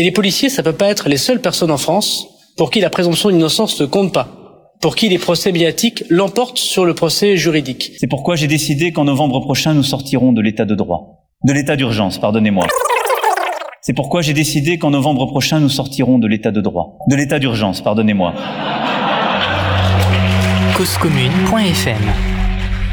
Et les policiers, ça peut pas être les seules personnes en France pour qui la présomption d'innocence ne compte pas, pour qui les procès médiatiques l'emportent sur le procès juridique. C'est pourquoi j'ai décidé qu'en novembre prochain, nous sortirons de l'état de droit. De l'état d'urgence, pardonnez-moi. C'est pourquoi j'ai décidé qu'en novembre prochain, nous sortirons de l'état de droit. De l'état d'urgence, pardonnez-moi. Causecommune.fm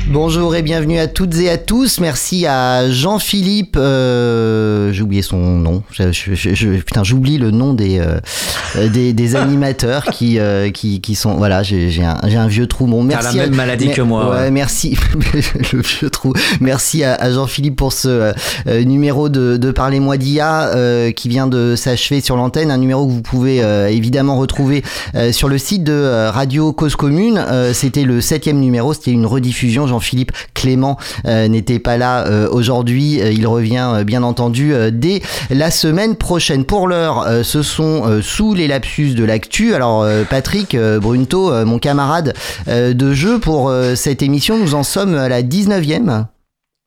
Bonjour et bienvenue à toutes et à tous. Merci à Jean-Philippe. Euh, j'ai oublié son nom. Je, je, je, putain, j'oublie le nom des, euh, des, des animateurs qui, euh, qui, qui sont. Voilà, j'ai, j'ai, un, j'ai un vieux trou. Bon, merci. T'as la même à- maladie mais- que moi. Ouais, merci. le vieux trou. Merci à, à Jean-Philippe pour ce euh, numéro de, de Parlez-moi d'IA euh, qui vient de s'achever sur l'antenne. Un numéro que vous pouvez euh, évidemment retrouver euh, sur le site de euh, Radio Cause Commune. Euh, c'était le septième numéro. C'était une rediffusion. Jean-Philippe Clément euh, n'était pas là euh, aujourd'hui. Euh, il revient bien entendu dès la semaine prochaine. Pour l'heure, ce sont sous les lapsus de l'actu. Alors Patrick Brunto, mon camarade de jeu pour cette émission, nous en sommes à la 19e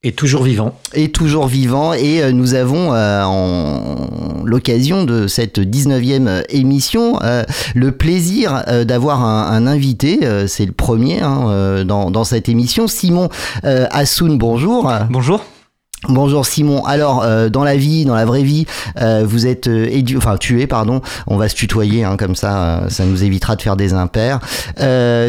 Et toujours vivant. est toujours vivant et euh, nous avons euh, en l'occasion de cette 19e émission euh, le plaisir euh, d'avoir un, un invité, euh, c'est le premier hein, euh, dans, dans cette émission, Simon euh, Assoun, bonjour. Bonjour. Bonjour Simon. Alors euh, dans la vie, dans la vraie vie, euh, vous êtes euh, édu- enfin tu pardon. On va se tutoyer hein, comme ça, ça nous évitera de faire des impairs.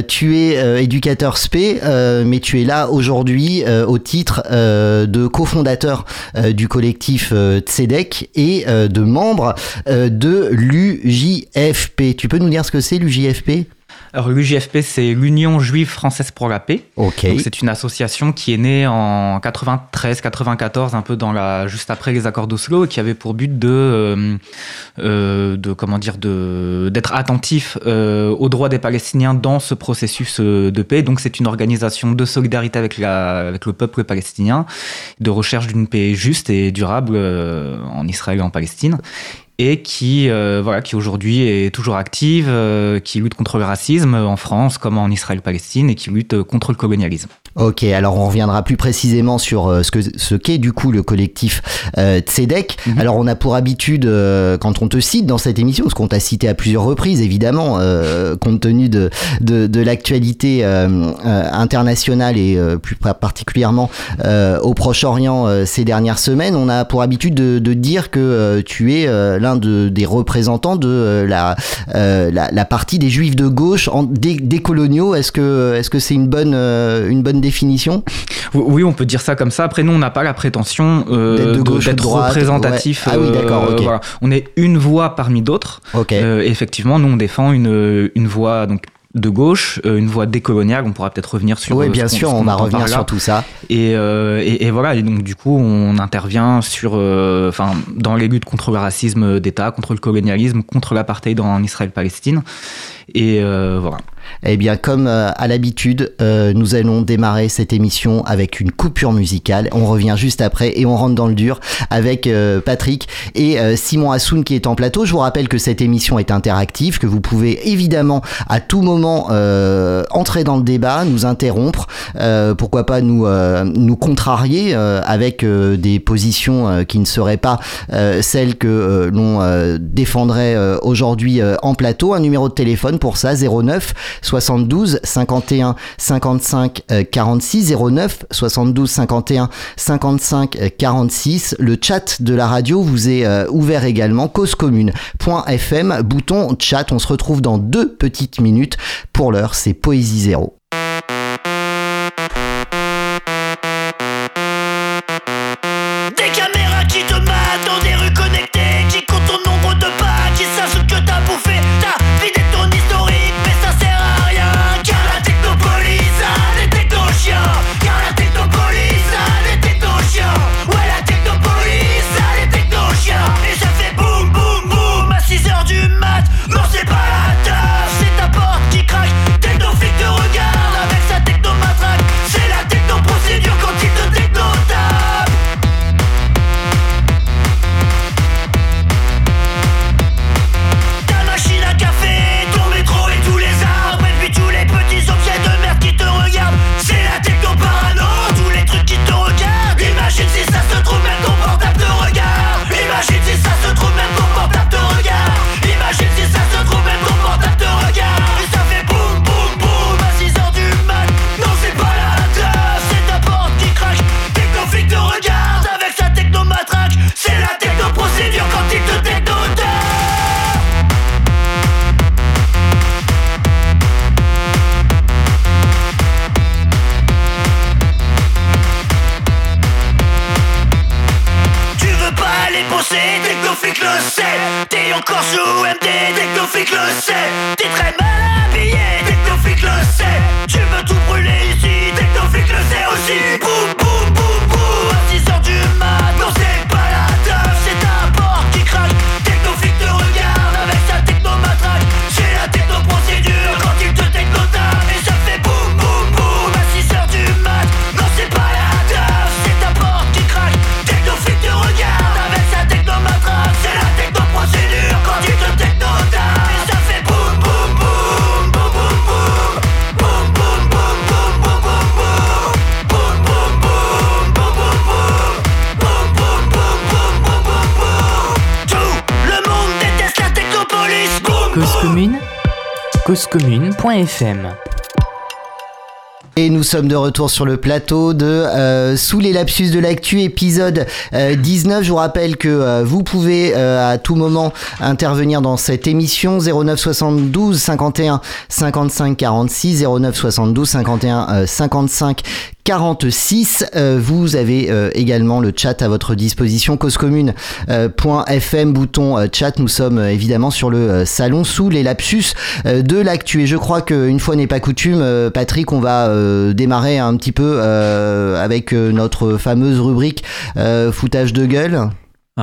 Tu es éducateur spé, mais tu es là aujourd'hui au titre de cofondateur du collectif Tzedek et de membre de l'UJFP. Tu peux nous dire ce que c'est l'UJFP Alors l'UJFP, c'est l'Union juive française pour la paix. Ok. Donc c'est une association qui est née en 93-94, un peu dans la juste après les accords d'Oslo, et qui avait pour but de, euh, euh, de comment dire, de d'être attentif euh, aux droits des Palestiniens dans ce processus euh, de paix. Donc c'est une organisation de solidarité avec la avec le peuple palestinien, de recherche d'une paix juste et durable euh, en Israël et en Palestine. Et qui, euh, voilà, qui aujourd'hui est toujours active, euh, qui lutte contre le racisme en France comme en Israël-Palestine et qui lutte euh, contre le colonialisme. Ok, alors on reviendra plus précisément sur ce que ce qu'est du coup le collectif euh, Tzedek. Alors on a pour habitude quand on te cite dans cette émission, parce qu'on t'a cité à plusieurs reprises évidemment, compte tenu de de, de l'actualité internationale et plus pa- particulièrement au Proche-Orient ces dernières semaines, on a pour habitude de, de dire que tu es euh, l'un de, des représentants de euh, la, euh, la la partie des Juifs de gauche en, des, des coloniaux. Est-ce que est-ce que c'est une bonne euh, une bonne définition? Oui, on peut dire ça comme ça. Après, nous, on n'a pas la prétention D'être représentatif. ouais. Ah oui, d'accord, ok. voilà. On est une voix parmi d'autres. Effectivement, nous, on défend une, une voix donc, de gauche, euh, une voix décoloniale. On pourra peut-être revenir sur. oui, euh, bien sûr, on va revenir sur tout ça. Et, euh, et, et voilà, et donc du coup, on intervient sur, euh, enfin, dans les luttes contre le racisme d'État, contre le colonialisme, contre l'apartheid en Israël-Palestine. Et euh, voilà. Eh bien, comme euh, à l'habitude, euh, nous allons démarrer cette émission avec une coupure musicale. On revient juste après et on rentre dans le dur avec euh, Patrick et euh, Simon Assoun qui est en plateau. Je vous rappelle que cette émission est interactive, que vous pouvez évidemment à tout moment euh, entrer dans le débat, nous interrompre, euh, pourquoi pas nous nous contrarier avec des positions qui ne seraient pas celles que l'on défendrait aujourd'hui en plateau. Un numéro de téléphone pour ça 09 72 51 55 euh, 46 09 72 51 55 euh, 46. Le chat de la radio vous est euh, ouvert également causecommune.fm bouton chat. On se retrouve dans deux petites minutes. Pour l'heure, c'est Poésie Zéro. causecommune.fm Et nous sommes de retour sur le plateau de euh, Sous les lapsus de l'actu, épisode euh, 19. Je vous rappelle que euh, vous pouvez euh, à tout moment intervenir dans cette émission 09 72 51 55 46 09 72 51 euh, 55 46. Euh, vous avez euh, également le chat à votre disposition, causecommune.fm, bouton euh, chat. Nous sommes euh, évidemment sur le euh, salon sous les lapsus euh, de l'actu. Je crois qu'une fois n'est pas coutume, euh, Patrick, on va euh, démarrer un petit peu euh, avec euh, notre fameuse rubrique euh, foutage de gueule.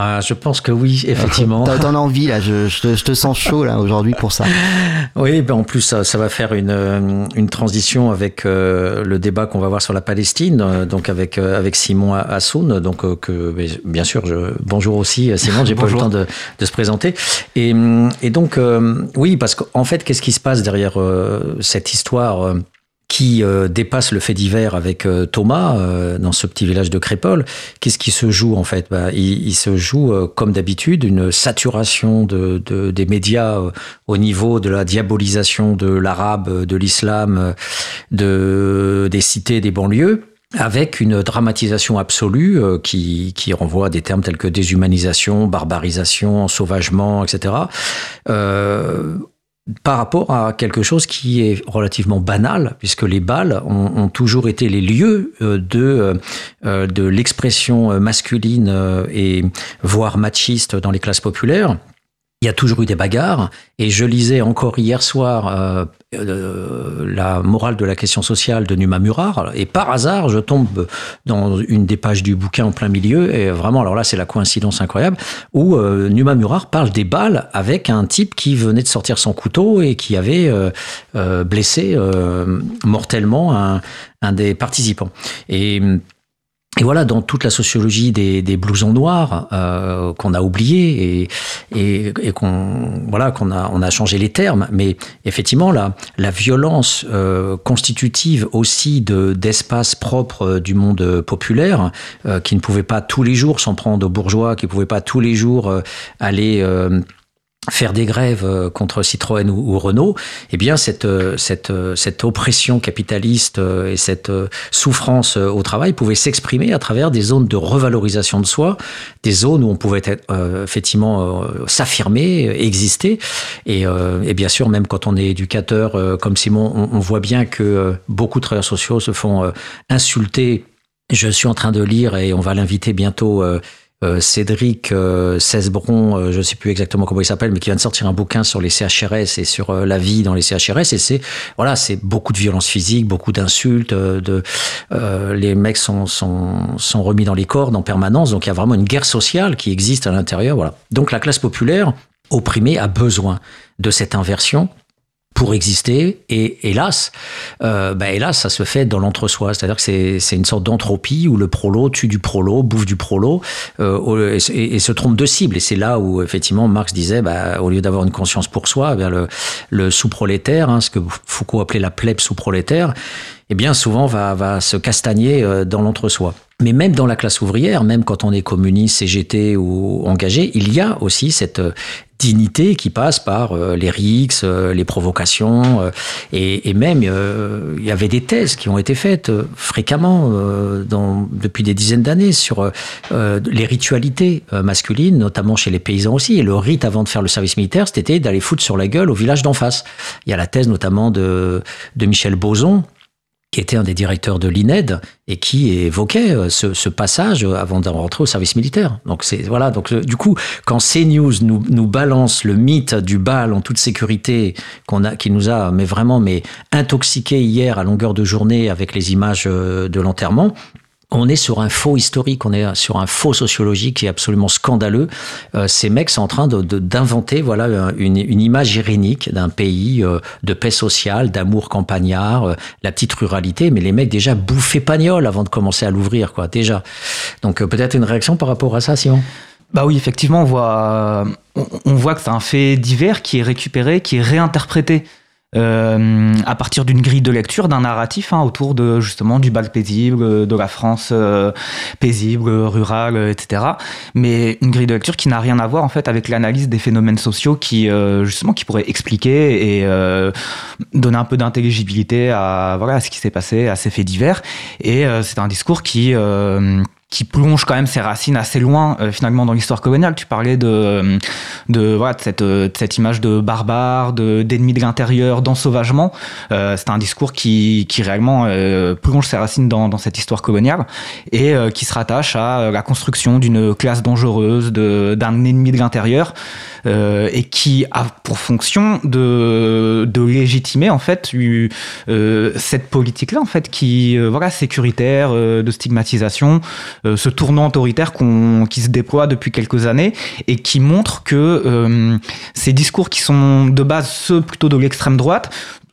Ah, je pense que oui, effectivement. T'as- T'en as envie là, je, je te, je te sens chaud là aujourd'hui pour ça. Oui, ben en plus, ça, ça va faire une, euh, une transition avec euh, le débat qu'on va avoir sur la Palestine, euh, donc avec, euh, avec Simon Hassoun. Donc, euh, que, mais bien sûr, je, bonjour aussi, Simon, j'ai pas eu le temps de, de se présenter. Et, et donc, euh, oui, parce qu'en fait, qu'est-ce qui se passe derrière euh, cette histoire euh, qui euh, dépasse le fait divers avec euh, Thomas euh, dans ce petit village de Crépole. Qu'est-ce qui se joue en fait? Bah, il, se joue comme d'habitude une saturation de, de- des médias au niveau de la diabolisation de l'arabe, de l'islam, de des cités, des banlieues avec une dramatisation absolue qui, renvoie à des termes tels que déshumanisation, barbarisation, sauvagement, etc. par rapport à quelque chose qui est relativement banal, puisque les balles ont, toujours été les lieux euh, de, euh, de l'expression euh, masculine euh, et voire machiste dans les classes populaires. Il y a toujours eu des bagarres, et je lisais encore hier soir euh, euh, la morale de la question sociale de Numa Murar, et par hasard, je tombe dans une des pages du bouquin en plein milieu, et vraiment, alors là, c'est la coïncidence incroyable, où euh, Numa Murar parle des balles avec un type qui venait de sortir son couteau et qui avait blessé mortellement un, un des participants. Et et voilà, dans toute la sociologie des, des blousons noirs euh, qu'on a oublié et, et, qu'on voilà qu'on a on a changé les termes, mais effectivement la la violence euh, constitutive aussi de d'espaces propres euh, du monde populaire euh, qui ne pouvait pas tous les jours s'en prendre aux bourgeois, qui ne pouvait pas tous les jours aller faire des grèves euh, contre Citroën ou, Renault, eh bien cette euh, cette euh, cette oppression capitaliste et cette souffrance au travail pouvait s'exprimer à travers des zones de revalorisation de soi, des zones où on pouvait être euh, effectivement euh, s'affirmer, exister, et, euh, et bien sûr même quand on est éducateur comme Simon, on, on voit bien que beaucoup de travailleurs sociaux se font insulter. Je suis en train de lire et on va l'inviter bientôt. Euh, Cédric euh, Cesbron, euh, je ne sais plus exactement comment il s'appelle, mais qui vient de sortir un bouquin sur les CHRS et sur la vie dans les CHRS. Et c'est voilà, c'est beaucoup de violence physique, beaucoup d'insultes, de les mecs sont, sont sont remis dans les cordes en permanence. Donc il y a vraiment une guerre sociale qui existe à l'intérieur. Voilà. Donc la classe populaire opprimée a besoin de cette inversion pour exister. Et hélas, euh, bah, hélas, ça se fait dans l'entre-soi. C'est-à-dire que c'est, une sorte d'entropie où le prolo tue du prolo, bouffe du prolo, euh, et, se trompe de cible. Et c'est là où, effectivement, Marx disait, bah, au lieu d'avoir une conscience pour soi, eh le, le sous-prolétaire, hein, ce que Foucault appelait la plèbe sous-prolétaire, eh bien, souvent va, va se castagner euh, dans l'entre-soi. Mais même dans la classe ouvrière, même quand on est communiste, CGT ou engagé, il y a aussi cette euh, dignité qui passe par euh, les rixes, euh, les provocations, et, même il y avait des thèses qui ont été faites fréquemment depuis des dizaines d'années sur les ritualités masculines, notamment chez les paysans aussi. Et le rite avant de faire le service militaire, c'était d'aller foutre sur la gueule au village d'en face. Il y a la thèse notamment de, de Michel Boson, qui était un des directeurs de l'INED et qui évoquait euh, ce, passage avant de rentrer au service militaire. Donc c'est voilà. Donc du coup, quand CNews nous nous balance le mythe du bal en toute sécurité qu'on a, qui nous a mais vraiment mais intoxiqué hier à longueur de journée avec les images euh, de l'enterrement, on est sur un faux historique, on est sur un faux sociologique qui est absolument scandaleux. Euh, ces mecs sont en train de- de- d'inventer voilà une, une image irénique d'un pays euh, de paix sociale, d'amour campagnard, euh, la petite ruralité. Mais les mecs déjà bouffaient pagnol avant de commencer à l'ouvrir, quoi. Déjà. Donc euh, peut-être une réaction par rapport à ça, Simon? Bah oui, effectivement, on voit, on, on voit que c'est un fait divers qui est récupéré, qui est réinterprété euh, à partir d'une grille de lecture, d'un narratif hein, autour de justement du bal paisible, de la France euh, paisible, rurale, etc. Mais une grille de lecture qui n'a rien à voir en fait avec l'analyse des phénomènes sociaux qui euh, justement qui pourrait expliquer et euh, donner un peu d'intelligibilité à voilà à ce qui s'est passé, à ces faits divers. Et euh, c'est un discours qui qui plonge quand même ses racines assez loin euh, finalement dans l'histoire coloniale. Tu parlais de de voilà de cette euh, de cette image de barbare, de d'ennemi de l'intérieur, d'ensauvagement. Euh, c'est un discours qui qui réellement euh, plonge ses racines dans dans cette histoire coloniale et euh, qui se rattache à euh, la construction d'une classe dangereuse, d'un ennemi de l'intérieur euh, et qui a pour fonction de de légitimer en fait euh, cette politique là en fait qui euh, voilà sécuritaire euh, de stigmatisation euh, ce tournant autoritaire qui se déploie depuis quelques années et qui montre que euh, ces discours qui sont de base ceux plutôt de l'extrême droite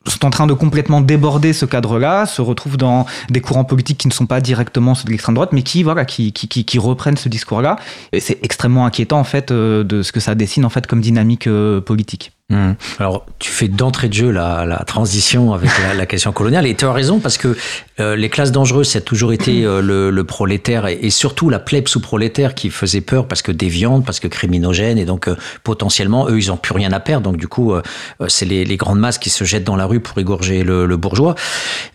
sont en train de complètement déborder ce cadre-là, se retrouvent dans des courants politiques qui ne sont pas directement ceux de l'extrême droite, mais qui voilà, qui, qui, qui, qui reprennent ce discours-là. Et c'est extrêmement inquiétant en fait euh, de ce que ça dessine en fait comme dynamique euh, politique. Hmm. Alors, tu fais d'entrée de jeu la, la transition avec la, la question coloniale, et tu as raison parce que euh, les classes dangereuses, ça a toujours été euh, le, le prolétaire et, et surtout la plèbe sous-prolétaire qui faisait peur parce que déviante, parce que criminogène, et donc euh, potentiellement, eux, ils ont plus rien à perdre. Donc du coup, euh, euh, c'est les, les grandes masses qui se jettent dans la rue pour égorger le, le bourgeois.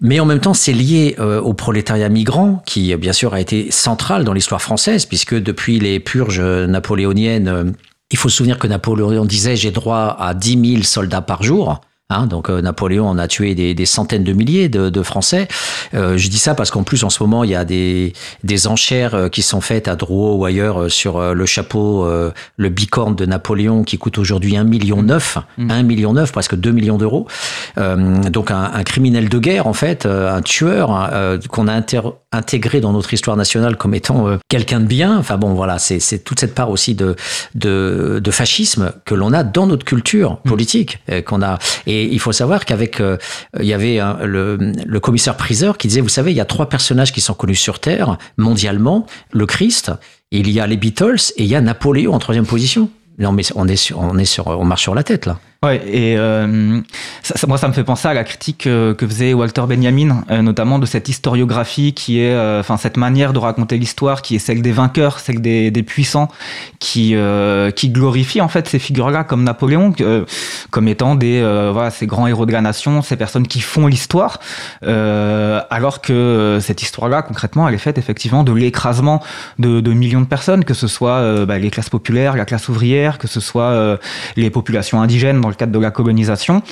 Mais en même temps, c'est lié euh, au prolétariat migrant qui, bien sûr, a été central dans l'histoire française puisque depuis les purges napoléoniennes il faut se souvenir que Napoléon disait j'ai droit à 10 000 soldats par jour. Hein, donc euh, Napoléon en a tué des, des centaines de milliers de, de Français. Euh, je dis ça parce qu'en plus en ce moment il y a des, des enchères euh, qui sont faites à Drouot ou ailleurs euh, sur euh, le chapeau, euh, le bicorne de Napoléon qui coûte aujourd'hui 1 million neuf, Mmh. 1 million neuf, presque 2 millions d'euros. Euh, donc un, un criminel de guerre en fait, un tueur hein, qu'on a intégré dans notre histoire nationale comme étant quelqu'un de bien. Enfin bon voilà, c'est toute cette part aussi de de, de fascisme que l'on a dans notre culture politique euh, qu'on a. Et il faut savoir qu'avec euh, il y avait le, commissaire priseur qui disait vous savez il y a trois personnages qui sont connus sur terre mondialement le Christ il y a les Beatles et il y a Napoléon en troisième position. Non mais on est on est sur, on marche sur la tête là. Ouais, et euh, ça, ça- moi, ça me fait penser à la critique euh, que faisait Walter Benjamin, euh, notamment de cette historiographie qui est, euh, enfin, cette manière de raconter l'histoire qui est celle des vainqueurs, celle des, des puissants, qui euh, qui glorifie en fait ces figures-là comme Napoléon, comme étant des voilà ces grands héros de la nation, ces personnes qui font l'histoire, alors que cette histoire-là, concrètement, elle est faite effectivement de l'écrasement de, de millions de personnes, que ce soit bah, les classes populaires, la classe ouvrière, que ce soit les populations indigènes le cadre de la colonisation.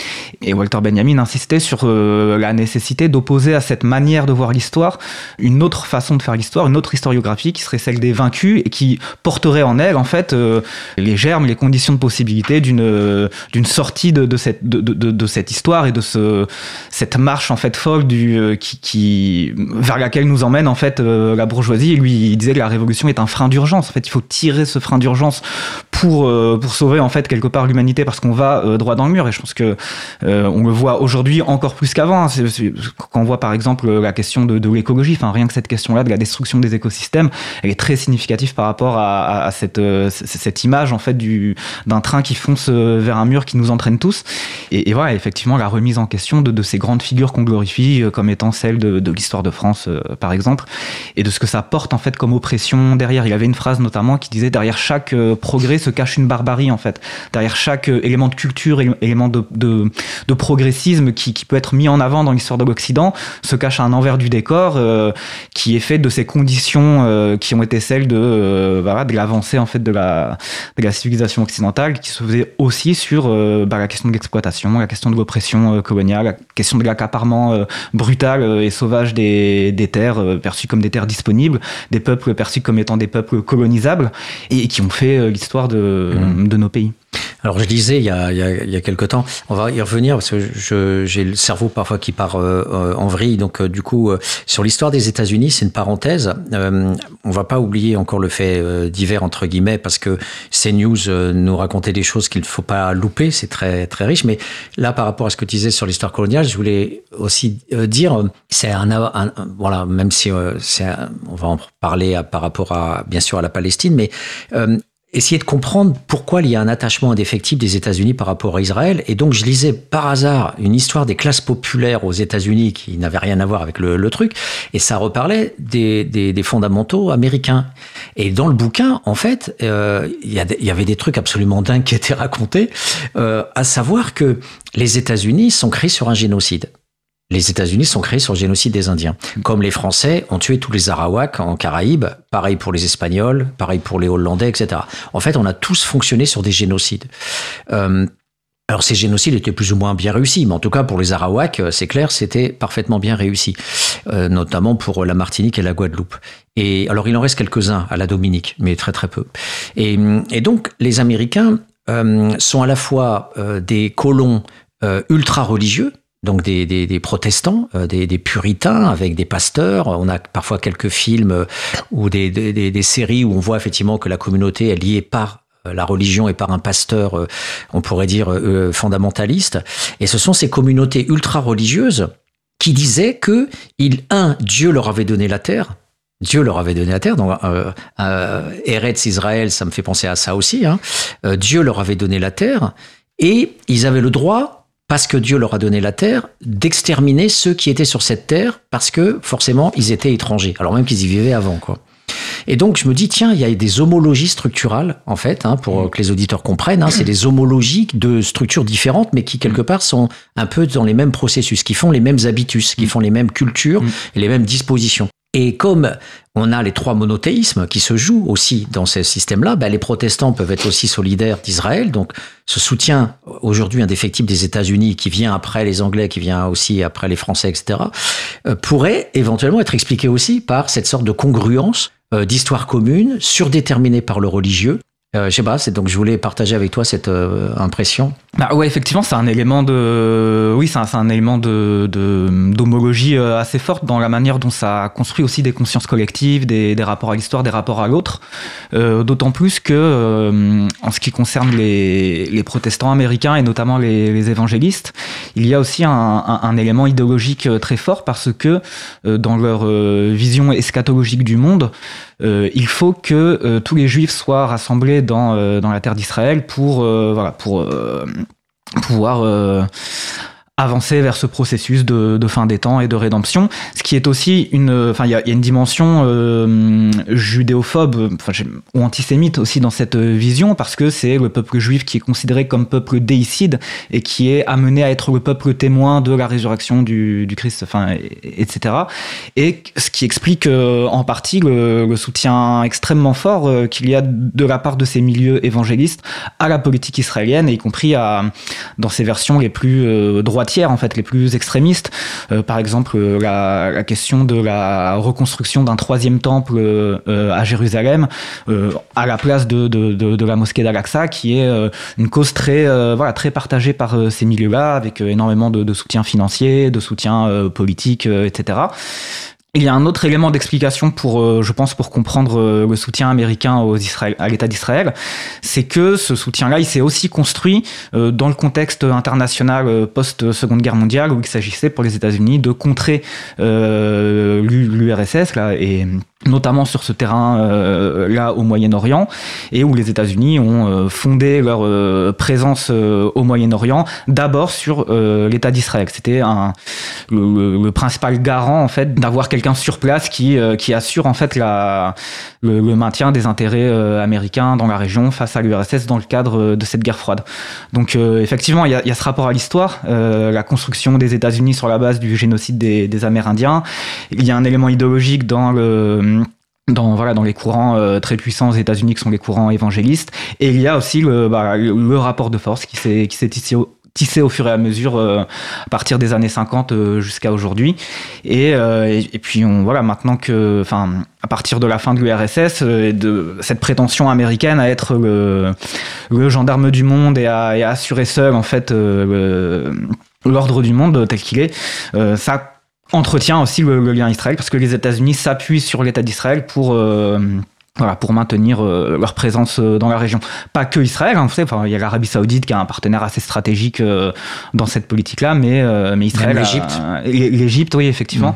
Et Walter Benjamin insistait sur euh, la nécessité d'opposer à cette manière de voir l'histoire une autre façon de faire l'histoire, une autre historiographie qui serait celle des vaincus et qui porterait en elle en fait euh, les germes, les conditions de possibilité d'une euh, d'une sortie de, cette de, de, cette histoire et de ce cette marche en fait folle du qui, qui vers laquelle nous emmène en fait la bourgeoisie. Et lui, il disait que la révolution est un frein d'urgence. En fait, il faut tirer ce frein d'urgence pour euh, pour sauver en fait quelque part l'humanité parce qu'on va euh, droit dans le mur. Et je pense que euh, on le voit aujourd'hui encore plus qu'avant. hein. Quand on voit par exemple la question de, l'écologie, enfin rien que cette question-là de la destruction des écosystèmes, elle est très significative par rapport à, cette cette image en fait du d'un train qui fonce vers un mur qui nous entraîne tous. Et, voilà, effectivement, la remise en question de, ces grandes figures qu'on glorifie comme étant celles de, l'histoire de France, par exemple, et de ce que ça porte en fait comme oppression derrière. Il avait une phrase notamment qui disait derrière chaque progrès se cache une barbarie en fait. Derrière chaque euh, élément de culture, élé- élément de, progressisme qui, peut être mis en avant dans l'histoire de l'Occident, se cache un envers du décor euh, qui est fait de ces conditions euh, qui ont été celles de, voilà, de l'avancée en fait de la, de la civilisation occidentale, qui se faisait aussi sur bah, la question de l'exploitation, la question de l'oppression coloniale, la question de l'accaparement brutal et sauvage des, terres perçues comme des terres disponibles, des peuples perçus comme étant des peuples colonisables et, qui ont fait l'histoire de, de nos pays. Alors je disais il y a, il y a, quelque temps, on va y revenir parce que j'ai le cerveau parfois qui part euh, en vrille. Donc euh, du coup, euh, sur l'histoire des États-Unis, c'est une parenthèse. On va pas oublier encore le fait divers entre guillemets parce que CNews euh, nous racontait des choses qu'il ne faut pas louper. C'est très très riche. Mais là, par rapport à ce que tu disais sur l'histoire coloniale, je voulais aussi dire, c'est un, un- voilà, même si on va en parler à- par rapport à bien sûr à la Palestine, mais essayer de comprendre pourquoi il y a un attachement indéfectible des États-Unis par rapport à Israël. Et donc, je lisais par hasard une histoire des classes populaires aux États-Unis qui n'avait rien à voir avec le, truc, et ça reparlait des, fondamentaux américains. Et dans le bouquin, en fait, euh, il y avait des trucs absolument dingues qui étaient racontés, euh, à savoir que les États-Unis sont créés sur un génocide. Les États-Unis sont créés sur le génocide des Indiens. Comme les Français ont tué tous les Arawaks en Caraïbes, pareil pour les Espagnols, pareil pour les Hollandais, etc. En fait, on a tous fonctionné sur des génocides. Euh, alors ces génocides étaient plus ou moins bien réussis, mais en tout cas pour les Arawaks, euh, c'est clair, c'était parfaitement bien réussi, euh, notamment pour la Martinique et la Guadeloupe. Et alors il en reste quelques-uns à la Dominique, mais très très peu. Et, et donc les Américains euh, sont à la fois euh, des colons ultra religieux, donc des, des, protestants, euh, des, puritains avec des pasteurs. On a parfois quelques films euh, ou des, des, séries où on voit effectivement que la communauté est liée par euh, la religion et par un pasteur, on pourrait dire, fondamentaliste. Et ce sont ces communautés ultra-religieuses qui disaient que, un, Dieu leur avait donné la terre, Dieu leur avait donné la terre, donc Eretz Israël, ça me fait penser à ça aussi. Hein. Dieu leur avait donné la terre et ils avaient le droit, parce que Dieu leur a donné la terre, d'exterminer ceux qui étaient sur cette terre, parce que forcément ils étaient étrangers, alors même qu'ils y vivaient avant, quoi. Et donc je me dis tiens, il y a des homologies structurales en fait, hein, pour que les auditeurs comprennent. Hein, c'est des homologies de structures différentes, mais qui quelque part sont un peu dans les mêmes processus, qui font les mêmes habitus, qui font les mêmes cultures et les mêmes dispositions. Et comme on a les trois monothéismes qui se jouent aussi dans ces systèmes-là, ben les protestants peuvent être aussi solidaires d'Israël. Donc ce soutien aujourd'hui indéfectible des États-Unis, qui vient après les Anglais, qui vient aussi après les Français, etc., euh, pourrait éventuellement être expliqué aussi par cette sorte de congruence euh, d'histoire commune, surdéterminée par le religieux. Euh, je sais pas, c'est donc je voulais partager avec toi cette euh, impression. Bah ouais, effectivement, c'est un élément de, oui, c'est un, un élément de d'homologie euh, assez forte dans la manière dont ça construit aussi des consciences collectives, des, des rapports à l'histoire, des rapports à l'autre. Euh, D'autant plus que, euh, en ce qui concerne les, les protestants américains et notamment les, les évangélistes, il y a aussi un, un- un élément idéologique euh, très fort parce que dans leur vision eschatologique du monde, euh, il faut que euh, tous les juifs soient rassemblés dans, euh, dans la terre d'Israël pour, voilà, pour pouvoir avancer vers ce processus de, fin des temps et de rédemption. Ce qui est aussi une, enfin, il y a, une dimension euh, judéophobe, ou antisémite aussi dans cette vision, parce que c'est le peuple juif qui est considéré comme peuple déicide et qui est amené à être le peuple témoin de la résurrection du, du Christ, enfin, et- etc. Et ce qui explique euh, en partie le, le soutien extrêmement fort euh, qu'il y a de la part de ces milieux évangélistes à la politique israélienne, y compris à, dans ses versions les plus euh, en fait, les plus extrémistes. Euh, par exemple, euh, la, question de la reconstruction d'un troisième temple euh, à Jérusalem, à la place de, la mosquée d'Al-Aqsa, qui est une cause très, voilà, très partagée par ces milieux-là, avec énormément de, soutien financier, de soutien politique, etc. Il y a un autre élément d'explication pour, euh, je pense, pour comprendre euh, le soutien américain à l'État d'Israël, c'est que ce soutien-là, il s'est aussi construit euh, dans le contexte international post-Seconde Guerre mondiale, où il s'agissait pour les États-Unis de contrer l'U- l'URSS et notamment sur ce terrain euh, là au Moyen-Orient et où les États-Unis ont euh, fondé leur euh, présence euh, au Moyen-Orient d'abord sur euh, l'État d'Israël. C'était le, le- principal garant en fait d'avoir quelqu'un sur place qui euh, qui assure en fait la le, le maintien des intérêts américains dans la région face à l'URSS dans le cadre de cette guerre froide. Donc effectivement, il y a, y a ce rapport à l'histoire, la construction des États-Unis sur la base du génocide des, des Amérindiens. Il y a un élément idéologique dans le dans voilà dans les courants euh, très puissants aux États-Unis qui sont les courants évangélistes. Et il y a aussi le, bah, rapport de force qui s'est tissé au, fur et à mesure euh, à partir des années 50 euh, jusqu'à aujourd'hui. Et, euh, puis on voilà maintenant que enfin à partir de la fin de l'URSS euh, et de cette prétention américaine à être le, gendarme du monde et à, et à assurer seul en fait euh, l'ordre du monde tel qu'il est euh, ça entretient aussi le, le lien Israël parce que les États-Unis s'appuient sur l'État d'Israël pour euh, voilà, pour maintenir euh, leur présence euh, dans la région. Pas que Israël, hein, vous savez, enfin, il y a l'Arabie Saoudite qui a un partenaire assez stratégique euh, dans cette politique-là, mais, euh, mais Israël. L'Égypte. l'É- L'Égypte, oui, effectivement.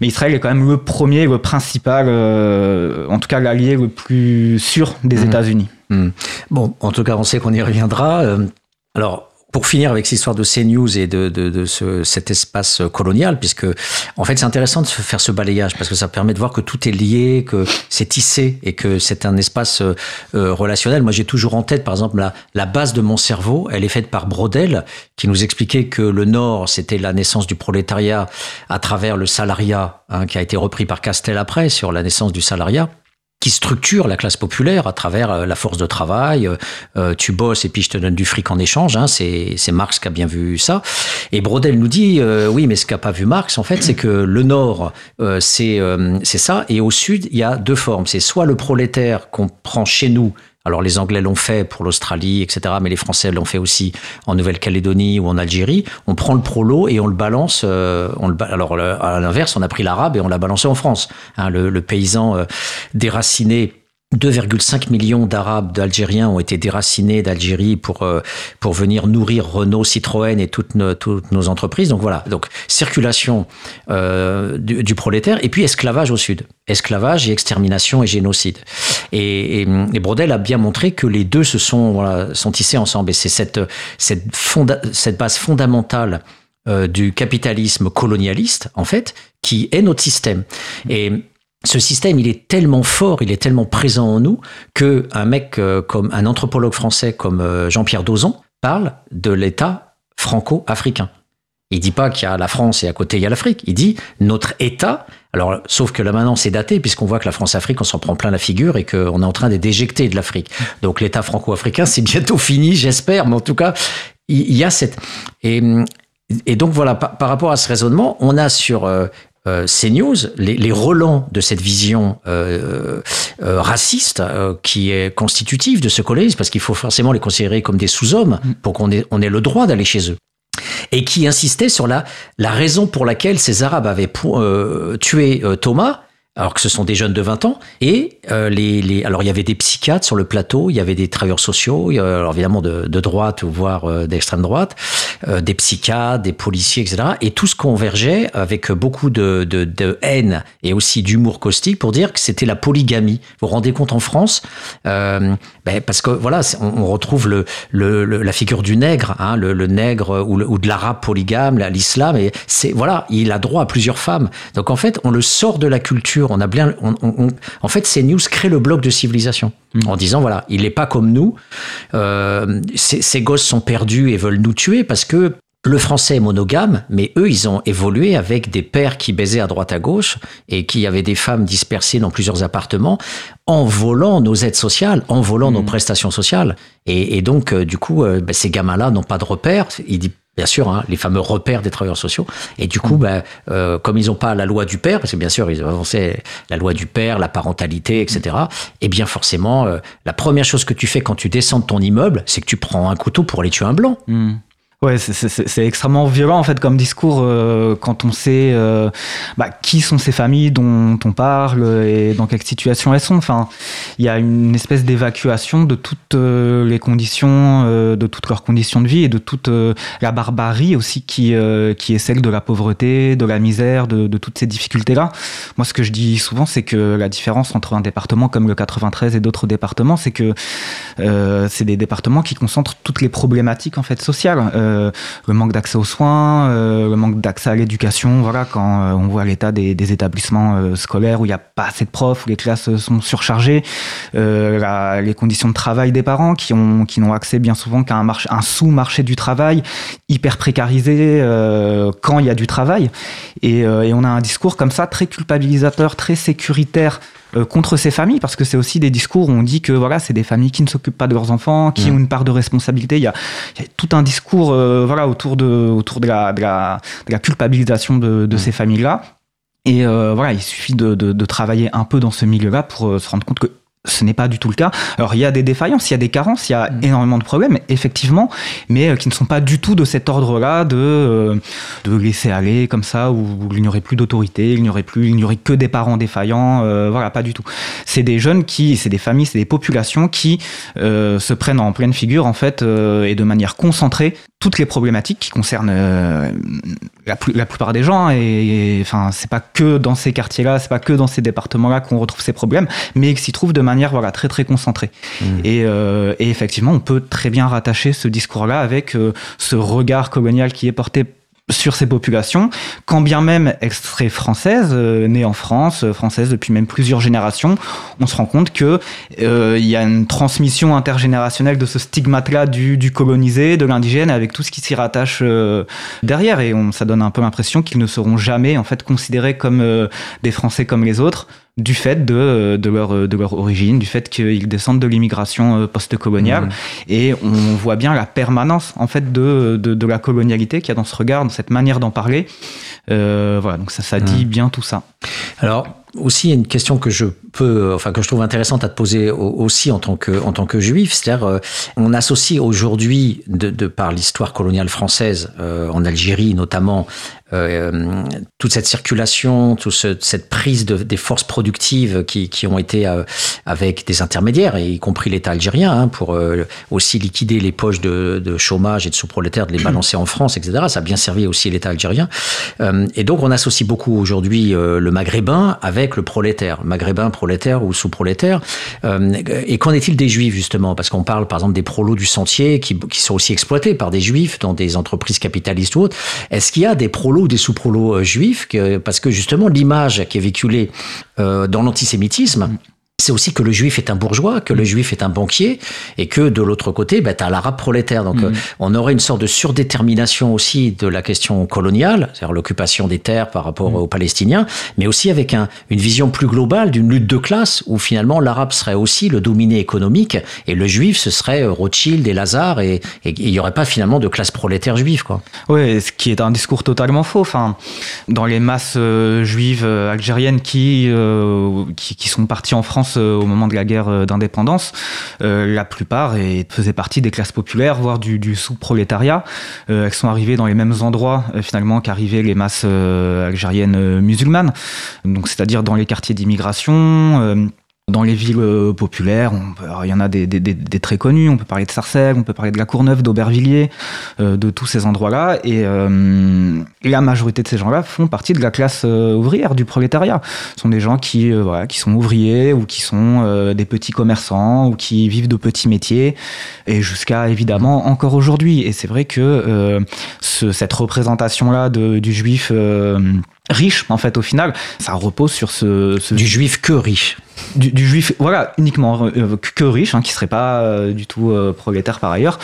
Mais Israël est quand même le premier, le principal, euh, en tout cas l'allié le plus sûr des Mhm. États-Unis. Hmm. Bon, en tout cas, on sait qu'on y reviendra. Alors, pour finir avec cette histoire de CNews et de, de, de ce, cet espace colonial, puisque en fait c'est intéressant de faire ce balayage parce que ça permet de voir que tout est lié, que c'est tissé et que c'est un espace euh, euh, relationnel. Moi j'ai toujours en tête par exemple la, la base de mon cerveau, elle est faite par Brodel qui nous expliquait que le Nord c'était la naissance du prolétariat à travers le salariat hein, qui a été repris par Castel après sur la naissance du salariat qui structure la classe populaire à travers euh, la force de travail. euh, euh, tu bosses et puis je te donne du fric en échange. Hein, c'est, Marx qui a bien vu ça. Et Brodel nous dit, euh, oui, mais ce qu'a pas vu Marx, en fait, c'est que le Nord, euh, c'est, euh, c'est ça. Et au Sud, il y a deux formes. C'est soit le prolétaire qu'on prend chez nous. Alors les Anglais l'ont fait pour l'Australie, etc. Mais les Français l'ont fait aussi en Nouvelle-Calédonie ou en Algérie. On prend le prolo et on le balance. euh, on le alors à l'inverse, on a pris l'arabe et on l'a balancé en France. Hein, le, le paysan euh, déraciné 2,5 millions d'Arabes, d'Algériens ont été déracinés d'Algérie pour euh, pour venir nourrir Renault, Citroën et toutes nos, toutes nos entreprises. Donc voilà, donc circulation euh, du, du prolétaire et puis esclavage au sud, esclavage et extermination et génocide. Et, et, et Brodel a bien montré que les deux se sont voilà, sont tissés ensemble. Et c'est cette cette cette base fondamentale euh, du capitalisme colonialiste en fait qui est notre système. Et ce système, il est tellement fort, il est tellement présent en nous que un mec euh, comme un anthropologue français comme euh, Jean-Pierre Dozon parle de l'État franco-africain. Il dit pas qu'il y a la France et à côté il y a l'Afrique. Il dit notre État. Alors, sauf que là maintenant c'est daté puisqu'on voit que la France-Afrique on s'en prend plein la figure et qu'on est en train de déjecter de l'Afrique. Donc l'État franco-africain c'est bientôt fini, j'espère. Mais en tout cas, il y a cette et, donc voilà par, par rapport à ce raisonnement, on a sur euh, euh, CNews, les, les relents de cette vision euh, euh, raciste euh, qui est constitutive de ce colonialisme, parce qu'il faut forcément les considérer comme des sous-hommes pour qu'on ait, on ait le droit d'aller chez eux. Et qui insistait sur la, la raison pour laquelle ces Arabes avaient euh, tué euh, Thomas, alors que ce sont des jeunes de 20 ans, et euh, les, les, alors il y avait des psychiatres sur le plateau, il y avait des travailleurs sociaux, alors évidemment de, de droite ou voire euh, d'extrême droite, euh, des psychiatres, des policiers, etc. Et tout ce convergeait avec beaucoup de, de, haine et aussi d'humour caustique pour dire que c'était la polygamie. Vous vous rendez compte en France ben, Parce que voilà, on, retrouve le, le, la figure du nègre, hein, le, nègre ou, ou de l'arabe polygame, la- l'islam. Et c'est voilà, il a droit à plusieurs femmes. Donc en fait, on le sort de la culture. On a bien, on, on- on- en fait, ces news créent le bloc de civilisation en disant voilà, il n'est pas comme nous. Euh, ces, ces gosses sont perdus et veulent nous tuer parce que le français est monogame, mais eux, ils ont évolué avec des pères qui baisaient à droite à gauche et qui avaient des femmes dispersées dans plusieurs appartements en volant nos aides sociales, en volant nos prestations sociales. Et, et donc, euh, du coup, euh, ben, ces gamins-là n'ont pas de repères. Il dit bien sûr, hein, les fameux repères des travailleurs sociaux. Et du coup, ben, euh, comme ils n'ont pas la loi du père, parce que bien sûr, ils ont avancé la loi du père, la parentalité, etc. Et bien forcément, euh, la première chose que tu fais quand tu descends de ton immeuble, c'est que tu prends un couteau pour aller tuer un blanc. Hmm. Ouais, c'est- extrêmement violent en fait comme discours euh, quand on sait euh, bah, qui sont ces familles dont on parle et dans quelle situation elles sont. Enfin, il y a une espèce d'évacuation de toutes euh, les conditions, euh, de toutes leurs conditions de vie et de toute euh, la barbarie aussi qui qui est celle de la pauvreté, de la misère, de, de toutes ces difficultés là. Moi, ce que je dis souvent, c'est que la différence entre un département comme le 93 et d'autres départements, c'est que c'est des départements qui concentrent toutes les problématiques en fait sociales, Euh, le manque d'accès aux soins, euh, le manque d'accès à l'éducation. Voilà, quand euh, on voit l'état des, établissements scolaires où il n'y a pas assez de profs, où les classes sont surchargées, les conditions de travail des parents qui ont qui n'ont accès bien souvent qu'à un marché, un sous-marché du travail hyper précarisé quand il y a du travail. Et on a un discours comme ça très culpabilisateur, très sécuritaire euh, contre ces familles parce que c'est aussi des discours où on dit que voilà c'est des familles qui ne s'occupent pas de leurs enfants qui Mmh. ont une part de responsabilité. Il y a, il y a tout un discours euh, voilà autour de autour de la de la, de la culpabilisation de, de ces familles là et euh, voilà il suffit de, de, de travailler un peu dans ce milieu là pour se rendre compte que ce n'est pas du tout le cas. Alors il y a des défaillances, il y a des carences, il y a énormément de problèmes, effectivement, mais euh, qui ne sont pas du tout de cet ordre-là de, euh, de laisser aller comme ça, où il n'y aurait plus d'autorité, il n'y aurait plus, il n'y aurait que des parents défaillants, euh, voilà, pas du tout. C'est des jeunes qui, c'est des familles, c'est des populations qui euh, se prennent en pleine figure en fait euh, et de manière concentrée toutes les problématiques qui concernent euh, la, plus- la plupart des gens. hein, Et, et, enfin, c'est pas que dans ces quartiers-là, c'est pas que dans ces départements-là qu'on retrouve ces problèmes, mais qui s'y trouvent de manière voilà très très concentrée. Et, euh, et effectivement, on peut très bien rattacher ce discours-là avec euh, ce regard colonial qui est porté sur ces populations, quand bien même extrait française, euh, née en France, euh, française depuis même plusieurs générations, on se rend compte que euh, il y a une transmission intergénérationnelle de ce stigmate-là du, du colonisé, de l'indigène, avec tout ce qui s'y rattache euh, derrière, et on, ça donne un peu l'impression qu'ils ne seront jamais en fait considérés comme des Français comme les autres du fait de, euh, de, leur, de leur origine, du fait qu'ils descendent de l'immigration euh, post-coloniale. Et on voit bien la permanence en fait de, de, de la colonialité qu'il y a dans ce regard, dans cette manière d'en parler. Euh, voilà, donc ça, ça dit bien tout ça. Alors aussi il y a une question que je peux, enfin que je trouve intéressante à te poser au- aussi en tant que en tant que juif, c'est-à-dire euh, on associe aujourd'hui de, de par l'histoire coloniale française euh, en Algérie notamment euh, toute cette circulation, toute ce- cette prise de, des forces productives qui, qui ont été euh, avec des intermédiaires, y compris l'État algérien, hein, pour euh, aussi liquider les poches de, de chômage et de sous-prolétaires, de les balancer en France, etc. Ça a bien servi aussi l'État algérien. Et donc on associe beaucoup aujourd'hui le maghrébin avec le prolétaire, maghrébin, prolétaire ou sous-prolétaire. Et qu'en est-il des juifs justement? Parce qu'on parle par exemple des prolos du sentier qui, qui sont aussi exploités par des juifs dans des entreprises capitalistes ou autres. Est-ce qu'il y a des prolos ou des sous-prolos euh, juifs Parce que justement l'image qui est véhiculée euh, dans l'antisémitisme, c'est aussi que le juif est un bourgeois, que le juif est un banquier, et que de l'autre côté, bah, tu as l'arabe prolétaire. Donc euh, on aurait une sorte de surdétermination aussi de la question coloniale, c'est-à-dire l'occupation des terres par rapport aux Palestiniens, mais aussi avec un- une vision plus globale d'une lutte de classe, où finalement l'arabe serait aussi le dominé économique, et le juif, ce serait euh, Rothschild et Lazare, et il n'y aurait pas finalement de classe prolétaire juive. Quoi. Oui, ce qui est un discours totalement faux. Enfin, dans les masses euh, juives algériennes qui, euh, qui, qui sont parties en France euh, au moment de la guerre euh, d'indépendance, euh, la plupart faisaient partie des classes populaires, voire du, sous-prolétariat. Elles sont arrivées dans les mêmes endroits finalement qu'arrivaient les masses algériennes musulmanes, donc c'est-à-dire dans les quartiers d'immigration. Dans les villes euh, populaires, il y en a des, très connus, on peut parler de Sarcelles, on peut parler de la Courneuve, d'Aubervilliers, euh, de tous ces endroits-là. Et euh, la majorité de ces gens-là font partie de la classe ouvrière, du prolétariat. Ce sont des gens qui, euh, qui sont ouvriers ou qui sont des petits commerçants ou qui vivent de petits métiers, et jusqu'à évidemment encore aujourd'hui. Et c'est vrai que ce- cette représentation-là du juif riche, en fait, au final, ça repose sur ce, ce Du juif que riche. du, du juif, voilà, uniquement euh, que, riche, hein, qui serait pas euh, du tout euh, prolétaire par ailleurs.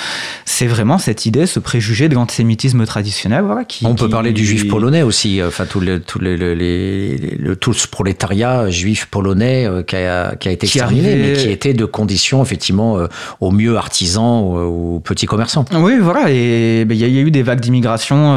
C'est vraiment cette idée, ce préjugé de l'antisémitisme traditionnel, voilà. Qui, On peut parler du juif polonais aussi, enfin tout le, tout le, le- les- le- tout ce prolétariat juif polonais qui, a, qui a été exterminé, arrivait- mais qui était de conditions effectivement au mieux artisans ou, petits commerçants. Oui, voilà, et ben, il y, a- il y a eu des vagues d'immigration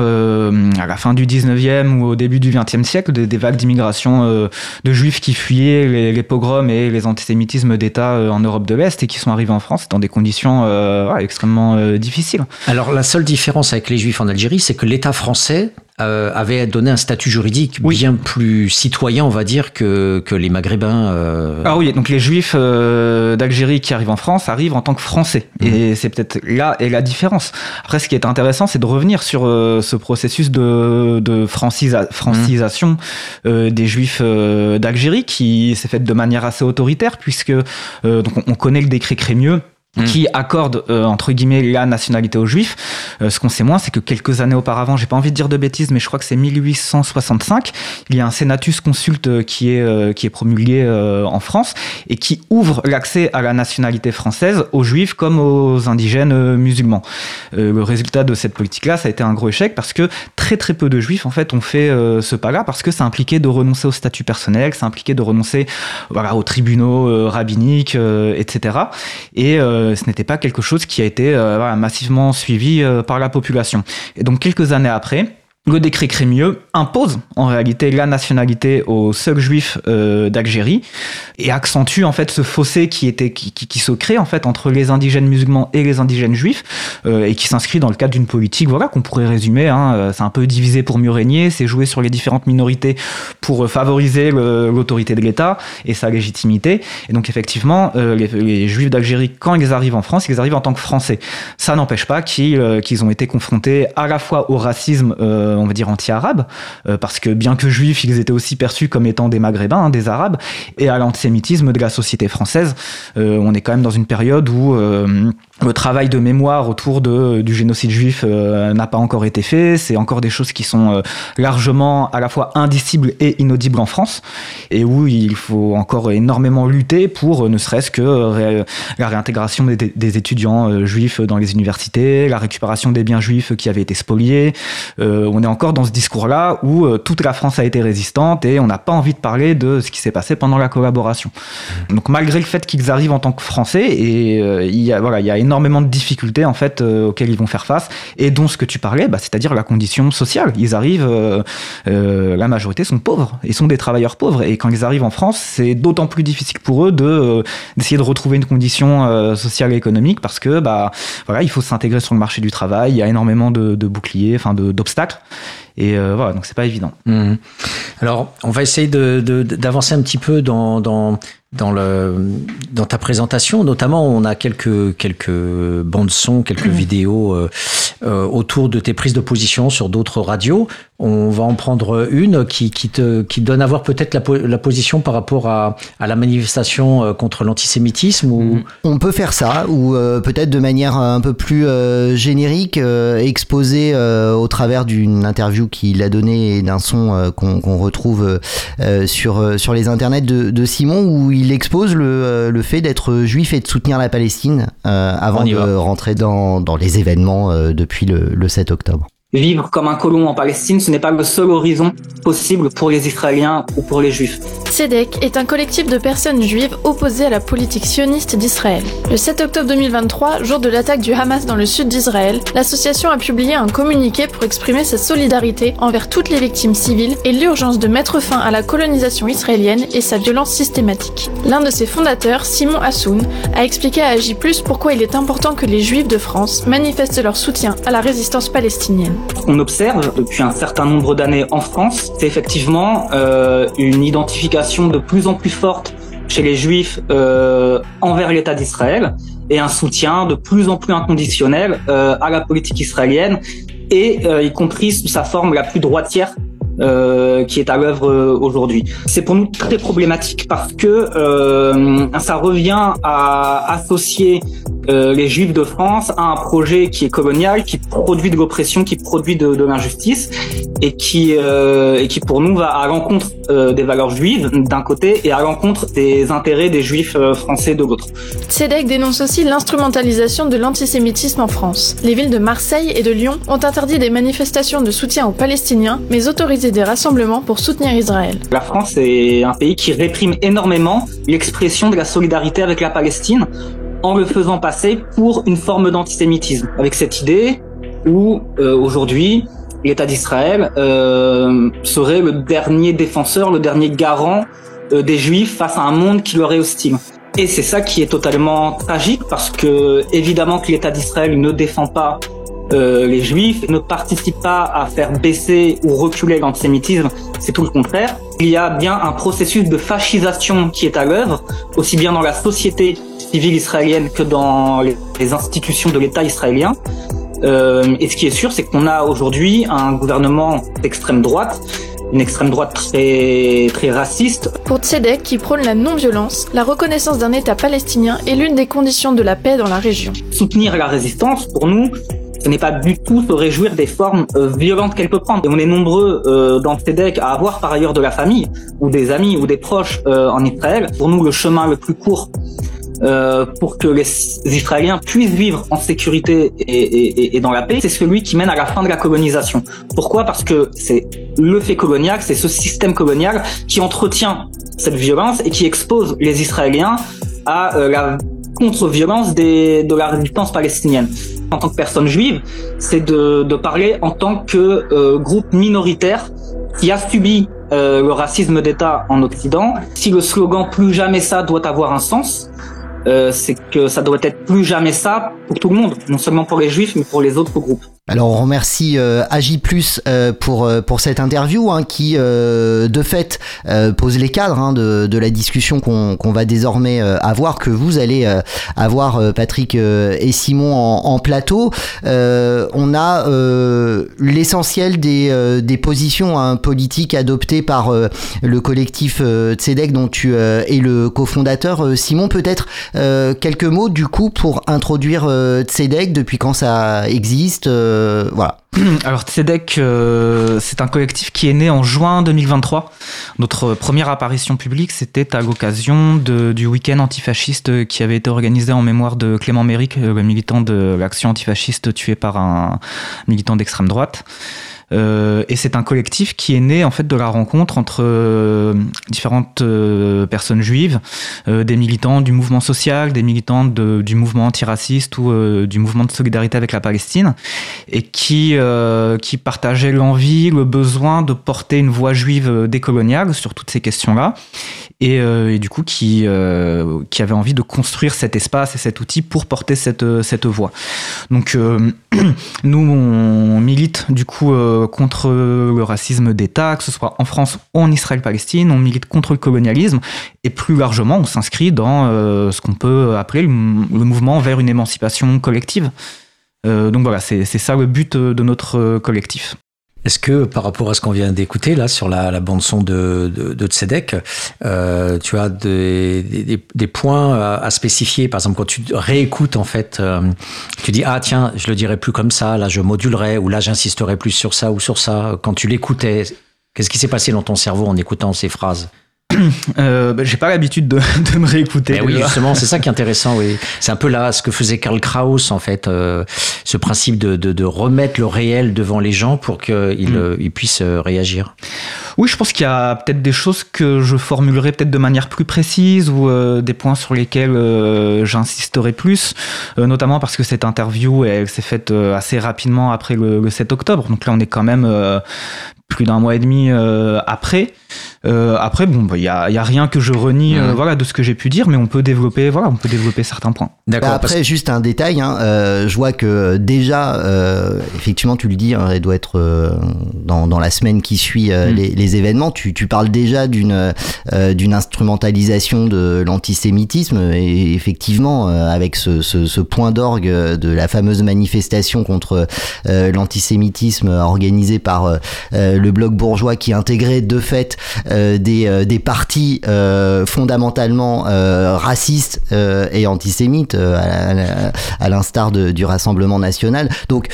à la fin du 19e ou au début du XXe siècle, des, vagues d'immigration euh, de juifs qui fuyaient les, pogroms et les antisémitismes d'État euh, en Europe de l'Est et qui sont arrivés en France dans des conditions euh, extrêmement difficiles. Alors la seule différence avec les Juifs en Algérie, c'est que l'État français euh, avait donné un statut juridique Oui. bien plus citoyen, on va dire, que, que les Maghrébins. euh, Ah oui, donc les juifs euh, d'Algérie qui arrivent en France arrivent en tant que français. Et c'est peut-être là est la différence. Après, ce qui est intéressant, c'est de revenir sur euh, ce processus de, de francisa- francisation euh, des juifs euh, d'Algérie qui s'est fait de manière assez autoritaire, puisque euh, donc on, on connaît le décret Crémieux qui accorde euh, entre guillemets la nationalité aux juifs. Euh, ce qu'on sait moins, c'est que quelques années auparavant, j'ai pas envie de dire de bêtises, mais je crois que c'est 1865, il y a un senatus consulte euh, qui est euh, qui est promulgué euh, en France et qui ouvre l'accès à la nationalité française aux juifs comme aux indigènes euh, musulmans. Le résultat de cette politique-là, ça a été un gros échec parce que très très peu de juifs en fait ont fait ce pas-là parce que ça impliquait de renoncer au statut personnel, ça impliquait de renoncer voilà aux tribunaux rabbiniques, etc. Et ce n'était pas quelque chose qui a été euh, massivement suivi euh, par la population. Et donc quelques années après, le décret Crémieux impose en réalité la nationalité aux seuls juifs euh, d'Algérie et accentue en fait ce fossé qui était qui, qui, se crée en fait entre les indigènes musulmans et les indigènes juifs euh, et qui s'inscrit dans le cadre d'une politique voilà qu'on pourrait résumer hein, euh, c'est un peu divisé pour mieux régner c'est jouer sur les différentes minorités pour favoriser l'autorité de l'État et sa légitimité. Et donc effectivement les, juifs d'Algérie quand ils arrivent en France ils arrivent en tant que français. Ça n'empêche pas qu'ils qu'ils ont été confrontés à la fois au racisme on va dire anti-arabe euh, parce que bien que juifs ils étaient aussi perçus comme étant des maghrébins hein, des arabes et à l'antisémitisme de la société française Euh, on est quand même dans une période où euh, le travail de mémoire autour de, du génocide juif euh, n'a pas encore été fait. C'est encore des choses qui sont euh, largement à la fois indicibles et inaudibles en France, et où il faut encore énormément lutter pour euh, ne serait-ce que la réintégration des, des étudiants juifs dans les universités, la récupération des biens juifs qui avaient été spoliés. On est encore dans ce discours-là où toute la France a été résistante et on n'a pas envie de parler de ce qui s'est passé pendant la collaboration. Donc malgré le fait qu'ils arrivent en tant que Français, et il y a voilà, il y a énormément de difficultés en fait euh, auxquelles ils vont faire face, et dont ce que tu parlais, bah, c'est-à-dire la condition sociale. Ils arrivent, euh, euh, la majorité sont pauvres, et sont des travailleurs pauvres, et quand ils arrivent en France, c'est d'autant plus difficile pour eux de d'essayer de retrouver une condition sociale et économique parce que bah voilà, il faut s'intégrer sur le marché du travail, il y a énormément de, de boucliers, enfin de- d'obstacles, et euh, voilà, donc c'est pas évident. Mhm. Alors, on va essayer de- de- d'avancer un petit peu dans, dans, dans, le, dans ta présentation. Notamment, on a quelques, quelques bandes son, quelques vidéos euh, euh, autour de tes prises de position sur d'autres radios. On va en prendre une qui, qui, te, qui donne à voir peut-être la, la position par rapport à, à la manifestation euh, contre l'antisémitisme. Ou... On peut faire ça, ou euh, peut-être de manière un peu plus euh, générique, euh, euh, au travers d'une interview qu'il a donnée et d'un son euh, qu'on qu'on retrouve euh, sur, euh, sur les internets de, de Simon, où il expose le, euh, le fait d'être juif et de soutenir la Palestine euh, avant de va. rentrer dans, dans les événements euh, depuis le, le 7 octobre. Vivre comme un colon en Palestine, ce n'est pas le seul horizon possible pour les Israéliens ou pour les Juifs. Tzedek est un collectif de personnes juives opposées à la politique sioniste d'Israël. Le 7 octobre 2023, jour de l'attaque du Hamas dans le sud d'Israël, l'association a publié un communiqué pour exprimer sa solidarité envers toutes les victimes civiles et l'urgence de mettre fin à la colonisation israélienne et sa violence systématique. L'un de ses fondateurs, Simon Hassoun, a expliqué à Agi+, pourquoi il est important que les juifs de France manifestent leur soutien à la résistance palestinienne. Qu'on observe depuis un certain nombre d'années en France, c'est effectivement euh, une identification de plus en plus forte chez les Juifs euh, envers l'État d'Israël et un soutien de plus en plus inconditionnel euh, à la politique israélienne et y compris sous sa forme la plus droitière qui est à l'œuvre aujourd'hui. C'est pour nous très problématique parce que ça revient à associer euh, les Juifs de France à un projet qui est colonial, qui produit de l'oppression, qui produit de, de l'injustice et qui euh, et qui pour nous va à l'encontre euh, des valeurs juives d'un côté et à l'encontre des intérêts des Juifs euh, français de l'autre. Tzedek dénonce aussi l'instrumentalisation de l'antisémitisme en France. Les villes de Marseille et de Lyon ont interdit des manifestations de soutien aux Palestiniens, mais autorisé des rassemblements pour soutenir Israël. La France est un pays qui réprime énormément l'expression de la solidarité avec la Palestine en le faisant passer pour une forme d'antisémitisme. Avec cette idée où euh, aujourd'hui l'État d'Israël euh, serait le dernier défenseur, le dernier garant euh, des Juifs face à un monde qui leur est hostile. Et c'est ça qui est totalement tragique parce que évidemment que l'État d'Israël ne défend pas euh, les Juifs, ne participe pas à faire baisser ou reculer l'antisémitisme, c'est tout le contraire. Il y a bien un processus de fascisation qui est à l'œuvre, aussi bien dans la société civile israélienne que dans les institutions de l'État israélien. Euh, et ce qui est sûr, c'est qu'on a aujourd'hui un gouvernement d'extrême droite, une extrême droite très très raciste. Pour Tzedek, qui prône la non-violence, la reconnaissance d'un État palestinien est l'une des conditions de la paix dans la région. Soutenir la résistance, pour nous, ce n'est pas du tout se réjouir des formes euh, violentes qu'elle peut prendre. Et on est nombreux euh, dans Tzedek à avoir par ailleurs de la famille, ou des amis, ou des proches euh, en Israël. Pour nous, le chemin le plus court euh, pour que les Israéliens puissent vivre en sécurité et, dans la paix, c'est celui qui mène à la fin de la colonisation. Pourquoi? Parce que c'est le fait colonial, c'est ce système colonial qui entretient cette violence et qui expose les Israéliens à euh, la contre-violence de la résistance palestinienne. En tant que personne juive, c'est de, de parler en tant que euh, groupe minoritaire qui a subi euh, le racisme d'État en Occident. Si le slogan plus jamais ça doit avoir un sens, euh, c'est que ça doit être plus jamais ça pour tout le monde, non seulement pour les juifs, mais pour les autres groupes. Alors on remercie euh, Plus euh, pour euh, pour cette interview hein, qui euh, de fait euh, pose les cadres hein, de, de la discussion qu'on qu'on va désormais avoir que vous allez avoir Patrick et Simon en, en plateau. On a l'essentiel des des positions hein, politiques adoptées par le collectif Tzedek dont tu es le cofondateur. Simon peut-être quelques mots du coup pour introduire Tzedek depuis quand ça existe. Euh, voilà. Alors Tzedek, euh, c'est un collectif qui est né en juin 2023. Notre première apparition publique, c'était à l'occasion du week-end antifasciste qui avait été organisé en mémoire de Clément Méric, le militant de l'action antifasciste tué par un militant d'extrême droite. Euh, et c'est un collectif qui est né en fait de la rencontre entre euh, différentes euh, personnes juives, des militants du mouvement social, des militants du mouvement antiraciste ou du mouvement de solidarité avec la Palestine, et qui qui partageaient l'envie, le besoin de porter une voix juive décoloniale sur toutes ces questions-là, et, euh, et du coup qui euh, qui avait envie de construire cet espace et cet outil pour porter cette euh, cette voix. Donc nous, on milite du coup contre le racisme d'État, que ce soit en France ou en Israël-Palestine. On milite contre le colonialisme et plus largement, on s'inscrit dans ce qu'on peut appeler le, mouvement vers une émancipation collective. Donc voilà, c'est ça le but de notre collectif. Est-ce que par rapport à ce qu'on vient d'écouter là sur la, la bande son de, de, de Tzedek, euh, tu as des, des, des points à, à spécifier? Par exemple, quand tu réécoutes en fait, euh, tu dis ah tiens, je le dirais plus comme ça, là je modulerais ou là j'insisterais plus sur ça ou sur ça. Quand tu l'écoutais, qu'est-ce qui s'est passé dans ton cerveau en écoutant ces phrases? Euh, bah, J'ai pas l'habitude de, de me réécouter. Eh oui, justement, c'est ça qui est intéressant. Oui, c'est un peu là ce que faisait Karl Kraus en fait, euh, ce principe de, de, de remettre le réel devant les gens pour qu'ils Mm. euh, ils puissent euh, réagir. Oui, je pense qu'il y a peut-être des choses que je formulerai peut-être de manière plus précise ou euh, des points sur lesquels euh, j'insisterai plus, euh, notamment parce que cette interview elle, s'est faite assez rapidement après le, le 7 octobre. Donc là, on est quand même euh, plus d'un mois et demi euh, après. Euh, après, bon, bah, il y, a, il y a rien que je renie euh, voilà, de ce que j'ai pu dire, mais on peut développer, voilà, on peut développer certains points. D'accord. Bah, après, juste un détail, hein, euh, je vois que déjà, euh, effectivement, tu le dis, hein, elle doit être euh, dans, dans la semaine qui suit euh, Mm. les, les événements. Tu, tu parles déjà d'une euh, d'une instrumentalisation de l'antisémitisme et effectivement, euh, avec ce, ce, ce point d'orgue de la fameuse manifestation contre euh, l'antisémitisme organisée par euh, euh, le bloc bourgeois qui intégrait de fait euh, des, euh, des partis euh, fondamentalement euh, racistes euh, et antisémites, euh, à, à l'instar du Rassemblement national. Donc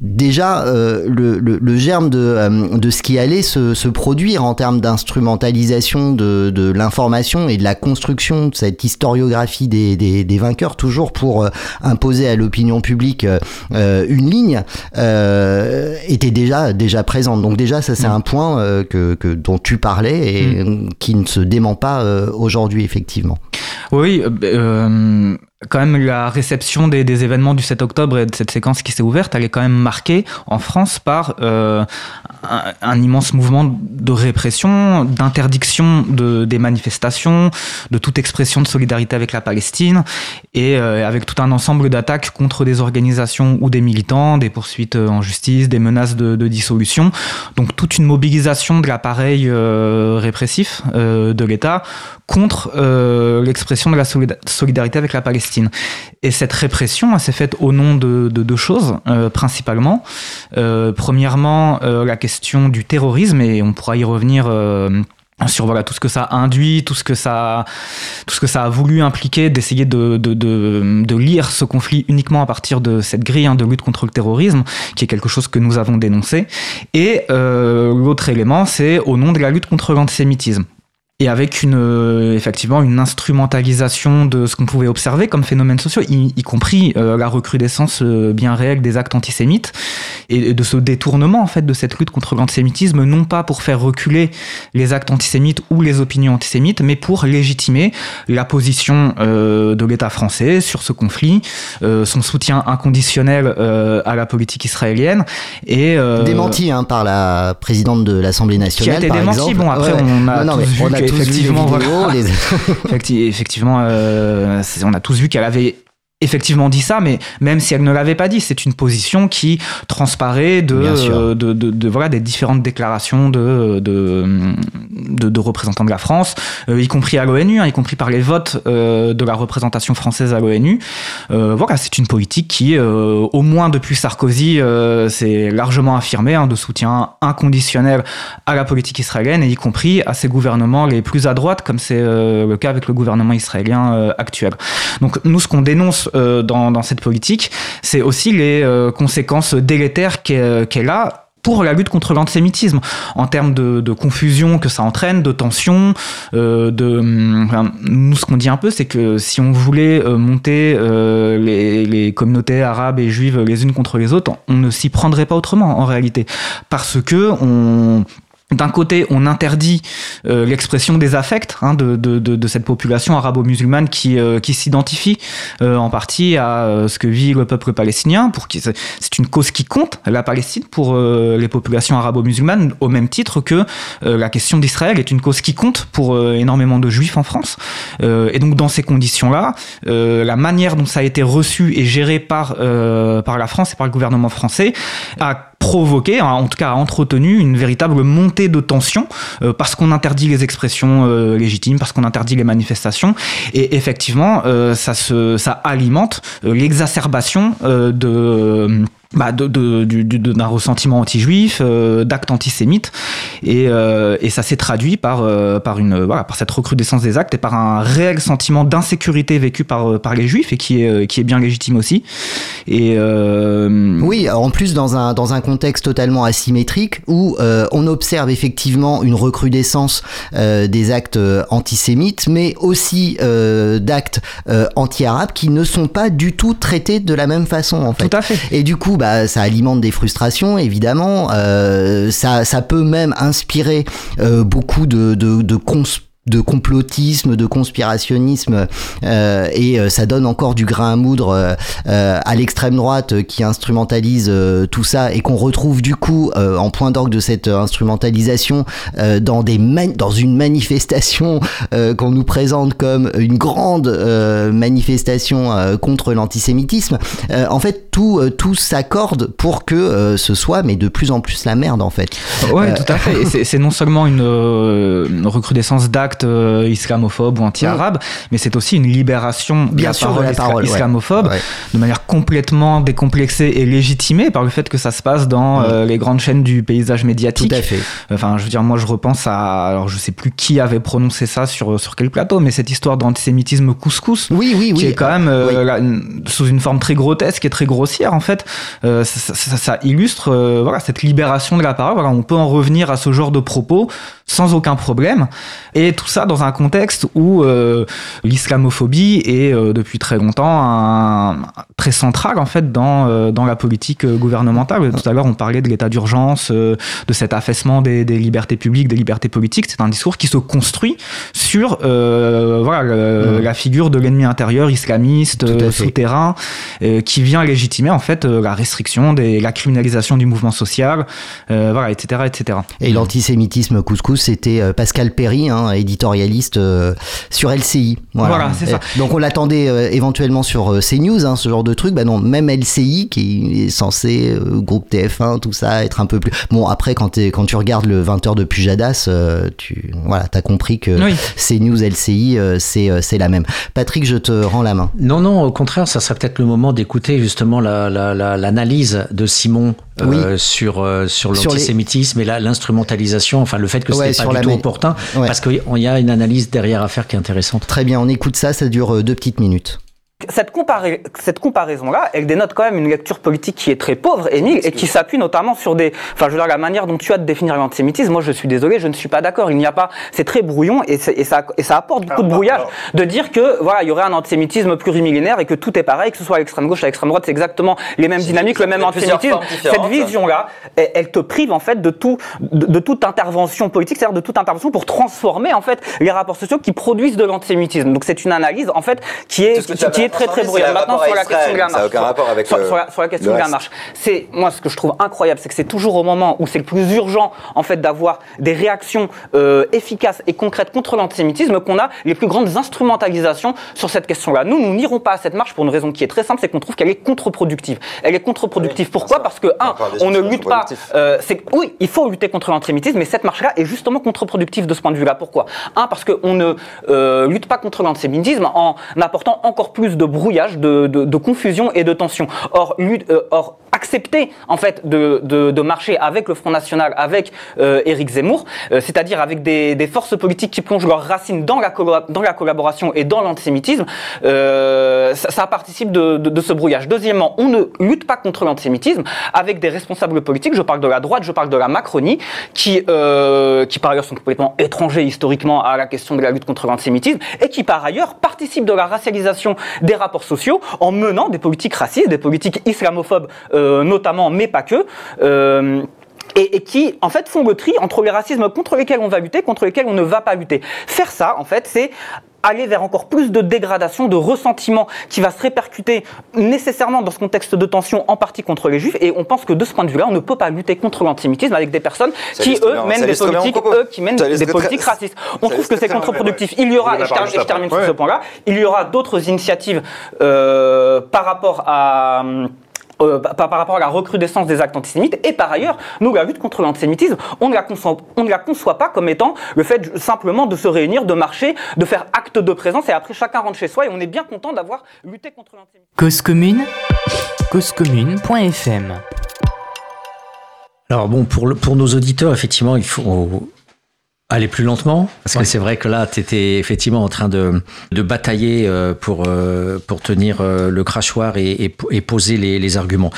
déjà euh, le, le, le germe de, euh, de ce qui allait se, se produire en termes d'instrumentalisation de, de l'information et de la construction de cette historiographie des, des, des vainqueurs, toujours pour euh, imposer à l'opinion publique euh, une ligne, euh, était déjà, déjà présente. Donc déjà, ça c'est un point euh, que, que, dont tu parlais et euh, qui ne se dément pas euh, aujourd'hui, effectivement. Oui, euh, quand même la réception des, événements du 7 octobre et de cette séquence qui s'est ouverte, elle est quand même marquée en France par euh, un, immense mouvement de répression, d'interdiction de, des manifestations, de toute expression de solidarité avec la Palestine et euh, avec tout un ensemble d'attaques contre des organisations ou des militants, des poursuites euh, en justice, des menaces de, dissolution. Donc toute une mobilisation de l'appareil répressif de l'État contre l'expression de la solidarité avec la Palestine. Et cette répression, s'est faite au nom de deux choses, euh, principalement. Euh, premièrement, euh, la question du terrorisme, et on pourra y revenir sur tout ce que ça a induit, tout ce que ça, tout ce que ça a voulu impliquer, d'essayer de, lire ce conflit uniquement à partir de cette grille hein, de lutte contre le terrorisme, qui est quelque chose que nous avons dénoncé. Et l'autre élément, c'est au nom de la lutte contre l'antisémitisme et avec une euh, effectivement une instrumentalisation de ce qu'on pouvait observer comme phénomènes sociaux, y, y compris euh, la recrudescence euh, bien réelle des actes antisémites et de ce détournement en fait de cette lutte contre l'antisémitisme, non pas pour faire reculer les actes antisémites ou les opinions antisémites, mais pour légitimer la position euh, de l'État français sur ce conflit, euh, son soutien inconditionnel euh, à la politique israélienne et démenti hein, par la présidente de l'Assemblée nationale. Qui a été par démenti. Exemple. Bon après ouais. on a non, non, tous vu on a effectivement, les vidéos, voilà. les... effectivement, euh, on a tous vu qu'elle avait effectivement dit ça, mais même si elle ne l'avait pas dit, c'est une position qui transparaît de, euh, de, de, de, voilà des différentes déclarations de, de, de, représentants de la France, euh, y compris à l'ONU, hein, y compris par les votes euh, de la représentation française à l'ONU. Voilà, c'est une politique qui, au moins depuis Sarkozy, s'est largement affirmée hein, de soutien inconditionnel à la politique israélienne, et y compris à ses gouvernements les plus à droite, comme c'est le cas avec le gouvernement israélien actuel. Donc nous, ce qu'on dénonce euh, dans, cette politique, c'est aussi les euh, conséquences délétères qu'elle qu a pour la lutte contre l'antisémitisme, en termes de, confusion que ça entraîne, de tension, euh, de enfin, nous ce qu'on dit un peu, c'est que si on voulait euh, monter euh, les, les, communautés arabes et juives les unes contre les autres, on ne s'y prendrait pas autrement en réalité, parce que on d'un côté, on interdit euh, l'expression des affects hein, de, de, de, de, cette population arabo-musulmane qui, euh, qui s'identifie euh, en partie à ce que vit le peuple palestinien. Pour qui c'est une cause qui compte, la Palestine, pour les populations arabo-musulmanes, au même titre que la question d'Israël est une cause qui compte pour énormément de juifs en France. et donc, dans ces conditions-là, la manière dont ça a été reçu et géré par, par la France et par le gouvernement français a provoqué, en tout cas a entretenu une véritable montée de tension euh, parce qu'on interdit les expressions euh, légitimes, parce qu'on interdit les manifestations. Et effectivement euh, ça se ça alimente l'exacerbation de bah de, de, d'un ressentiment anti-juif, euh, d'actes antisémites, et, euh, et ça s'est traduit par, euh, par, une, voilà, par cette recrudescence des actes et par un réel sentiment d'insécurité vécu par, par les juifs et qui est, qui est bien légitime aussi. Et euh, oui, en plus dans un, dans un contexte totalement asymétrique où euh, on observe effectivement une recrudescence euh, des actes antisémites, mais aussi d'actes anti-arabes qui ne sont pas du tout traités de la même façon en fait. Tout à fait. Et du coup, bah, ça alimente des frustrations, évidemment. Euh, ça, ça peut même inspirer euh, beaucoup de, de, de cons de complotisme, de conspirationnisme, euh, et euh, ça donne encore du grain à moudre euh, à l'extrême droite qui instrumentalise tout ça et qu'on retrouve du coup en point d'orgue de cette instrumentalisation dans des dans une manifestation qu'on nous présente comme une grande manifestation contre l'antisémitisme. en fait, tout tout s'accorde pour que ce soit, mais de plus en plus la merde en fait. Ouais, tout à fait. c'est non seulement une, une recrudescence d'actes euh, islamophobe ou anti-arabe, mais c'est aussi une libération de Bien la sûr, parole, de la parole islamophobe ouais. de manière complètement décomplexée et légitimée par le fait que ça se passe dans euh, les grandes chaînes du paysage médiatique. Tout à fait. Enfin, je veux dire, moi, je repense à, alors je sais plus qui avait prononcé ça sur sur quel plateau, mais cette histoire d'antisémitisme couscous, oui, oui, qui oui. est quand même euh, sous une forme très grotesque et très grossière en fait. Ça, ça, ça, illustre voilà cette libération de la parole. Voilà, on peut en revenir à ce genre de propos sans aucun problème et tout ça dans un contexte où euh, l'islamophobie est euh, depuis très longtemps un, très central en fait dans euh, dans la politique gouvernementale. Tout à l'heure, on parlait de l'état d'urgence, de cet affaissement des, des libertés publiques, des libertés politiques. C'est un discours qui se construit sur voilà le- Mhm. la figure de l'ennemi intérieur islamiste souterrain qui vient légitimer en fait la restriction des la criminalisation du mouvement social, voilà, etc., etc. Et l'antisémitisme couscous, c'était Pascal Perry, hein, éditorialiste euh, sur LCI. Voilà, c'est ça. Et Donc on l'attendait euh, éventuellement sur euh, CNews, hein, ce genre de truc. Bah non, même LCI qui est censé euh, groupe TF1, tout ça, être un peu plus. Bon après quand, tu regardes le 20h de Pujadas, euh, tu voilà, t'as compris que Oui. CNews, LCI, euh, c'est euh, c'est la même. Patrick, je te rends la main. Non, non, au contraire, ça serait peut-être le moment d'écouter justement la- la- la- l'analyse de Simon euh, Oui. sur, euh, sur les- l'antisémitisme et la- l'instrumentalisation, enfin le fait que Ouais, c'était pas la du tout opportun, Ouais. parce qu'il y a une analyse derrière à faire qui est intéressante. Très bien, on écoute ça, ça dure euh, deux petites minutes. Cette, compara- cette comparaison-là, elle dénote quand même une lecture politique qui est très pauvre, Émile, et qui s'appuie notamment sur des... Enfin, je veux dire, la manière dont tu as de définir l'antisémitisme, moi je suis désolé, je ne suis pas d'accord. Il n'y a pas... C'est très brouillon et, et ça, et ça apporte beaucoup de brouillage de dire que, voilà, il y aurait un antisémitisme plurimillénaire et que tout est pareil, que ce soit à l'extrême gauche, à l'extrême droite, c'est exactement les mêmes dynamiques, le même antisémitisme. Cette vision-là, elle, elle te prive en fait de, tout, de, de toute intervention politique, c'est-à-dire de toute intervention pour transformer en fait les rapports sociaux qui produisent de l'antisémitisme. Donc c'est une analyse en fait est, qui est très très bruyante. Maintenant rapport sur la question de la. Ça marche. aucun rapport avec sur, le- sur la, sur la question de la marche. C'est moi ce que je trouve incroyable, c'est que c'est toujours au moment où c'est le plus urgent en fait d'avoir des réactions euh, efficaces et concrètes contre l'antisémitisme qu'on a les plus grandes instrumentalisations sur cette question-là. Nous, nous n'irons pas à cette marche pour une raison qui est très simple, c'est qu'on trouve qu'elle est contre-productive. Elle est contre-productive. Pourquoi Parce que un, on ne lutte pas. euh, c'est oui, il faut lutter contre l'antisémitisme, mais cette marche-là est justement contre-productive de ce point de vue-là. Pourquoi? Un, parce qu'on ne euh, lutte pas contre l'antisémitisme en apportant encore plus de brouillage, de, confusion et de tension. Or, euh, accepter en fait de, marcher avec le Front National, avec euh, Éric Zemmour, euh, c'est-à-dire avec des, forces politiques qui plongent leurs racines dans la, collaboration et dans l'antisémitisme, euh, ça, participe de, de, ce brouillage. Deuxièmement, on ne lutte pas contre l'antisémitisme avec des responsables politiques, je parle de la droite, je parle de la Macronie, qui, qui par ailleurs sont complètement étrangers historiquement à la question de la lutte contre l'antisémitisme, et qui par ailleurs participent de la racialisation des rapports sociaux en menant des politiques racistes, des politiques islamophobes euh, notamment, mais pas que. euh, et, qui, en fait, font le tri entre les racismes contre lesquels on va lutter, contre lesquels on ne va pas lutter. Faire ça, en fait, c'est aller vers encore plus de dégradation, de ressentiment qui va se répercuter nécessairement dans ce contexte de tension, en partie contre les juifs. Et on pense que de ce point de vue-là, on ne peut pas lutter contre l'antisémitisme avec des personnes Ça qui, eux, mènent des politiques, eux, qui mènent Ça des très- politiques racistes. On ça trouve que c'est contre-productif. ouais. Il y aura, et je, termine- juste et je termine après. sur ce point-là, il y aura d'autres initiatives euh, par rapport à... euh, par, par rapport à la recrudescence des actes antisémites. Et par ailleurs, nous, la lutte contre l'antisémitisme, on ne la conçoit, on ne la conçoit pas comme étant le fait simplement de se réunir, de marcher, de faire acte de présence et après chacun rentre chez soi et on est bien content d'avoir lutté contre l'antisémitisme. Cause commune, causecommune.fm. Alors bon, pour, le- pour nos auditeurs, effectivement, il faut aller plus lentement, parce que c'est vrai que là, tu étais effectivement en train de, de batailler euh, pour, euh, pour tenir euh, le crachoir et, et, et poser les, les arguments.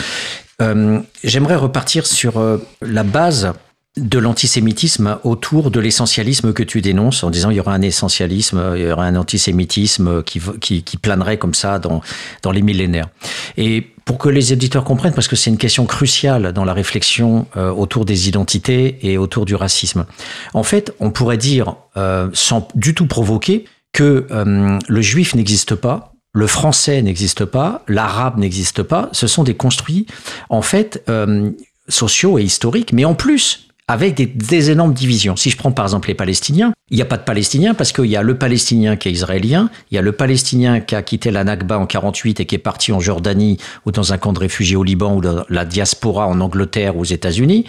Euh, J'aimerais repartir sur la base de l'antisémitisme autour de l'essentialisme que tu dénonces en disant il y aura un essentialisme, il y aura un antisémitisme qui, qui, qui planerait comme ça dans, dans les millénaires. Et pour que les éditeurs comprennent, parce que c'est une question cruciale dans la réflexion euh, autour des identités et autour du racisme. En fait, on pourrait dire, euh, sans du tout provoquer, que euh, le juif n'existe pas, le français n'existe pas, l'arabe n'existe pas. Ce sont des construits, en fait, sociaux et historiques, mais en plus, avec des, énormes divisions. Si je prends par exemple les Palestiniens, il n'y a pas de Palestiniens parce qu'il y a le Palestinien qui est israélien, il y a le Palestinien qui a quitté la Nakba en 48 et qui est parti en Jordanie ou dans un camp de réfugiés au Liban ou dans la diaspora en Angleterre ou aux États-Unis.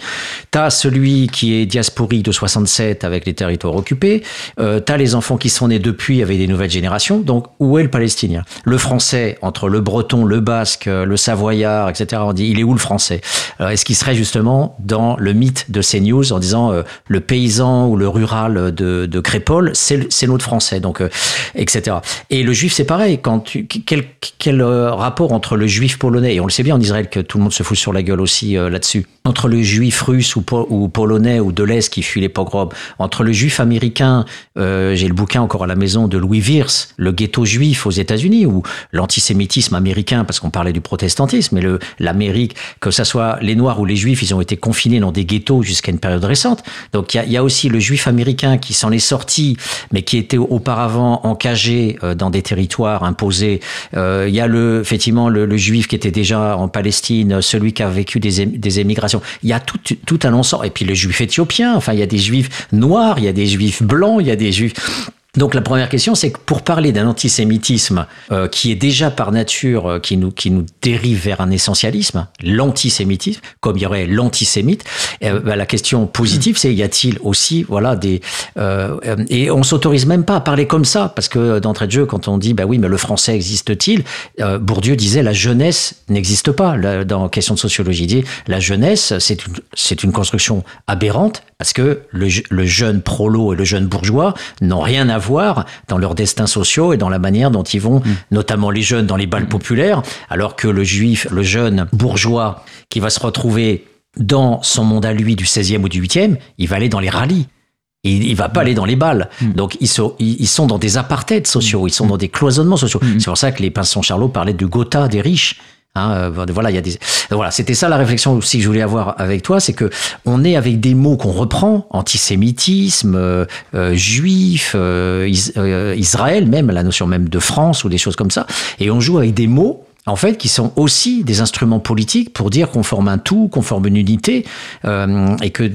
T'as celui qui est diasporique de 67 avec les territoires occupés. Euh, T'as les enfants qui sont nés depuis avec des nouvelles générations. Donc où est le Palestinien? Le français entre le breton, le basque, le savoyard, etc. On dit il est où le français? Est-ce qu'il serait justement dans le mythe de ces en disant euh, le paysan ou le rural de, de Crépole, c'est l'autre français, donc euh, etc. Et le juif, c'est pareil. Quel, euh, rapport entre le juif polonais et on le sait bien en Israël que tout le monde se fout sur la gueule aussi là-dessus, entre le juif russe ou, po- ou polonais ou de l'est qui fuit les pogroms, entre le juif américain, j'ai le bouquin encore à la maison de Louis Wirtz, le ghetto juif aux États-Unis ou l'antisémitisme américain parce qu'on parlait du protestantisme, mais l'Amérique, que ça soit les noirs ou les juifs, ils ont été confinés dans des ghettos jusqu'à une période récente. Donc il y y a aussi le juif américain qui s'en est sorti, mais qui était auparavant encagé euh, dans des territoires imposés. Euh, il y a le effectivement le, le juif qui était déjà en Palestine, celui qui a vécu des, des émigrations. Il y a tout, tout un ensemble. Et puis le juif éthiopien. Enfin, il y a des juifs noirs, il y a des juifs blancs, il y a des juifs. Donc la première question, c'est que pour parler d'un antisémitisme euh, qui est déjà par nature, euh, qui nous qui nous dérive vers un essentialisme, l'antisémitisme, comme il y aurait l'antisémite, euh, bah, la question positive, c'est y a-t-il aussi voilà des euh, et on s'autorise même pas à parler comme ça parce que euh, d'entrée de jeu, quand on dit bah oui, mais le français existe-t-il euh, Bourdieu disait la jeunesse n'existe pas Là, dans question de sociologie. Il dit la jeunesse, c'est une c'est une construction aberrante parce que le, le jeune prolo et le jeune bourgeois n'ont rien à dans leurs destins sociaux et dans la manière dont ils vont, notamment les jeunes, dans les balles populaires, alors que le juif, le jeune bourgeois qui va se retrouver dans son monde à lui du 16e ou du 8e, il va aller dans les rallyes. Il, il va pas aller dans les balles. Donc ils sont, ils sont dans des apartheids sociaux, ils sont dans des cloisonnements sociaux. C'est pour ça que les Pinson Charlot parlaient du Gotha des riches. Hein, euh, voilà, il y a des. Voilà, c'était ça la réflexion aussi que je voulais avoir avec toi, c'est que on est avec des mots qu'on reprend, antisémitisme, euh, euh, juif, Is- Israël, même la notion même de France ou des choses comme ça, et on joue avec des mots. En fait, qui sont aussi des instruments politiques pour dire qu'on forme un tout, qu'on forme une unité, et que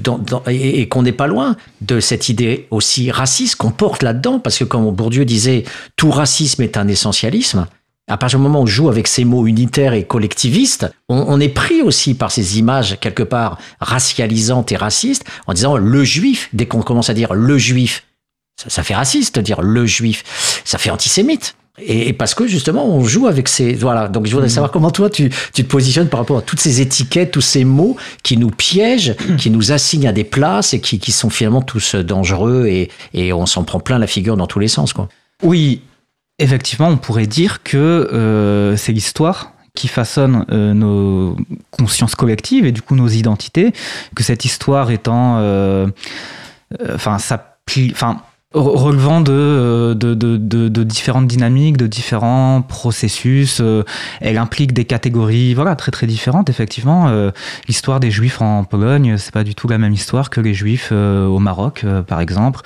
et qu'on n'est pas loin de cette idée aussi raciste qu'on porte là-dedans, parce que comme Bourdieu disait, tout racisme est un essentialisme. À partir du moment où on joue avec ces mots unitaires et collectivistes, on, on est pris aussi par ces images quelque part racialisantes et racistes, en disant le juif. Dès qu'on commence à dire le juif, ça, ça fait raciste de dire le juif, ça fait antisémite. Et, et parce que justement, on joue avec ces voilà. Donc je voudrais savoir comment toi tu, tu te positionnes par rapport à toutes ces étiquettes, tous ces mots qui nous piègent, qui nous assignent à des places et qui, qui sont finalement tous dangereux et, et on s'en prend plein la figure dans tous les sens quoi. Oui, effectivement, on pourrait dire que euh, c'est l'histoire qui façonne euh, nos consciences collectives et du coup nos identités, que cette histoire étant, enfin, relevant de, de, différentes dynamiques, de différents processus. euh, elle implique des catégories, voilà, très très différentes. Effectivement, l'histoire des Juifs en Pologne, c'est pas du tout la même histoire que les Juifs au Maroc, par exemple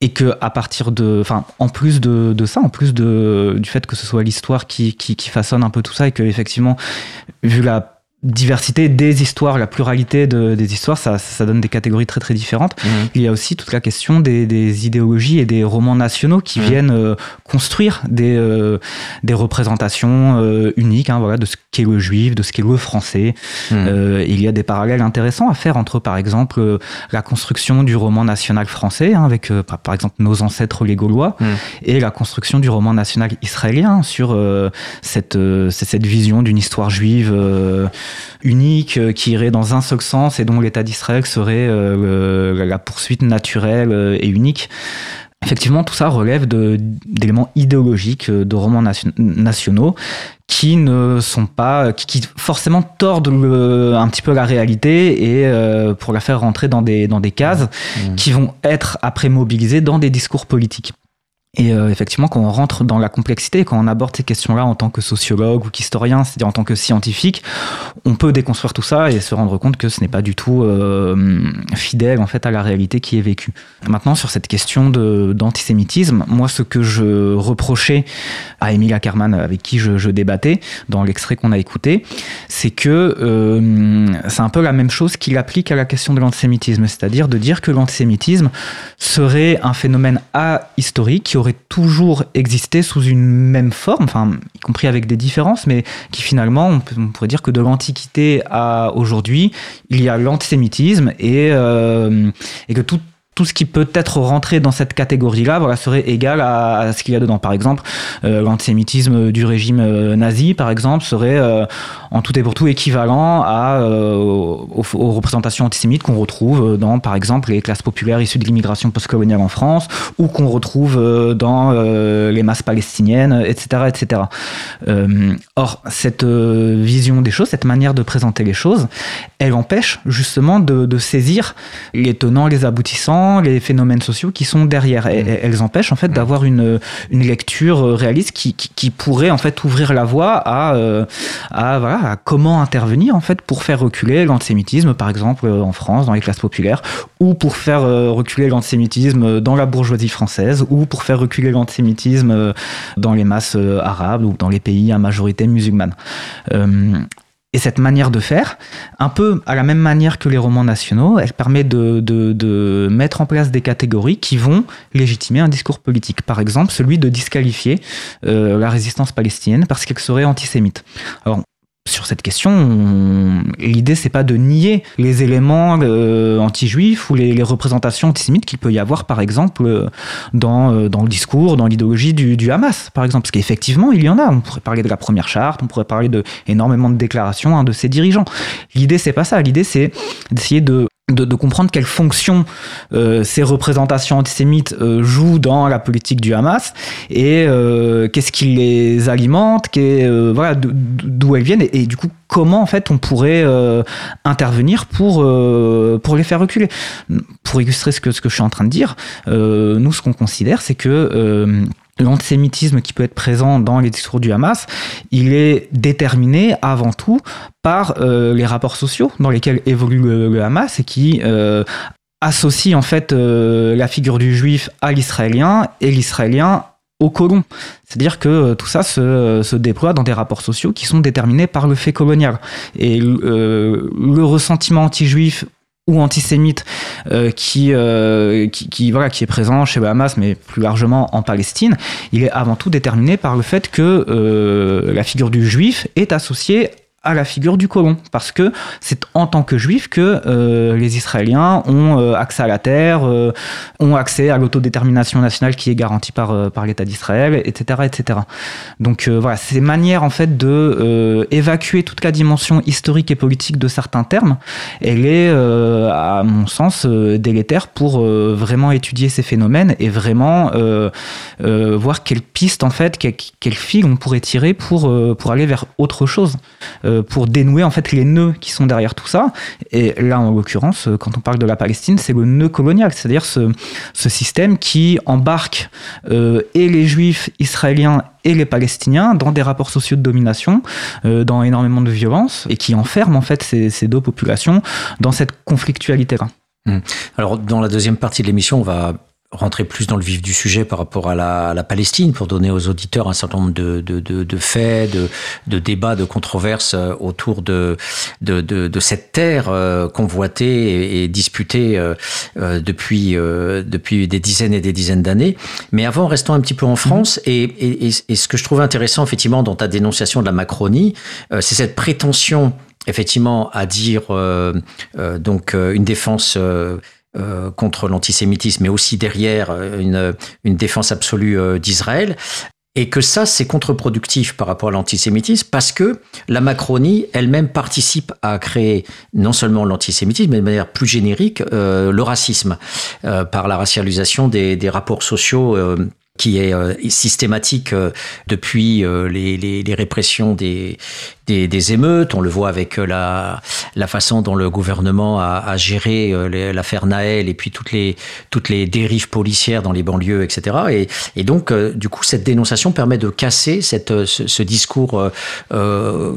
et que à partir de enfin en plus de, de ça en plus de du fait que ce soit l'histoire qui, qui, qui façonne un peu tout ça et que effectivement vu la diversité des histoires la pluralité de, des histoires ça, ça donne des catégories très très différentes il y a aussi toute la question des, des idéologies et des romans nationaux qui Mhm. viennent euh, construire des, euh, des représentations euh, uniques hein, voilà, de ce qu'est le juif, de ce qu'est le français. Mhm. Euh, il y a des parallèles intéressants à faire entre, par exemple, euh, la construction du roman national français, hein, avec, euh, par, exemple, nos ancêtres les Gaulois, Mhm. et la construction du roman national israélien sur euh, cette, euh, cette vision d'une histoire juive euh, unique euh, qui irait dans un seul sens et dont l'État d'Israël serait euh, la poursuite naturelle euh, et unique. Effectivement, tout ça relève d'éléments idéologiques, de romans nation- nationaux qui ne sont pas, qui, qui forcément tordent le- un petit peu la réalité et euh, pour la faire rentrer dans des, dans des cases qui vont être après mobilisées dans des discours politiques. Et euh, effectivement, quand on rentre dans la complexité, quand on aborde ces questions-là en tant que sociologue ou qu'historien, c'est-à-dire en tant que scientifique, on peut déconstruire tout ça et se rendre compte que ce n'est pas du tout euh, fidèle en fait à la réalité qui est vécue. Maintenant, sur cette question d'antisémitisme, moi, ce que je reprochais à Émile Ackermann, avec qui je, débattais dans l'extrait qu'on a écouté, c'est que euh, c'est un peu la même chose qu'il applique à la question de l'antisémitisme, c'est-à-dire de dire que l'antisémitisme serait un phénomène ahistorique aurait toujours existé sous une même forme, y compris avec des différences, mais qui finalement, on pourrait dire que de l'Antiquité à aujourd'hui, il y a l'antisémitisme et, euh, et que tout tout ce qui peut être rentré dans cette catégorie-là serait égal à, ce qu'il y a dedans. Par exemple, euh, l'antisémitisme du régime euh, nazi, par exemple, serait euh, en tout et pour tout équivalent aux, représentations antisémites qu'on retrouve dans, par exemple, les classes populaires issues de l'immigration postcoloniale en France, ou qu'on retrouve dans les masses palestiniennes, etc., etc. Or, cette vision des choses, cette manière de présenter les choses, elle empêche justement de, de saisir les tenants, les aboutissants, les phénomènes sociaux qui sont derrière. Et, et elles empêchent en fait d'avoir une, une lecture euh, réaliste qui, qui, qui pourrait en fait ouvrir la voie à, euh, à, voilà, à comment intervenir en fait pour faire reculer l'antisémitisme, par exemple euh, en France, dans les classes populaires, ou pour faire reculer l'antisémitisme dans la bourgeoisie française, ou pour faire reculer l'antisémitisme dans les masses arabes ou dans les pays à majorité musulmane. Euh, et cette manière de faire, un peu à la même manière que les romans nationaux, elle permet de, mettre en place des catégories qui vont légitimer un discours politique. Par exemple, celui de disqualifier euh, la résistance palestinienne parce qu'elle serait antisémite. Sur cette question, on- l'idée c'est pas de nier les éléments euh, anti-juifs ou les, représentations antisémites qu'il peut y avoir, par exemple, euh, dans, euh, dans le discours, dans l'idéologie du, du Hamas, par exemple, parce qu'effectivement il y en a. On pourrait parler de la première charte, on pourrait parler de énormément de déclarations hein, de ses dirigeants. L'idée c'est pas ça. L'idée c'est d'essayer de de, comprendre quelle fonction euh, ces représentations antisémites euh, jouent dans la politique du Hamas et euh, qu'est-ce qui les alimente, euh, voilà, d'où elles viennent et, et du coup comment en fait on pourrait intervenir pour pour les faire reculer. Pour illustrer ce que ce que je suis en train de dire, nous ce qu'on considère c'est que L'antisémitisme qui peut être présent dans les discours du Hamas, il est déterminé avant tout par euh, les rapports sociaux dans lesquels évolue le, Hamas et qui euh, associe en fait euh, la figure du juif à l'israélien et l'israélien au colon. C'est-à-dire que euh, tout ça se, déploie dans des rapports sociaux qui sont déterminés par le fait colonial. Et le ressentiment anti-juif ou antisémite euh, qui, euh, qui, voilà, qui est présent chez le Hamas, mais plus largement en Palestine, il est avant tout déterminé par le fait que euh, la figure du juif est associée à la figure du colon, parce que c'est en tant que juif que euh, les Israéliens ont euh, accès à la terre, euh, ont accès à l'autodétermination nationale qui est garantie par, par l'État d'Israël, etc., etc. Donc voilà, ces manières en fait de évacuer toute la dimension historique et politique de certains termes, elle est, à mon sens, délétère pour vraiment étudier ces phénomènes et vraiment voir quelle piste en fait, quel, quel fil on pourrait tirer pour pour aller vers autre chose, pour dénouer en fait les nœuds qui sont derrière tout ça. Et là, en l'occurrence, euh, quand on parle de la Palestine, c'est le nœud colonial, c'est-à-dire ce système qui embarque euh, et les Juifs israéliens et les Palestiniens dans des rapports sociaux de domination, euh, dans énormément de violence, et qui enferme en fait ces, ces deux populations dans cette conflictualité-là. Alors, dans la deuxième partie de l'émission, on va rentrer plus dans le vif du sujet par rapport à la, à la Palestine pour donner aux auditeurs un certain nombre de, de, de, de faits, de, de débats, de controverses euh, autour de, de, de, de cette terre euh, convoitée et, et disputée euh, depuis, euh, depuis des dizaines et des dizaines d'années. Mais avant, restons un petit peu en France et, et, et, ce que je trouve intéressant effectivement dans ta dénonciation de la Macronie, euh, c'est cette prétention effectivement à dire euh, euh, donc euh, une défense euh, contre l'antisémitisme, mais aussi derrière euh, une, une défense absolue euh, d'Israël. Et que ça, c'est contre-productif par rapport à l'antisémitisme parce que la Macronie elle-même participe à créer non seulement l'antisémitisme, mais de manière plus générique, euh, le racisme euh, par la racialisation des, des rapports sociaux. Qui est euh, systématique euh, depuis euh, les, répressions des, émeutes. On le voit avec la, façon dont le gouvernement a, géré l'affaire Naël et puis toutes les, dérives policières dans les banlieues, etc. Et, donc, du coup, cette dénonciation permet de casser ce, discours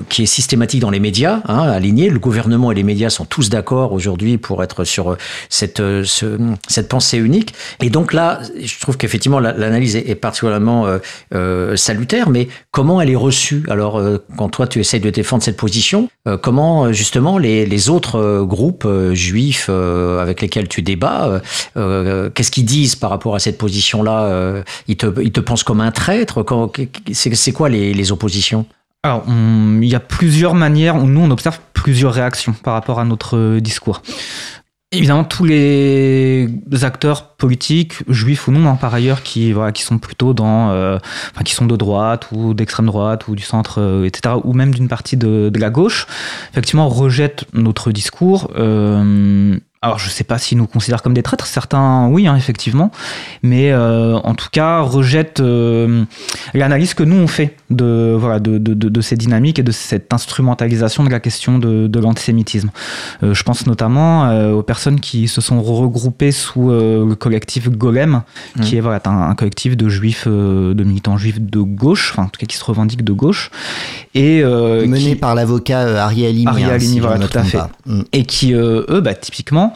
qui est systématique dans les médias, hein, aligné. Le gouvernement et les médias sont tous d'accord aujourd'hui pour être sur cette, ce, cette pensée unique. Et donc là, je trouve qu'effectivement, l'analyse est, particulièrement euh, euh, salutaire, mais comment elle est reçue? Alors, euh, quand toi, tu essayes de défendre cette position, comment justement les, autres groupes juifs avec lesquels tu débats, qu'est-ce qu'ils disent par rapport à cette position-là? Ils te, pensent comme un traître? C'est quoi les, les oppositions? Alors, on, il y a plusieurs manières, nous on observe plusieurs réactions par rapport à notre discours. Évidemment, tous les acteurs politiques, juifs ou non, hein, par ailleurs, qui voilà, qui sont plutôt dans, euh, enfin, qui sont de droite ou d'extrême droite ou du centre, euh, etc., ou même d'une partie de, de, la gauche, effectivement, rejettent notre discours. Euh, alors je sais pas s'ils nous considèrent comme des traîtres, certains oui hein, effectivement, mais euh, en tout cas rejettent euh, l'analyse que nous on fait de voilà de, de, de, ces dynamiques et de cette instrumentalisation de la question de, de l'antisémitisme. Euh, je pense notamment euh, aux personnes qui se sont regroupées sous euh, le collectif Golem, mmh. qui est voilà un, un, collectif de juifs, de militants juifs de gauche, enfin en tout cas qui se revendiquent de gauche, et mené qui, par l'avocat Ariel. Ariel hein, si voilà tout à fait, mmh. et qui eux bah typiquement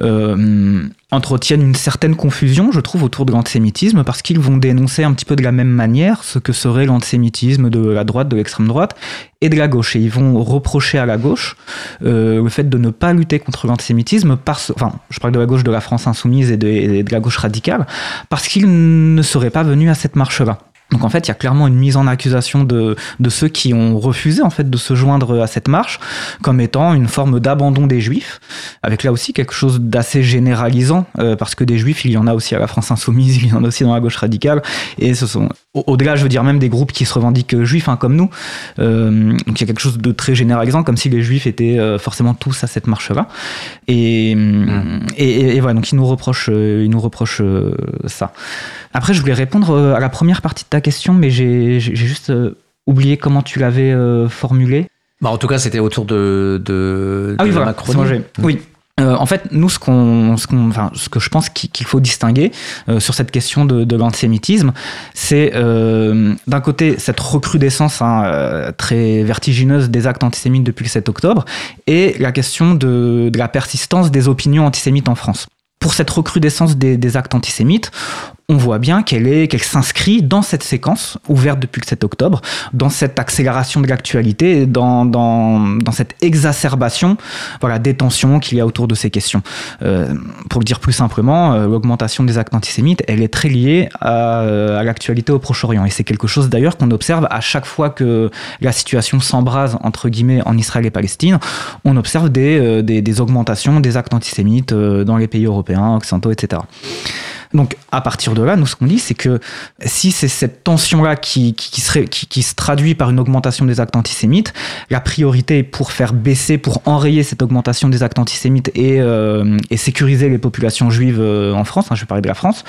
euh, entretiennent une certaine confusion, je trouve, autour de l'antisémitisme, parce qu'ils vont dénoncer un petit peu de la même manière ce que serait l'antisémitisme de la droite, de l'extrême droite et de la gauche. Et ils vont reprocher à la gauche euh, le fait de ne pas lutter contre l'antisémitisme, parce, enfin, je parle de la gauche de la France insoumise et de, et de la gauche radicale, parce qu'ils ne seraient pas venus à cette marche-là. Donc en fait, il y a clairement une mise en accusation de, ceux qui ont refusé en fait de se joindre à cette marche comme étant une forme d'abandon des juifs, avec là aussi quelque chose d'assez généralisant euh, parce que des juifs, il y en a aussi à la France insoumise, il y en a aussi dans la gauche radicale et ce sont au-delà, je veux dire même des groupes qui se revendiquent juifs hein, comme nous. Euh, donc il y a quelque chose de très généralisant comme si les juifs étaient euh, forcément tous à cette marche-là. Et, mmh. et, et, et, voilà, donc ils nous reprochent, euh, ils nous reprochent euh, ça. Après, je voulais répondre euh, à la première partie de ta question, mais j'ai juste euh, oublié comment tu l'avais euh, formulé. Bah, en tout cas, c'était autour de, de, ah oui, voilà, la Macronie. Oui. Euh, en fait, nous, ce, que je pense qu'il faut distinguer euh, sur cette question de, l'antisémitisme, c'est euh, d'un côté cette recrudescence hein, très vertigineuse des actes antisémites depuis le 7 octobre, et la question de, la persistance des opinions antisémites en France. Pour cette recrudescence des, des, actes antisémites, on voit bien qu'elle est qu'elle s'inscrit dans cette séquence ouverte depuis le 7 octobre, dans cette accélération de l'actualité, dans, dans, dans cette exacerbation voilà, des tensions qu'il y a autour de ces questions. Euh, pour le dire plus simplement, euh, l'augmentation des actes antisémites, elle est très liée à, à l'actualité au Proche-Orient. Et c'est quelque chose d'ailleurs qu'on observe à chaque fois que la situation s'embrase, entre guillemets, en Israël et Palestine, on observe des, euh, des, des augmentations des actes antisémites euh, dans les pays européens, occidentaux, etc. Donc à partir de là, nous ce qu'on dit, c'est que si c'est cette tension-là qui, qui, qui, qui, se traduit par une augmentation des actes antisémites, la priorité pour faire baisser, pour enrayer cette augmentation des actes antisémites et, euh, et sécuriser les populations juives euh, en France, hein, je vais parler de la France,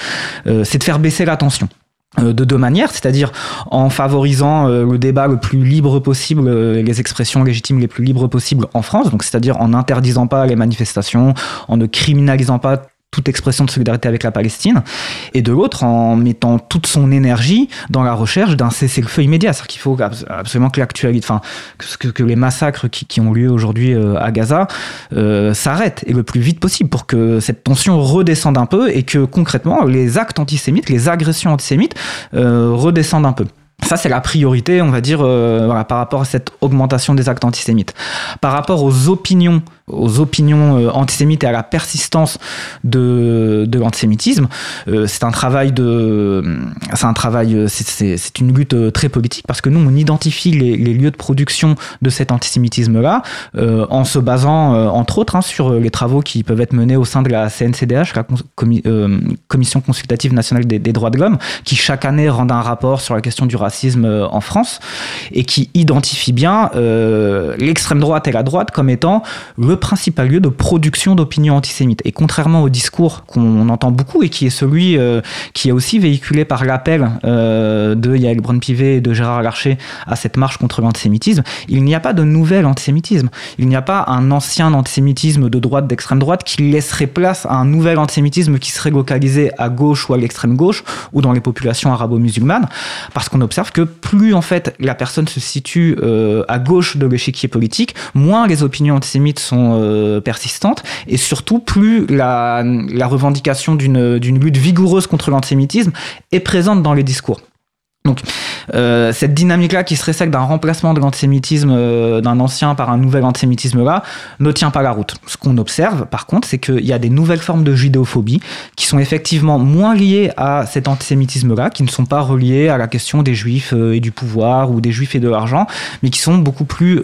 euh, c'est de faire baisser la tension. De deux manières, c'est-à-dire en favorisant le débat le plus libre possible, les expressions légitimes les plus libres possibles en France, donc c'est-à-dire en n'interdisant pas les manifestations, en ne criminalisant pas toute expression de solidarité avec la Palestine, et de l'autre en mettant toute son énergie dans la recherche d'un cessez-le-feu immédiat. C'est-à-dire qu'il faut absolument que l'actualité, enfin, que, que, les massacres qui, ont lieu aujourd'hui euh, à Gaza euh, s'arrêtent et le plus vite possible pour que cette tension redescende un peu et que concrètement les actes antisémites, les agressions antisémites euh, redescendent un peu. Ça, c'est la priorité, on va dire, par rapport à cette augmentation des actes antisémites. Par rapport aux opinions, aux opinions euh, antisémites et à la persistance de, de l'antisémitisme, euh, c'est un travail de, c'est un travail, c'est une lutte euh, très politique parce que nous, on identifie les, lieux de production de cet antisémitisme-là euh, en se basant, euh, entre autres, hein, sur les travaux qui peuvent être menés au sein de la CNCDH, la commi Commission consultative nationale des, des droits de l'homme, qui chaque année rend un rapport sur la question du racisme en France et qui identifie bien euh, l'extrême droite et la droite comme étant le principal lieu de production d'opinions antisémites. Et contrairement au discours qu'on entend beaucoup et qui est celui euh, qui est aussi véhiculé par l'appel euh, de Yael Braun-Pivet et de Gérard Larcher à cette marche contre l'antisémitisme, il n'y a pas de nouvel antisémitisme. Il n'y a pas un ancien antisémitisme de droite, d'extrême droite qui laisserait place à un nouvel antisémitisme qui serait localisé à gauche ou à l'extrême gauche ou dans les populations arabo-musulmanes parce qu'on observe que plus en fait la personne se situe euh, à gauche de l'échiquier politique, moins les opinions antisémites sont euh, persistantes et surtout plus la, la revendication d'une lutte vigoureuse contre l'antisémitisme est présente dans les discours. Donc euh, cette dynamique-là qui serait celle d'un remplacement de l'antisémitisme euh, d'un ancien par un nouvel antisémitisme-là ne tient pas la route. Ce qu'on observe, par contre, c'est qu'il y a des nouvelles formes de judéophobie qui sont effectivement moins liées à cet antisémitisme-là, qui ne sont pas reliées à la question des juifs euh, et du pouvoir ou des juifs et de l'argent, mais qui sont beaucoup plus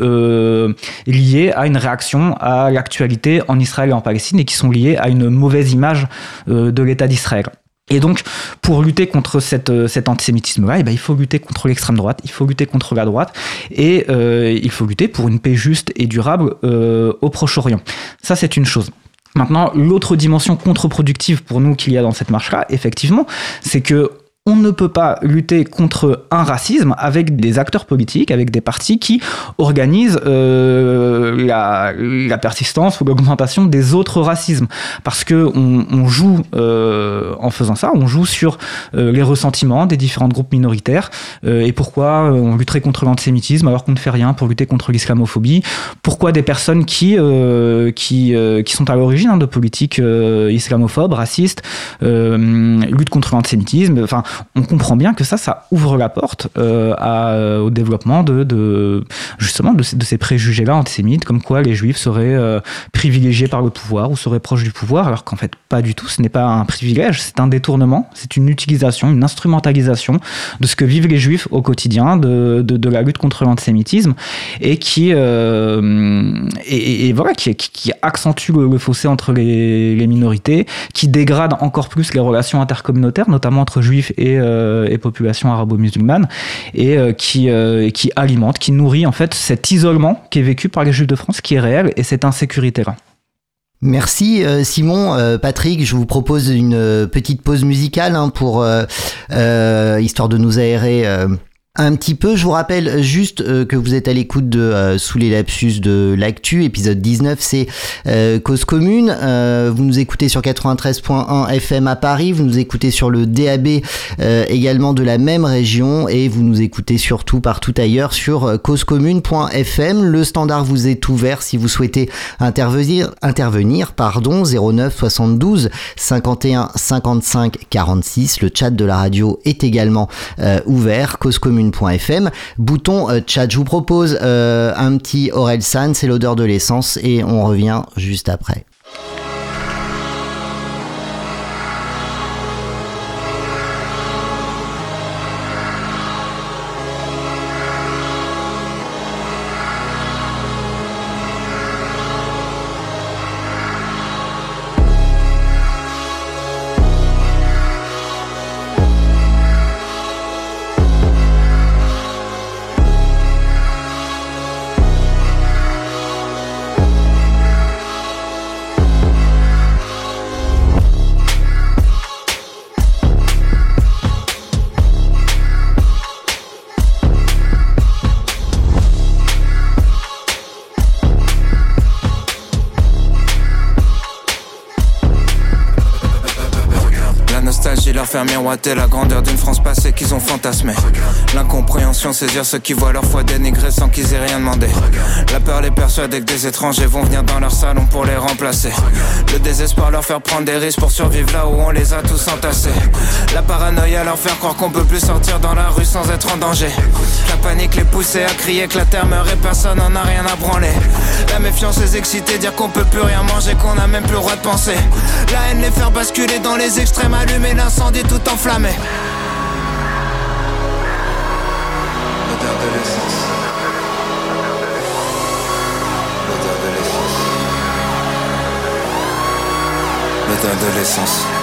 liées à une réaction à l'actualité en Israël et en Palestine et qui sont liées à une mauvaise image de l'État d'Israël. Et donc, pour lutter contre euh, cet antisémitisme-là, eh ben, il faut lutter contre l'extrême droite, il faut lutter contre la droite, et euh, il faut lutter pour une paix juste et durable euh, au Proche-Orient. Ça, c'est une chose. Maintenant, l'autre dimension contre-productive pour nous qu'il y a dans cette marche-là, effectivement, c'est que on ne peut pas lutter contre un racisme avec des acteurs politiques, avec des partis qui organisent euh, la, la, persistance ou l'augmentation des autres racismes. Parce que on, on joue, euh, en faisant ça, on joue sur euh, les ressentiments des différents groupes minoritaires. Euh, et pourquoi on lutterait contre l'antisémitisme alors qu'on ne fait rien pour lutter contre l'islamophobie? Pourquoi des personnes qui, euh, qui, qui sont à l'origine hein, de politiques islamophobes, racistes, luttent contre l'antisémitisme? Enfin, on comprend bien que ça, ça ouvre la porte euh, à, au développement de, justement de, ces préjugés-là antisémites, comme quoi les juifs seraient euh, privilégiés par le pouvoir ou seraient proches du pouvoir, alors qu'en fait pas du tout. Ce n'est pas un privilège, c'est un détournement, c'est une utilisation, une instrumentalisation de ce que vivent les juifs au quotidien, de, la lutte contre l'antisémitisme, et qui euh, voilà qui, accentue le, le, fossé entre les, les minorités, qui dégrade encore plus les relations intercommunautaires, notamment entre juifs et et, euh, et population arabo-musulmane et euh, qui, euh, qui alimente, qui nourrit en fait cet isolement qui est vécu par les Juifs de France, qui est réel et cette insécurité-là. Merci Simon, Patrick. Je vous propose une petite pause musicale hein, pour histoire de nous aérer un petit peu, je vous rappelle juste euh, que vous êtes à l'écoute de euh, Sous les lapsus de l'actu, épisode 19, c'est euh, Cause Commune. Euh, vous nous écoutez sur 93.1 FM à Paris, vous nous écoutez sur le DAB euh, également de la même région et vous nous écoutez surtout partout ailleurs sur causecommune.fm. Le standard vous est ouvert si vous souhaitez intervenir, intervenir pardon, 09 72 51 55 46. Le chat de la radio est également ouvert, Cause Commune Bouton euh, chat. Je vous propose euh, un petit Aurel San, c'est l'odeur de l'essence et on revient juste après. La grandeur d'une France passée qu'ils ont fantasmé. L'incompréhension, saisir ceux qui voient leur foi dénigrée sans qu'ils aient rien demandé. La peur les persuade que des étrangers vont venir dans leur salon pour les remplacer. Le désespoir leur faire prendre des risques pour survivre là où on les a tous entassés. La paranoïa leur faire croire qu'on peut plus sortir dans la rue sans être en danger. La panique les pousser à crier que la terre meurt et personne n'en a rien à branler. La méfiance les exciter, dire qu'on peut plus rien manger, qu'on a même plus le droit de penser. La haine les faire basculer dans les extrêmes, allumer l'incendie tout enflammé. L'odeur de l'essence. L'odeur de l'essence. L'odeur de l'essence.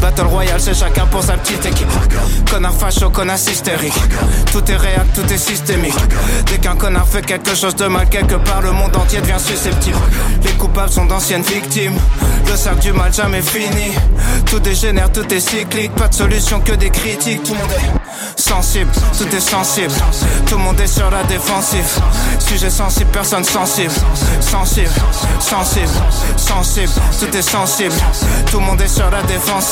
Battle Royale, c'est chacun pour sa petite équipe. Connard facho, connard hystérique. Tout est réel, tout est systémique. Dès qu'un connard fait quelque chose de mal, quelque part, le monde entier devient susceptible. Les coupables sont d'anciennes victimes. Le sac du mal jamais fini. Tout dégénère, tout est cyclique. Pas de solution que des critiques. Tout le monde est sensible, tout est sensible. Tout le monde est sur la défensive. Sujet sensible, personne sensible. Sensible, sensible, sensible. Tout est sensible. Tout le monde est sur la défensive.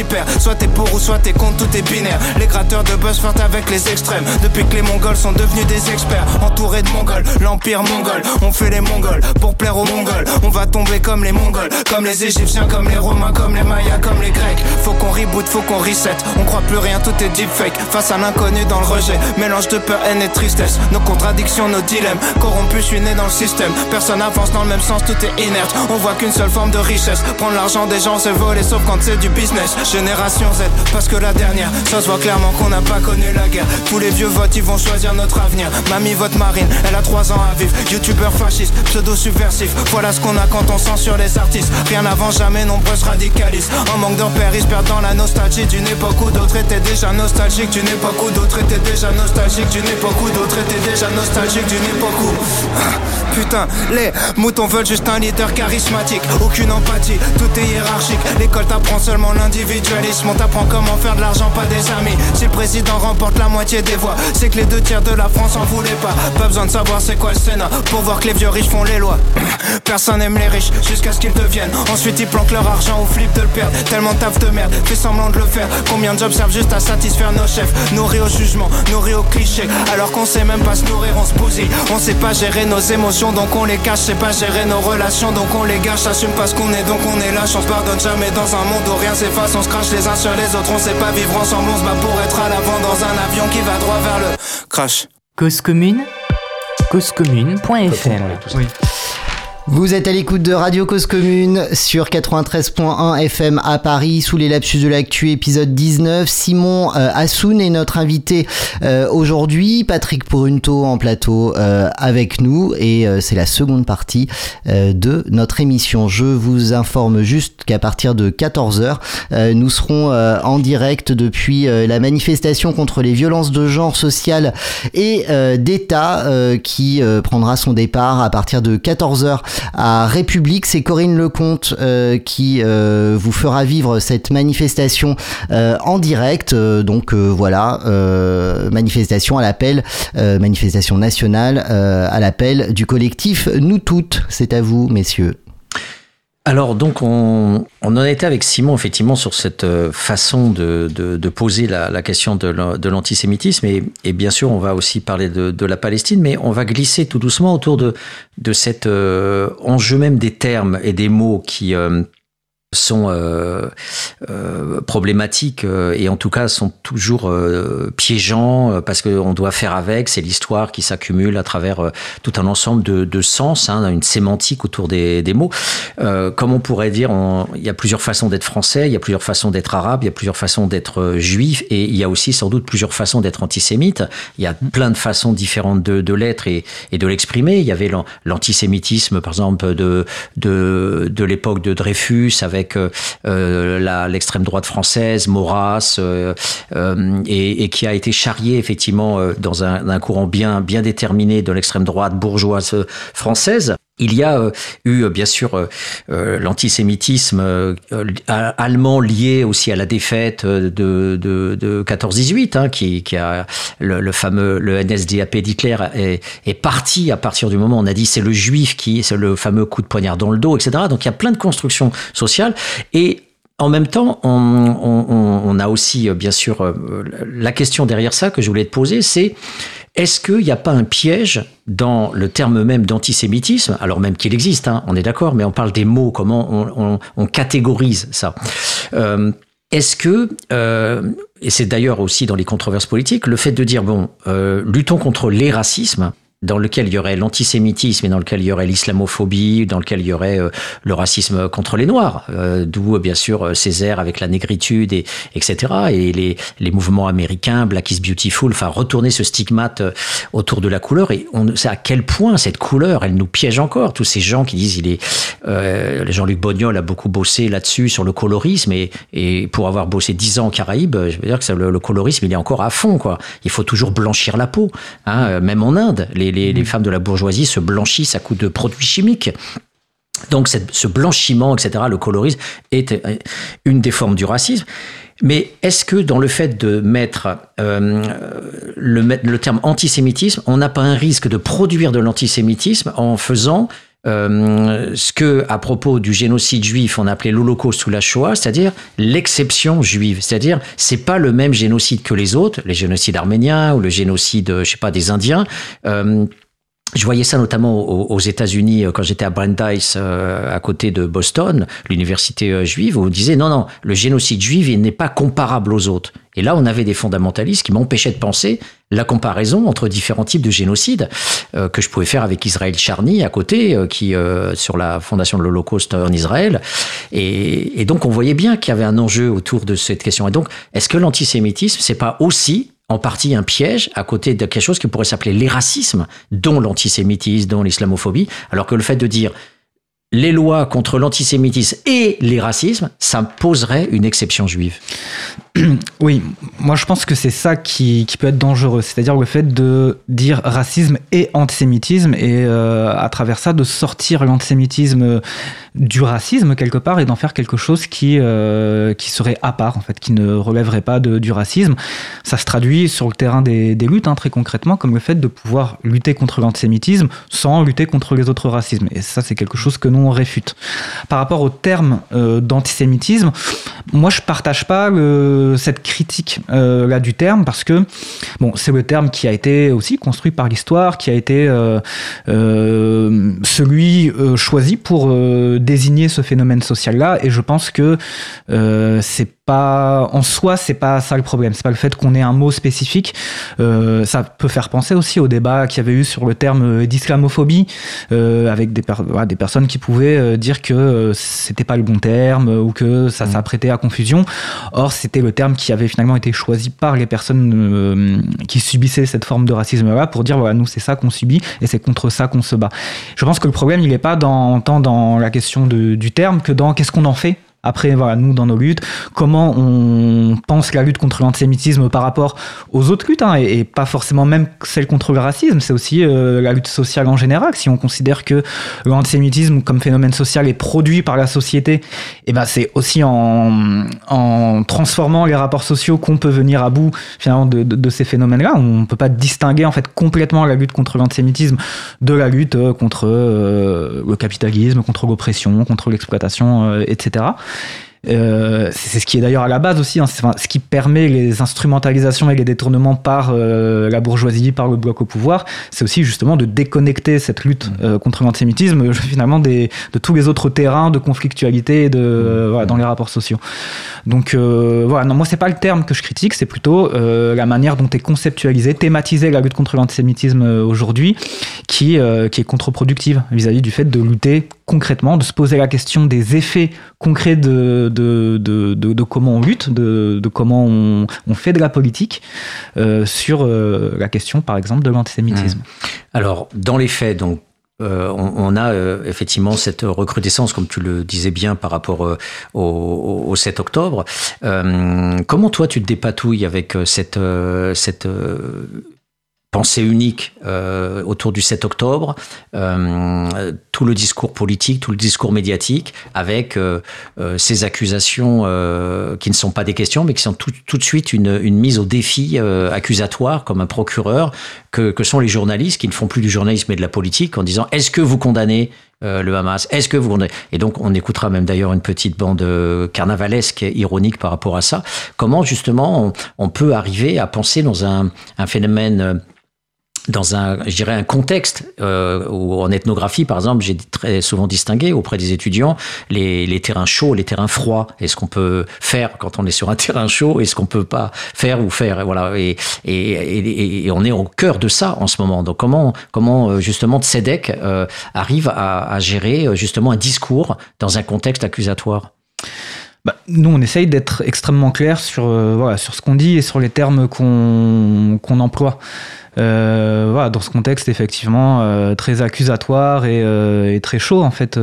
Soit t'es pour ou soit t'es contre, tout est binaire. Les gratteurs de buzz flirtent avec les extrêmes. Depuis que les mongols sont devenus des experts. Entourés de mongols, l'empire mongol. On fait les mongols pour plaire aux mongols. On va tomber comme les mongols, comme les égyptiens, comme les romains, comme les mayas, comme les grecs. Faut qu'on reboot, faut qu'on reset. On croit plus rien, tout est deepfake. Face à l'inconnu dans le rejet. Mélange de peur, haine et tristesse. Nos contradictions, nos dilemmes. Corrompus, suis né dans le système. Personne avance dans le même sens, tout est inerte. On voit qu'une seule forme de richesse. Prendre l'argent des gens, c'est voler, sauf quand c'est du business. Génération Z, parce que la dernière, ça se voit clairement qu'on n'a pas connu la guerre. Tous les vieux votes, ils vont choisir notre avenir. Mamie vote marine, elle a 3 ans à vivre. Youtubeur fasciste, pseudo subversif. Voilà ce qu'on a quand on censure les artistes. Rien n'avance jamais, nombreuses radicalistes. En manque de repères, ils perdent dans la nostalgie d'une époque où d'autres étaient déjà nostalgiques. D'une époque où d'autres étaient déjà nostalgiques. D'une époque où d'autres étaient déjà nostalgiques. D'une époque où. Putain, les moutons veulent juste un leader charismatique. Aucune empathie, tout est hiérarchique. L'école t'apprend seulement On t'apprend comment faire de l'argent, pas des amis. Si le président remporte la moitié des voix, c'est que les deux tiers de la France en voulaient pas. Pas besoin de savoir c'est quoi le Sénat pour voir que les vieux riches font les lois. Personne n'aime les riches jusqu'à ce qu'ils deviennent. Ensuite ils planquent leur argent au flip de le perdre. Tellement de taf de merde, fait semblant de le faire. Combien de jobs servent juste à satisfaire nos chefs? Nourris au jugement, nourris au cliché. Alors qu'on sait même pas se nourrir, on se bousille. On sait pas gérer nos émotions donc on les cache. C'est pas gérer nos relations donc on les gâche. Assume pas ce qu'on est donc on est lâche. On se pardonne jamais dans un monde où rien s'efface. On se crache les uns sur les autres. On sait pas vivre ensemble. On se bat pour être à l'avant dans un avion qui va droit vers le crash. Cause commune, causecommune.fm. Oui. Vous êtes à l'écoute de Radio Cause Commune sur 93.1 FM à Paris sous les lapsus de l'actu épisode 19. Simon euh, Assoun est notre invité euh, aujourd'hui. Patrick Pourunto en plateau euh, avec nous et c'est la seconde partie de notre émission. Je vous informe juste qu'à partir de 14h, euh, nous serons en direct depuis la manifestation contre les violences de genre sociales et d'État qui prendra son départ à partir de 14h à République. C'est Corinne Lecomte euh, qui euh, vous fera vivre cette manifestation euh, en direct. Donc voilà, manifestation à l'appel, manifestation nationale à l'appel du collectif Nous Toutes. C'est à vous, messieurs. Alors donc on, on en était avec Simon effectivement sur cette euh, façon de, poser la, question de l'an- de l'antisémitisme. Et, bien sûr on va aussi parler de, de la Palestine mais on va glisser tout doucement autour de, de cet euh, enjeu même des termes et des mots qui euh, sont euh, euh, problématiques euh, et en tout cas sont toujours euh, piégeants euh, parce qu'on doit faire avec, c'est l'histoire qui s'accumule à travers tout un ensemble de, de sens, hein, une sémantique autour des, des mots. Comme on pourrait dire, il y a plusieurs façons d'être français, il y a plusieurs façons d'être arabe, il y a plusieurs façons d'être juif et il y a aussi sans doute plusieurs façons d'être antisémite. Il y a plein de façons différentes de, de l'être et, et de l'exprimer. Il y avait l'an- l'antisémitisme, par exemple, de, de, de l'époque de Dreyfus avec euh, euh, l'extrême droite française, Maurras, euh, et, qui a été charrié effectivement dans un, courant bien, déterminé de l'extrême droite bourgeoise française. Il y a euh, eu euh, bien sûr euh, l'antisémitisme allemand lié aussi à la défaite de, de, de 14-18, hein, qui, a le, fameux le NSDAP d'Hitler est, parti à partir du moment où on a dit c'est le juif qui c'est le fameux coup de poignard dans le dos, etc. Donc il y a plein de constructions sociales et en même temps, on, a aussi, bien sûr, la question derrière ça que je voulais te poser, c'est est-ce qu'il n'y a pas un piège dans le terme même d'antisémitisme, alors même qu'il existe, hein, on est d'accord, mais on parle des mots, comment on, catégorise ça. Euh, est-ce que, euh, et c'est d'ailleurs aussi dans les controverses politiques, le fait de dire, bon, euh, luttons contre les racismes, dans lequel il y aurait l'antisémitisme et dans lequel il y aurait l'islamophobie, dans lequel il y aurait euh, le racisme contre les Noirs, euh, d'où bien sûr Césaire avec la négritude et etc. Et les, les mouvements américains, Black is Beautiful, enfin retourner ce stigmate euh, autour de la couleur et on sait à quel point cette couleur, elle nous piège encore. Tous ces gens qui disent il est euh, Jean-Luc Bognol a beaucoup bossé là-dessus sur le colorisme et, et pour avoir bossé dix ans en Caraïbes, je veux dire que le, colorisme il est encore à fond quoi. Il faut toujours blanchir la peau, hein, même en Inde. Les les, les, femmes de la bourgeoisie se blanchissent à coups de produits chimiques. Donc cette, ce blanchiment, etc., le colorisme, est une des formes du racisme. Mais est-ce que dans le fait de mettre euh, le, le, terme antisémitisme, on n'a pas un risque de produire de l'antisémitisme en faisant euh, ce que, à propos du génocide juif, on appelait l'Holocauste ou la Shoah, c'est-à-dire l'exception juive. C'est-à-dire, c'est pas le même génocide que les autres, les génocides arméniens ou le génocide, je sais pas, des Indiens. Euh, je voyais ça notamment aux, États-Unis quand j'étais à Brandeis, euh, à côté de Boston, l'université euh, juive, où on disait non, non, le génocide juif n'est pas comparable aux autres. Et là, on avait des fondamentalistes qui m'empêchaient de penser la comparaison entre différents types de génocides euh, que je pouvais faire avec Israël Charny à côté, euh, qui euh, sur la fondation de l'Holocauste en Israël. Et, et donc, on voyait bien qu'il y avait un enjeu autour de cette question. Et donc, est-ce que l'antisémitisme, c'est pas aussi en partie un piège à côté de quelque chose qui pourrait s'appeler les racismes, dont l'antisémitisme, dont l'islamophobie, alors que le fait de dire les lois contre l'antisémitisme et les racismes, ça poserait une exception juive. Oui, moi je pense que c'est ça qui, qui, peut être dangereux, c'est-à-dire le fait de dire racisme et antisémitisme et euh, à travers ça de sortir l'antisémitisme du racisme quelque part et d'en faire quelque chose qui, euh, qui serait à part en fait, qui ne relèverait pas du racisme. Ça se traduit sur le terrain des, des luttes hein, très concrètement comme le fait de pouvoir lutter contre l'antisémitisme sans lutter contre les autres racismes. Et ça c'est quelque chose que nous on réfute. Par rapport au terme euh, d'antisémitisme, moi je partage pas le cette critique euh, là du terme parce que bon c'est le terme qui a été aussi construit par l'histoire qui a été euh, euh, celui euh, choisi pour euh, désigner ce phénomène social là et je pense que c'est pas en soi c'est pas ça le problème. C'est pas le fait qu'on ait un mot spécifique. Euh, ça peut faire penser aussi au débat qu'il y avait eu sur le terme d'islamophobie euh, avec des, per ouais, des personnes qui pouvaient euh, dire que c'était pas le bon terme ou que ça mmh. s'apprêtait à confusion. Or c'était le terme qui avait finalement été choisi par les personnes euh, qui subissaient cette forme de racisme là pour dire voilà nous c'est ça qu'on subit et c'est contre ça qu'on se bat. Je pense que le problème il est pas dans tant dans la question de, du terme que dans qu'est-ce qu'on en fait après, voilà, nous, dans nos luttes, comment on pense la lutte contre l'antisémitisme par rapport aux autres luttes, hein, et, pas forcément même celle contre le racisme, c'est aussi euh, la lutte sociale en général. Si on considère que l'antisémitisme comme phénomène social est produit par la société, et eh ben c'est aussi en, en transformant les rapports sociaux qu'on peut venir à bout finalement de, de, ces phénomènes-là. On peut pas distinguer en fait complètement la lutte contre l'antisémitisme de la lutte euh, contre euh, le capitalisme, contre l'oppression, contre l'exploitation, euh, etc. Euh, c'est ce qui est d'ailleurs à la base aussi, hein, enfin, ce qui permet les instrumentalisations et les détournements par euh, la bourgeoisie, par le bloc au pouvoir, c'est aussi justement de déconnecter cette lutte mmh. euh, contre l'antisémitisme finalement des, de tous les autres terrains de conflictualité de, voilà, dans les rapports sociaux. Donc voilà, non, moi c'est pas le terme que je critique, c'est plutôt la manière dont est conceptualisée, thématisée la lutte contre l'antisémitisme aujourd'hui, qui, qui est contre-productive vis-à-vis du fait de lutter concrètement, de se poser la question des effets concrets de, de, de, comment on lutte, de, comment on, fait de la politique euh, sur euh, la question, par exemple, de l'antisémitisme. Mmh. Alors, dans les faits, donc, euh, on, a effectivement cette recrudescence, comme tu le disais bien, par rapport au, au, 7 octobre. Comment toi tu te dépatouilles avec cette, cette pensée unique euh, autour du 7 octobre, euh, tout le discours politique, tout le discours médiatique, avec euh, euh ces accusations euh, qui ne sont pas des questions, mais qui sont tout, de suite une, une, mise au défi euh, accusatoire, comme un procureur, que, que, sont les journalistes qui ne font plus du journalisme et de la politique, en disant est-ce que vous condamnez le Hamas? Est-ce que vous Et donc on écoutera même d'ailleurs une petite bande carnavalesque, ironique par rapport à ça. Comment justement on, on peut arriver à penser dans un, un phénomène dans un, je un contexte euh, où en ethnographie, par exemple, j'ai très souvent distingué auprès des étudiants les, terrains chauds, les terrains froids. Est-ce qu'on peut faire quand on est sur un terrain chaud Est-ce qu'on peut pas faire ou faire Voilà. Et, on est au cœur de ça en ce moment. Donc comment, comment euh, justement Tzedek euh, arrive à, gérer justement un discours dans un contexte accusatoire? Bah, nous, on essaye d'être extrêmement clair sur, voilà, sur ce qu'on dit et sur les termes qu'on qu'on emploie. Euh, voilà, dans ce contexte, effectivement, euh, très accusatoire et, euh, et, très chaud, en fait,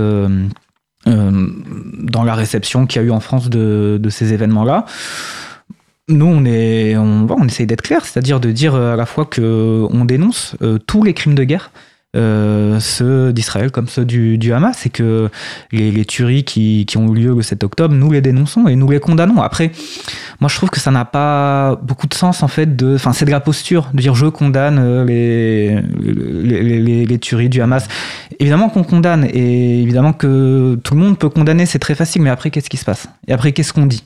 dans la réception qu'il y a eu en France de, de ces événements-là. Nous, on, est, on, on essaye d'être clair, c'est-à-dire de dire à la fois qu'on dénonce tous les crimes de guerre, euh, ceux d'Israël comme ceux du, du Hamas, c'est que les, les tueries qui, qui, ont eu lieu le 7 octobre, nous les dénonçons et nous les condamnons. Après, moi je trouve que ça n'a pas beaucoup de sens en fait de, enfin c'est de la posture de dire je condamne les, les, les, les tueries du Hamas. Évidemment qu'on condamne et évidemment que tout le monde peut condamner, c'est très facile, mais après qu'est-ce qui se passe? Et après qu'est-ce qu'on dit?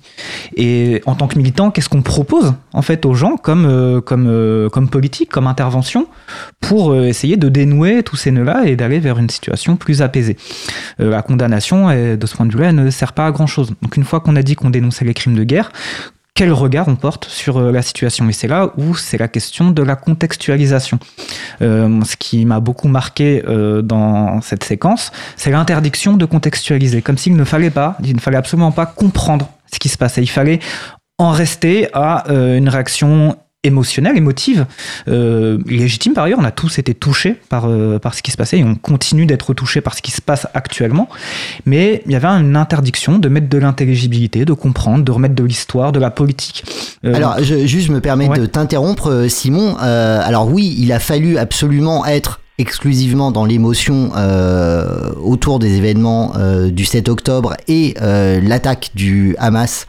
Et en tant que militant, qu'est-ce qu'on propose en fait aux gens comme, euh, comme, euh, comme politique, comme intervention pour essayer de dénouer tous ces nœuds-là et d'aller vers une situation plus apaisée. Euh, la condamnation, de ce point de vue-là, ne sert pas à grand-chose. Donc une fois qu'on a dit qu'on dénonçait les crimes de guerre, quel regard on porte sur la situation? Et c'est là où c'est la question de la contextualisation. Euh, ce qui m'a beaucoup marqué euh, dans cette séquence, c'est l'interdiction de contextualiser, comme s'il ne fallait pas, il ne fallait absolument pas comprendre ce qui se passait. Il fallait en rester à euh, une réaction émotionnelle, émotive, euh, légitime par ailleurs. On a tous été touchés par, euh, par ce qui se passait et on continue d'être touchés par ce qui se passe actuellement. Mais il y avait une interdiction de mettre de l'intelligibilité, de comprendre, de remettre de l'histoire, de la politique. Euh, alors, je, juste, je me permets ouais. de t'interrompre, euh, Simon. Euh, alors oui, il a fallu absolument être exclusivement dans l'émotion euh, autour des événements euh, du 7 octobre et euh, l'attaque du Hamas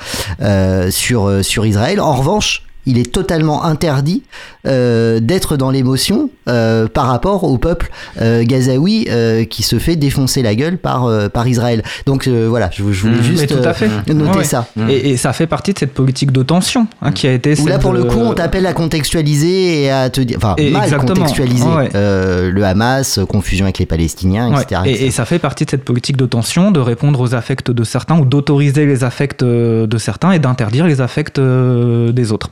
sur, sur Israël. En revanche, il est totalement interdit euh, d'être dans l'émotion euh, par rapport au peuple euh, gazaoui qui se fait défoncer la gueule par, par Israël. Donc voilà, je, je voulais mmh, juste tout à fait. noter ouais. ça. Mmh. Et, et, ça fait partie de cette politique de tension hein, qui a été. Où là, pour le coup, on t'appelle à contextualiser et à te dire. Enfin, et mal exactement. contextualiser ouais. le Hamas, confusion avec les Palestiniens, etc. Et, etc. et, ça fait partie de cette politique de tension, de répondre aux affects de certains ou d'autoriser les affects de certains et d'interdire les affects des autres.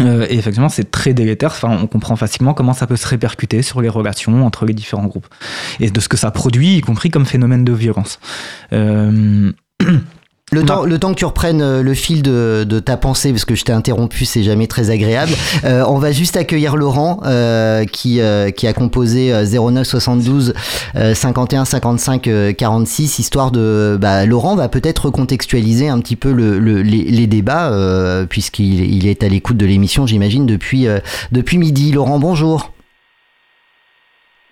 Euh, et effectivement, c'est très délétère. Enfin, on comprend facilement comment ça peut se répercuter sur les relations entre les différents groupes et de ce que ça produit, y compris comme phénomène de violence. Euh... Le temps, le temps que tu reprennes le fil de, de ta pensée, parce que je t'ai interrompu, c'est jamais très agréable. Euh, on va juste accueillir Laurent, euh, qui, euh, qui a composé 09 72 51 55 46, histoire de. Bah, Laurent va peut-être recontextualiser un petit peu le, le, les, les, débats, euh, puisqu'il il est à l'écoute de l'émission, j'imagine, depuis, euh, depuis midi. Laurent, bonjour.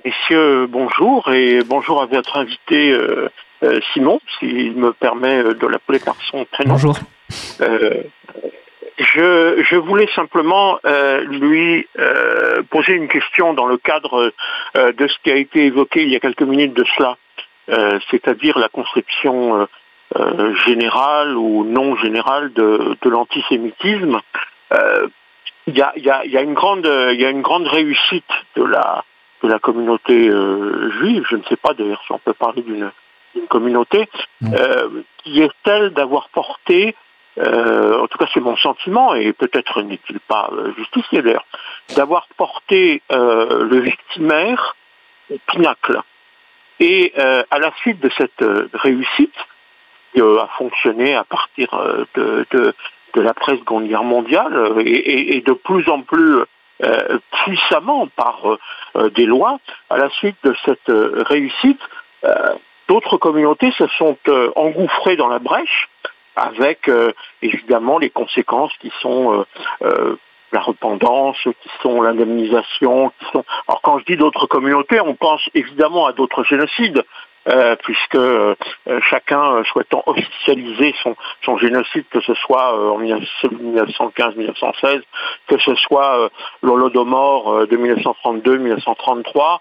Messieurs, bonjour, et bonjour à votre invité. Euh, euh, Simon, s'il me permet de l'appeler par son prénom. Bonjour. Euh, je, je, voulais simplement euh, lui euh, poser une question dans le cadre euh, de ce qui a été évoqué il y a quelques minutes de cela, c'est-à-dire la conception générale ou non générale de, de l'antisémitisme. Il y a, y, a, y, a, une grande, il y a une grande réussite de la, de la communauté juive. Je ne sais pas d'ailleurs si on peut parler d'une une communauté, euh, qui est celle d'avoir porté, euh, en tout cas c'est mon sentiment, et peut-être n'est-il pas euh, justifié d'ailleurs, d'avoir porté le victimaire au pinacle. Et à la suite de cette réussite, qui a fonctionné à partir de, de, de l'après Seconde Guerre mondiale, et, et, et, de plus en plus puissamment par des lois, à la suite de cette réussite, d'autres communautés se sont euh, engouffrées dans la brèche avec euh, évidemment les conséquences qui sont euh, la repentance, qui sont l'indemnisation. Alors quand je dis d'autres communautés, on pense évidemment à d'autres génocides, euh, puisque euh, chacun souhaitant officialiser son, son génocide, que ce soit en 1915-1916, que ce soit l'Holodomor de 1932-1933,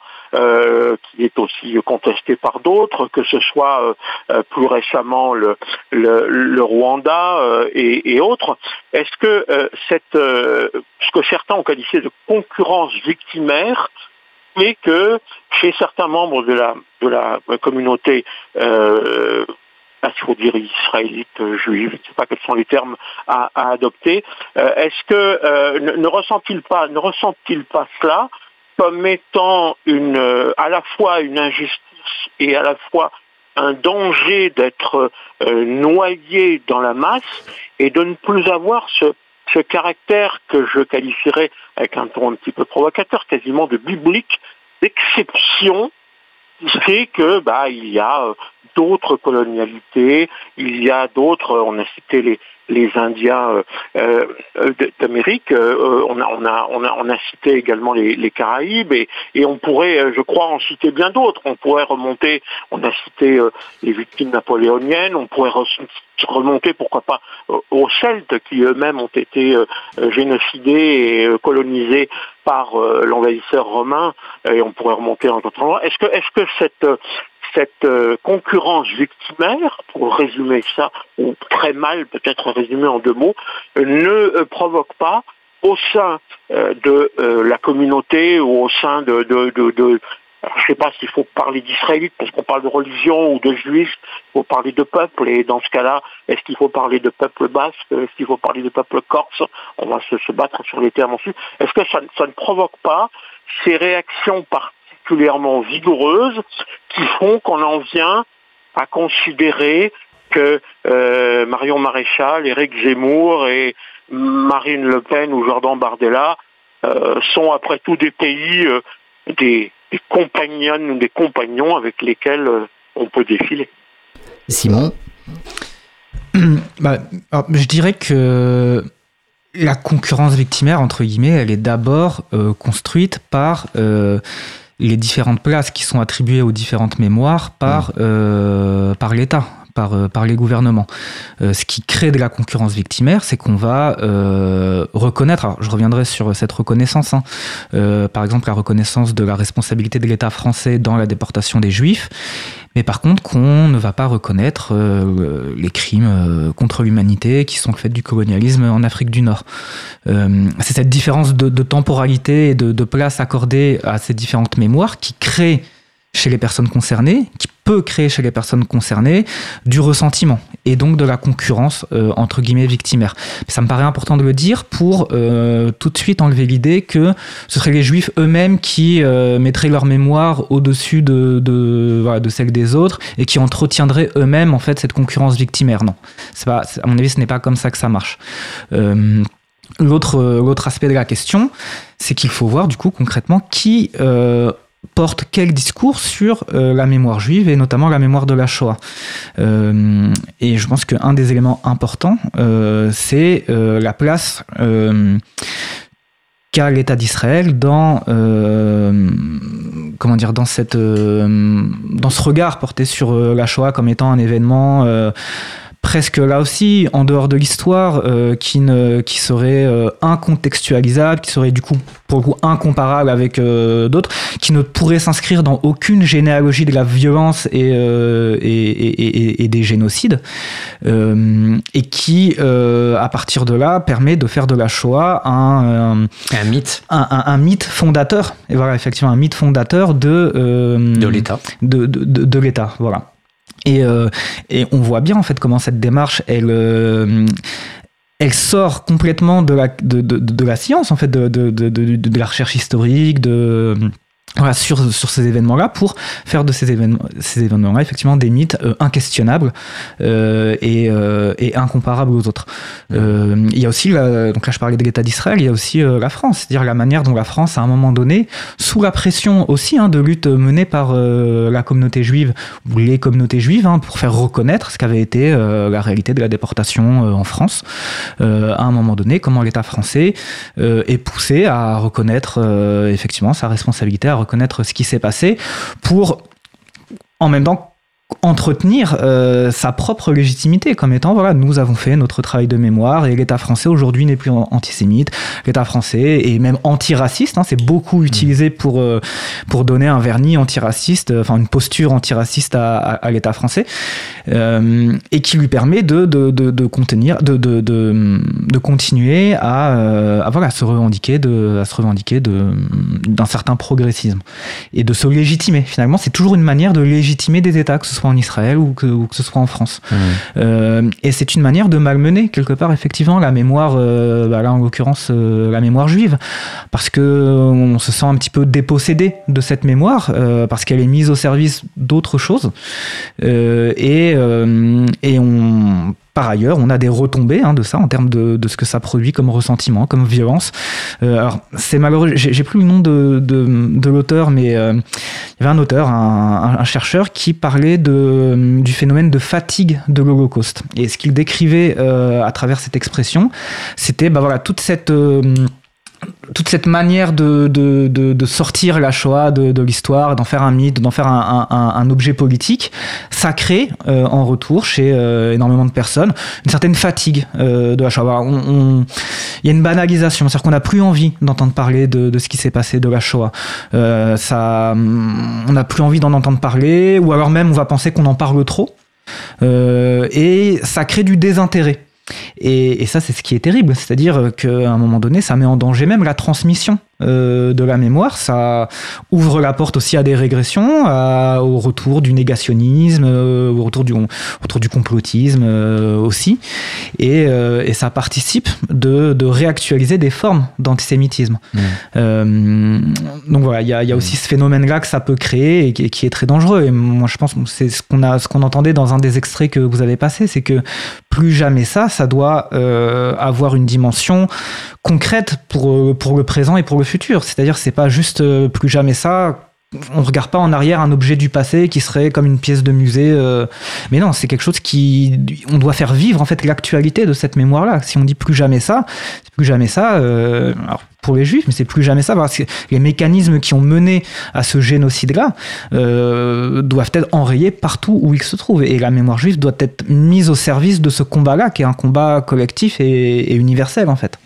qui est aussi contesté par d'autres, que ce soit plus récemment le, le, le Rwanda et, et, autres. Est-ce que cette, ce que certains ont qualifié de concurrence victimaire mais que chez certains membres de la, de la communauté, euh, faut dire israélite, juive, je ne sais pas quels sont les termes à, adopter, euh, est-ce que euh, ne, ressent-il pas, ne ressent-il pas cela comme étant une, euh, à la fois une injustice et à la fois un danger d'être noyé dans la masse et de ne plus avoir ce ce caractère que je qualifierais avec un ton un petit peu provocateur, quasiment de biblique, d'exception, fait que bah il y a euh, d'autres colonialités, il y a d'autres, on a cité les, les Indiens euh, euh, d'Amérique, on, a, on, a, on, a, on a cité également les, les Caraïbes et, et, on pourrait, je crois, en citer bien d'autres. On pourrait remonter, on a cité les victimes napoléoniennes, on pourrait remonter, pourquoi pas, aux Celtes qui eux-mêmes ont été génocidés et colonisés par l'envahisseur romain, et on pourrait remonter en d'autres endroits. Est-ce que, est-ce que cette cette euh, concurrence victimaire, pour résumer ça, ou très mal peut-être résumé en deux mots, ne euh, provoque pas au sein euh, de la communauté ou au sein de, de, je ne sais pas s'il faut parler d'israélites parce qu'on parle de religion ou de juifs, il faut parler de peuple et dans ce cas-là, est-ce qu'il faut parler de peuple basque, est-ce qu'il faut parler de peuple corse? On va se, battre sur les termes ensuite. Est-ce que ça, ça, ne provoque pas ces réactions par particulièrement vigoureuses qui font qu'on en vient à considérer que euh, Marion Maréchal, Éric Zemmour et Marine Le Pen ou Jordan Bardella euh, sont après tout des pays, euh, des, des compagnonnes ou des compagnons avec lesquels on peut défiler. Simon bah, Je dirais que la concurrence victimaire, entre guillemets, elle est d'abord construite par les différentes places qui sont attribuées aux différentes mémoires par, mmh. euh, par l'État, par, euh, par les gouvernements. Euh, ce qui crée de la concurrence victimaire, c'est qu'on va euh, reconnaître, je reviendrai sur cette reconnaissance, hein, par exemple la reconnaissance de la responsabilité de l'État français dans la déportation des Juifs, mais par contre qu'on ne va pas reconnaître les crimes contre l'humanité qui sont faits du colonialisme en Afrique du Nord. c'est cette différence de, temporalité et de place accordée à ces différentes mémoires qui crée chez les personnes concernées, qui peut créer chez les personnes concernées du ressentiment et donc de la concurrence euh, entre guillemets victimaire. Ça me paraît important de le dire pour euh, tout de suite enlever l'idée que ce seraient les juifs eux-mêmes qui euh, mettraient leur mémoire au-dessus de, de, voilà, de celle des autres et qui entretiendraient eux-mêmes en fait cette concurrence victimaire. Non, c'est pas, à mon avis, ce n'est pas comme ça que ça marche. L'autre, aspect de la question, c'est qu'il faut voir du coup concrètement qui porte quel discours sur euh, la mémoire juive et notamment la mémoire de la Shoah. Euh, et je pense qu'un des éléments importants, euh, c'est la place qu'a l'État d'Israël dans comment dire dans ce regard porté sur la Shoah comme étant un événement presque là aussi en dehors de l'histoire euh, qui ne qui serait euh, incontextualisable qui serait du coup pour le coup incomparable avec euh, d'autres qui ne pourrait s'inscrire dans aucune généalogie de la violence et et, et, et, des génocides et qui à partir de là permet de faire de la Shoah un un, mythe. un, un, mythe fondateur. Et voilà effectivement un mythe fondateur de de l'État. de, de, de, de l'État voilà et, euh, et, on voit bien en fait comment cette démarche, elle, euh, sort complètement de la science, en fait, de, de la recherche historique, de voilà, sur, sur ces événements-là pour faire de ces événements, ces événements-là effectivement des mythes euh, inquestionnables euh, et, euh, et, incomparables aux autres. Euh, il y a aussi, la, donc là je parlais de l'État d'Israël, il y a aussi euh, la France, c'est-à-dire la manière dont la France, à un moment donné, sous la pression aussi hein, de lutte menée par la communauté juive ou les communautés juives hein, pour faire reconnaître ce qu'avait été la réalité de la déportation en France, à un moment donné, comment l'État français est poussé à reconnaître effectivement sa responsabilité à reconnaître ce qui s'est passé pour en même temps entretenir euh, sa propre légitimité comme étant voilà nous avons fait notre travail de mémoire et l'État français aujourd'hui n'est plus an- antisémite l'État français est même antiraciste hein, c'est beaucoup utilisé pour euh, pour donner un vernis antiraciste euh, enfin une posture antiraciste à, à, à l'État français euh, et qui lui permet de de, de, de contenir de, de, de, continuer à, à voilà se revendiquer de à se revendiquer de d'un certain progressisme et de se légitimer. Finalement, c'est toujours une manière de légitimer des États, que ce soit en Israël ou que, ou que ce soit en France. Euh, et c'est une manière de malmener quelque part effectivement la mémoire, euh, bah là en l'occurrence euh, la mémoire juive, parce que on se sent un petit peu dépossédé de cette mémoire, parce qu'elle est mise au service d'autres choses. Et, et on par ailleurs, on a des retombées hein, de ça en termes de, de ce que ça produit comme ressentiment, comme violence. Euh, alors, c'est malheureux, j'ai plus le nom de, de, de l'auteur, mais euh, il y avait un auteur, un, un- chercheur, qui parlait de, du phénomène de fatigue de l'Holocauste. Et ce qu'il décrivait euh, à travers cette expression, c'était bah, voilà, toute cette. Toute cette manière de, de, de, sortir la Shoah de, l'histoire, d'en faire un mythe, d'en faire un, objet politique, ça crée euh, en retour chez euh, énormément de personnes une certaine fatigue euh, de la Shoah. Il y a une banalisation, c'est-à-dire qu'on n'a plus envie d'entendre parler de, ce qui s'est passé de la Shoah. Ça, on n'a plus envie d'en entendre parler, ou alors même on va penser qu'on en parle trop. Et ça crée du désintérêt. Et, ça, c'est ce qui est terrible. C'est-à-dire qu'à un moment donné, ça met en danger même la transmission euh, de la mémoire. Ça ouvre la porte aussi à des régressions, à- au retour du négationnisme, euh, au retour du, au retour du complotisme euh, aussi. Et, et ça participe de, de réactualiser des formes d'antisémitisme. Euh, donc voilà, il y a, il y a aussi ce phénomène-là que ça peut créer et qui, qui est très dangereux. Et moi, je pense que c'est ce qu'on ce qu'on entendait dans un des extraits que vous avez passé, c'est que plus jamais ça, ça doit avoir une dimension concrète pour, pour le présent et pour le futur. C'est-à-dire, c'est pas juste euh, plus jamais ça. On regarde pas en arrière un objet du passé qui serait comme une pièce de musée. euh, mais non, c'est quelque chose qui, on doit faire vivre en fait l'actualité de cette mémoire-là. Si on dit plus jamais ça, c'est plus jamais ça. euh, pour les juifs, mais c'est plus jamais ça, parce que les mécanismes qui ont mené à ce génocide-là doivent être enrayés partout où ils se trouvent. Et la mémoire juive doit être mise au service de ce combat-là, qui est un combat collectif et, et universel, en fait.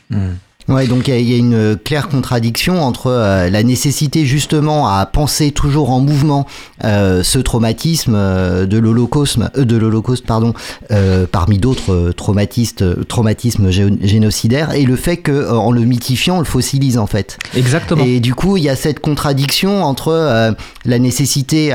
Ouais, donc il y a- il y, a une euh, claire contradiction entre euh, la nécessité justement à penser toujours en mouvement euh, ce traumatisme euh, de l'Holocauste, euh, de l'Holocauste pardon, euh, parmi d'autres traumatistes, traumatismes gé- génocidaires, et le fait que en le mythifiant, on le fossilise en fait. Exactement. Et du coup, il y a cette contradiction entre euh, la nécessité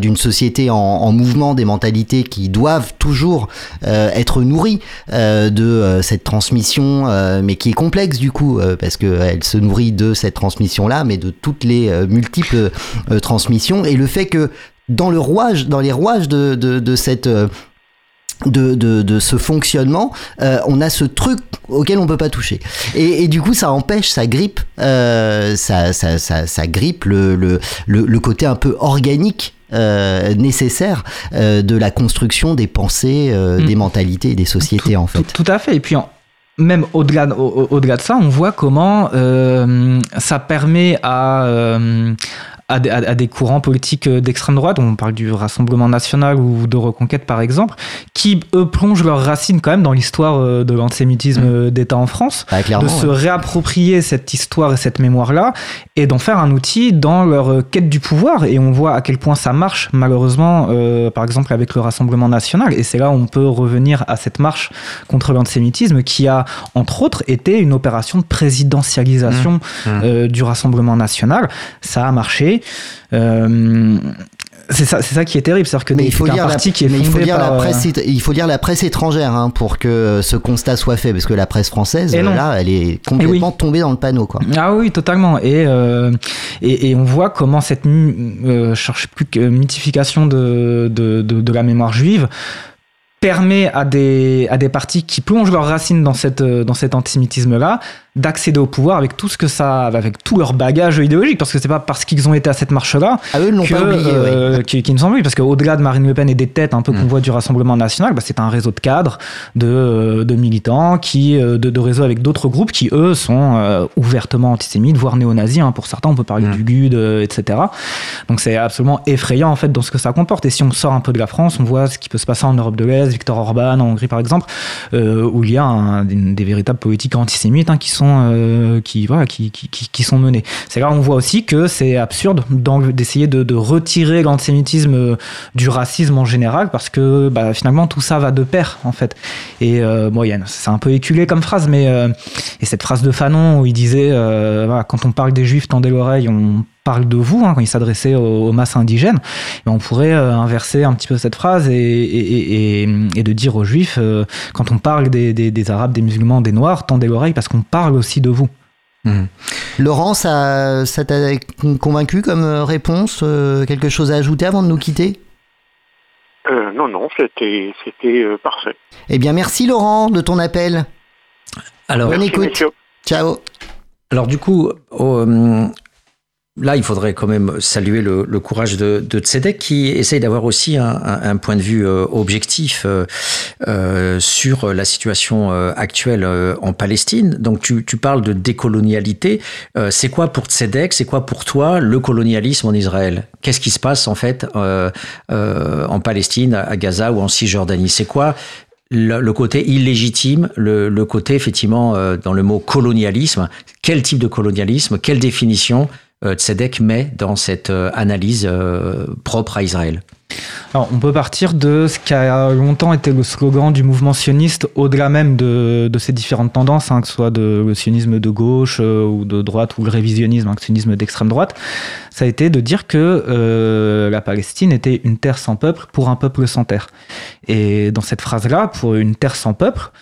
d'une société en, en mouvement, des mentalités qui doivent toujours euh, être nourries euh, de cette transmission, euh, mais qui est complexe du coup, euh, parce qu'elle se nourrit de cette transmission-là, mais de toutes les euh, multiples euh, transmissions. Et le fait que dans le rouage, dans les rouages de, de, de cette euh, de, de, de ce fonctionnement, euh, on a ce truc auquel on peut pas toucher. Et, et du coup, ça empêche, ça grippe, euh, ça, ça, ça, ça grippe le, le, le, le côté un peu organique. euh, nécessaire euh, de la construction des pensées, euh, Mm. des mentalités et des sociétés en fait. Tout à fait. Et puis, en- même au-delà au- au- au-delà de ça, on voit comment euh, ça permet à, euh, à, des- à- à des courants politiques euh, d'extrême droite, on parle du Rassemblement national ou de Reconquête par exemple, qui eux plongent leurs racines quand même dans l'histoire euh, de l'antisémitisme euh, d'État en France, Bah, de se ouais. réapproprier cette histoire et cette mémoire-là et d'en faire un outil dans leur quête du pouvoir. Et on voit à quel point ça marche, malheureusement, euh, par exemple avec le Rassemblement national. Et c'est là où on peut revenir à cette marche contre l'antisémitisme qui a, entre autres, été une opération de présidentialisation Mmh. euh, du Rassemblement national. Ça a marché. Euh, c'est ça, c'est ça qui est terrible, c'est-à-dire que Mais il faut lire la, qui est mais il faut fondé lire par, la euh, presse, il faut lire la presse étrangère hein, pour que ce constat soit fait, parce que la presse française, là, elle est complètement tombée dans le panneau, quoi. Ah oui, totalement. Et, euh, et, et on voit comment cette, euh, mythification de, de, de, de la mémoire juive permet à des, à des partis qui plongent leurs racines dans, cette, euh, dans cet antisémitisme-là d'accéder au pouvoir avec tout ce que ça, avec tout leur bagage idéologique, parce que c'est pas parce qu'ils ont été à cette marche-là Ah, eux ne l'ont pas oublié. euh, qui, qui nous ont vu, parce qu'au-delà de Marine Le Pen et des têtes un peu Mm. qu'on voit du Rassemblement national, bah, c'est un réseau de cadres, de, euh, de militants, qui, euh, de, de réseaux avec d'autres groupes qui, eux, sont euh, ouvertement antisémites, voire néo-nazis. hein. Pour certains, on peut parler Mm. du GUD, euh, etc. Donc c'est absolument effrayant en fait dans ce que ça comporte. Et si on sort un peu de la France, on voit ce qui peut se passer en Europe de l'Est, Viktor Orban en Hongrie par exemple, où il y a un- des, des véritables politiques antisémites hein, qui sont euh, qui voilà qui, qui, qui, sont menées. C'est là on voit aussi que c'est absurde d'essayer de, retirer l'antisémitisme euh, du racisme en général parce que bah, finalement tout ça va de pair en fait. Et euh, bon, c'est un peu éculé comme phrase, mais euh, et cette phrase de Fanon où il disait quand on parle des juifs, tendez l'oreille, on parle de vous, hein, quand il s'adressait aux, aux masses indigènes, ben, on pourrait euh, inverser un petit peu cette phrase et, et, et, et de dire aux juifs, euh, quand on parle des, des, des arabes, des musulmans, des noirs, tendez l'oreille parce qu'on parle aussi de vous. Laurent, ça, ça t'a convaincu comme euh, réponse euh, Quelque chose à ajouter avant de nous quitter? Euh, non, non, c'était euh, parfait. Eh bien, merci Laurent de ton appel. Alors, Bonne écoute. messieurs. Ciao. Alors du coup, oh, là, il faudrait quand même saluer le, courage de, de Tzedek qui essaye d'avoir aussi un, point de vue euh, objectif euh, euh, sur la situation actuelle en Palestine. Donc tu, parles de décolonialité. C'est quoi pour Tzedek, c'est quoi pour toi le colonialisme en Israël? Qu'est-ce qui se passe en fait en Palestine, à Gaza ou en Cisjordanie? C'est quoi le, côté illégitime, le, côté effectivement dans le mot colonialisme? Quel type de colonialisme, quelle définition Tzedek met dans cette euh, analyse euh, propre à Israël Alors, on peut partir de ce qui a longtemps été le slogan du mouvement sioniste, au-delà même de, ces différentes tendances, hein, que ce soit de, le sionisme de gauche euh, ou de droite ou le révisionnisme, hein, le sionisme d'extrême droite. Ça a été de dire que euh, la Palestine était une terre sans peuple pour un peuple sans terre. Et dans cette phrase-là, pour une terre sans peuple,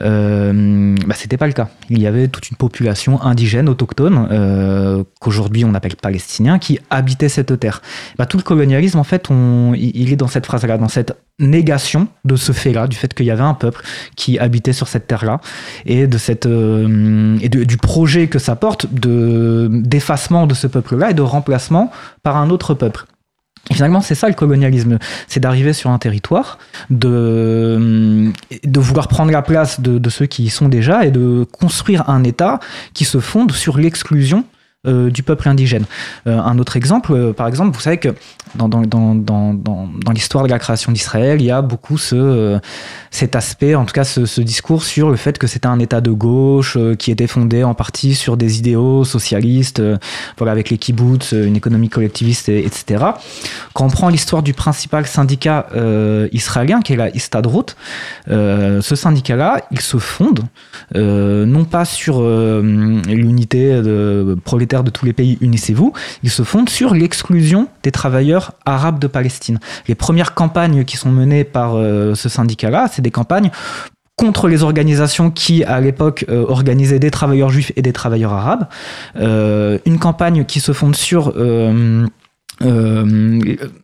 euh, bah, c'était pas le cas. Il y avait toute une population indigène, autochtone, euh, qu'aujourd'hui on appelle palestiniens, qui habitait cette terre. Bah, tout le colonialisme, en fait, on, il est dans cette phrase-là, dans cette négation de ce fait-là, du fait qu'il y avait un peuple qui habitait sur cette terre-là, et de cette euh, et du projet que ça porte de d'effacement de ce peuple-là et de remplacement par un autre peuple. Et finalement, c'est ça le colonialisme, c'est d'arriver sur un territoire, de, de vouloir prendre la place de, de ceux qui y sont déjà et de construire un État qui se fonde sur l'exclusion euh, du peuple indigène. Euh, un autre exemple, euh, par exemple, vous savez que dans, dans, dans, dans, l'histoire de la création d'Israël, il y a beaucoup ce, cet aspect, en tout cas ce, discours sur le fait que c'était un État de gauche qui était fondé en partie sur des idéaux socialistes, voilà, avec les kibbutz, une économie collectiviste, et- etc. Quand on prend l'histoire du principal syndicat israélien, qui est la Histadrut, euh, ce syndicat-là, il se fonde non pas sur l'unité de, de tous les pays, unissez-vous, il se fonde sur l'exclusion des travailleurs arabes de Palestine. Les premières campagnes qui sont menées par euh, ce syndicat-là, c'est des campagnes contre les organisations qui, à l'époque, euh, organisaient des travailleurs juifs et des travailleurs arabes. Euh, une campagne qui se fonde sur... euh,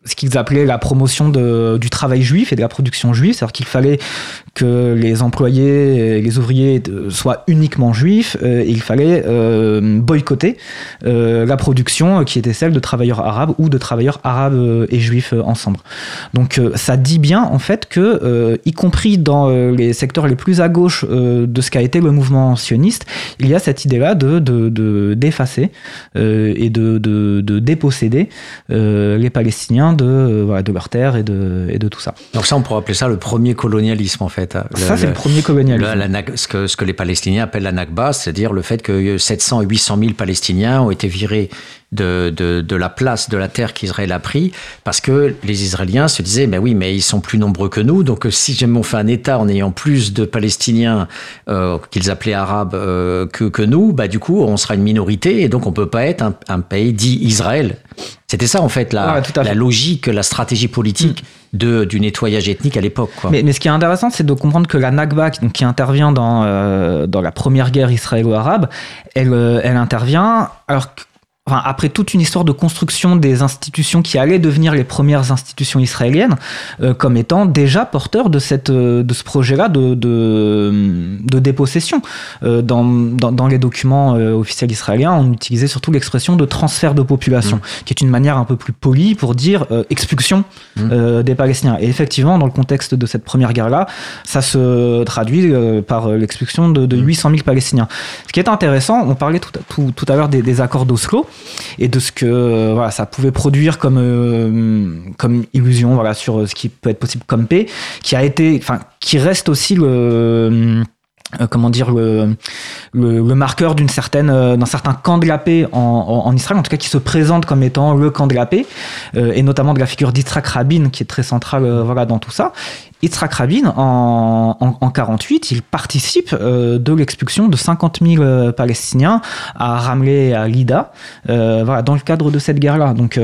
ce qu'ils appelaient la promotion de, du travail juif et de la production juive, c'est-à-dire qu'il fallait que les employés et les ouvriers euh, soient uniquement juifs euh, il fallait euh, boycotter euh, la production qui était celle de travailleurs arabes ou de travailleurs arabes et juifs ensemble. Donc ça dit bien en fait que, y compris dans les secteurs les plus à gauche de ce qu'a été le mouvement sioniste, il y a cette idée-là de de- de- d'effacer euh, et de, de, de déposséder euh, les Palestiniens de, euh, voilà, de leur terre et de, et de tout ça. Donc ça, on pourrait appeler ça le premier colonialisme en fait. Ça, c'est le premier colonialisme. le- la ce, que, ce que les Palestiniens appellent la Nakba, c'est-à-dire le fait que 700 et 800 000 Palestiniens ont été virés de, de, de la place, de la terre qu'Israël a pris, parce que les Israéliens se disaient, ben oui, mais ils sont plus nombreux que nous, donc si jamais on fait un État en ayant plus de Palestiniens euh, qu'ils appelaient arabes euh, que, que nous, bah du coup, on sera une minorité, et donc on peut pas être un, un pays dit Israël. C'était ça en fait la, Ouais, la logique, la stratégie politique de, du nettoyage ethnique à l'époque. Mais, mais ce qui est intéressant, c'est de comprendre que la Nakba, qui- donc, qui intervient dans, euh, dans la première guerre israélo-arabe, elle, elle intervient alors que enfin, après toute une histoire de construction des institutions qui allaient devenir les premières institutions israéliennes, euh, comme étant déjà porteurs de, cette, euh, de ce projet-là de, de, de dépossession. Euh, dans, dans, dans les documents euh, officiels israéliens, on utilisait surtout l'expression de transfert de population, qui est une manière un peu plus polie pour dire euh, expulsion euh, des Palestiniens. Et effectivement, dans le contexte de cette première guerre-là, ça se traduit par l'expulsion de, de 800 000 Palestiniens. Ce qui est intéressant, on parlait tout, à- tout, tout à l'heure des, des accords d'Oslo et de ce que euh, ça pouvait produire comme, euh, comme illusion voilà, sur ce qui peut être possible comme paix, qui a été, qui reste aussi le euh, comment dire le, le, le marqueur d'une certaine euh, d'un certain camp de la paix en, en, Israël en tout cas qui se présente comme étant le camp de la paix euh, et notamment de la figure d'Yitzhak Rabin qui est très centrale euh, voilà dans tout ça. Yitzhak Rabin en, en, en 48 il participe de l'expulsion de 50 000 euh, Palestiniens à Ramleh et à Lida voilà dans le cadre de cette guerre là donc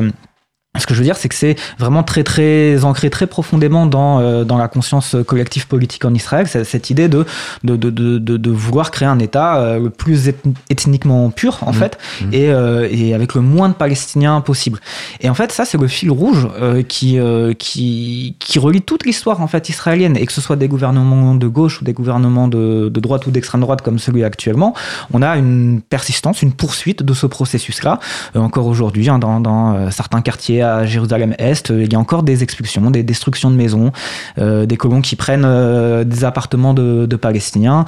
ce que je veux dire, c'est que c'est vraiment très très ancré très profondément dans euh, dans la conscience collective politique en Israël, cette idée de de, de, de, vouloir créer un État euh, le plus eth- ethniquement pur en Mhm. fait et euh, et avec le moins de Palestiniens possible. Et en fait, ça c'est le fil rouge qui qui qui relie toute l'histoire en fait israélienne et que ce soit des gouvernements de gauche ou des gouvernements de, de droite ou d'extrême droite comme celui actuellement, on a une persistance, une poursuite de ce processus-là. Encore aujourd'hui, hein, dans, dans certains quartiers à Jérusalem-Est, euh, il y a encore des expulsions, des destructions de maisons, euh, des colons qui prennent euh, des appartements de, de Palestiniens.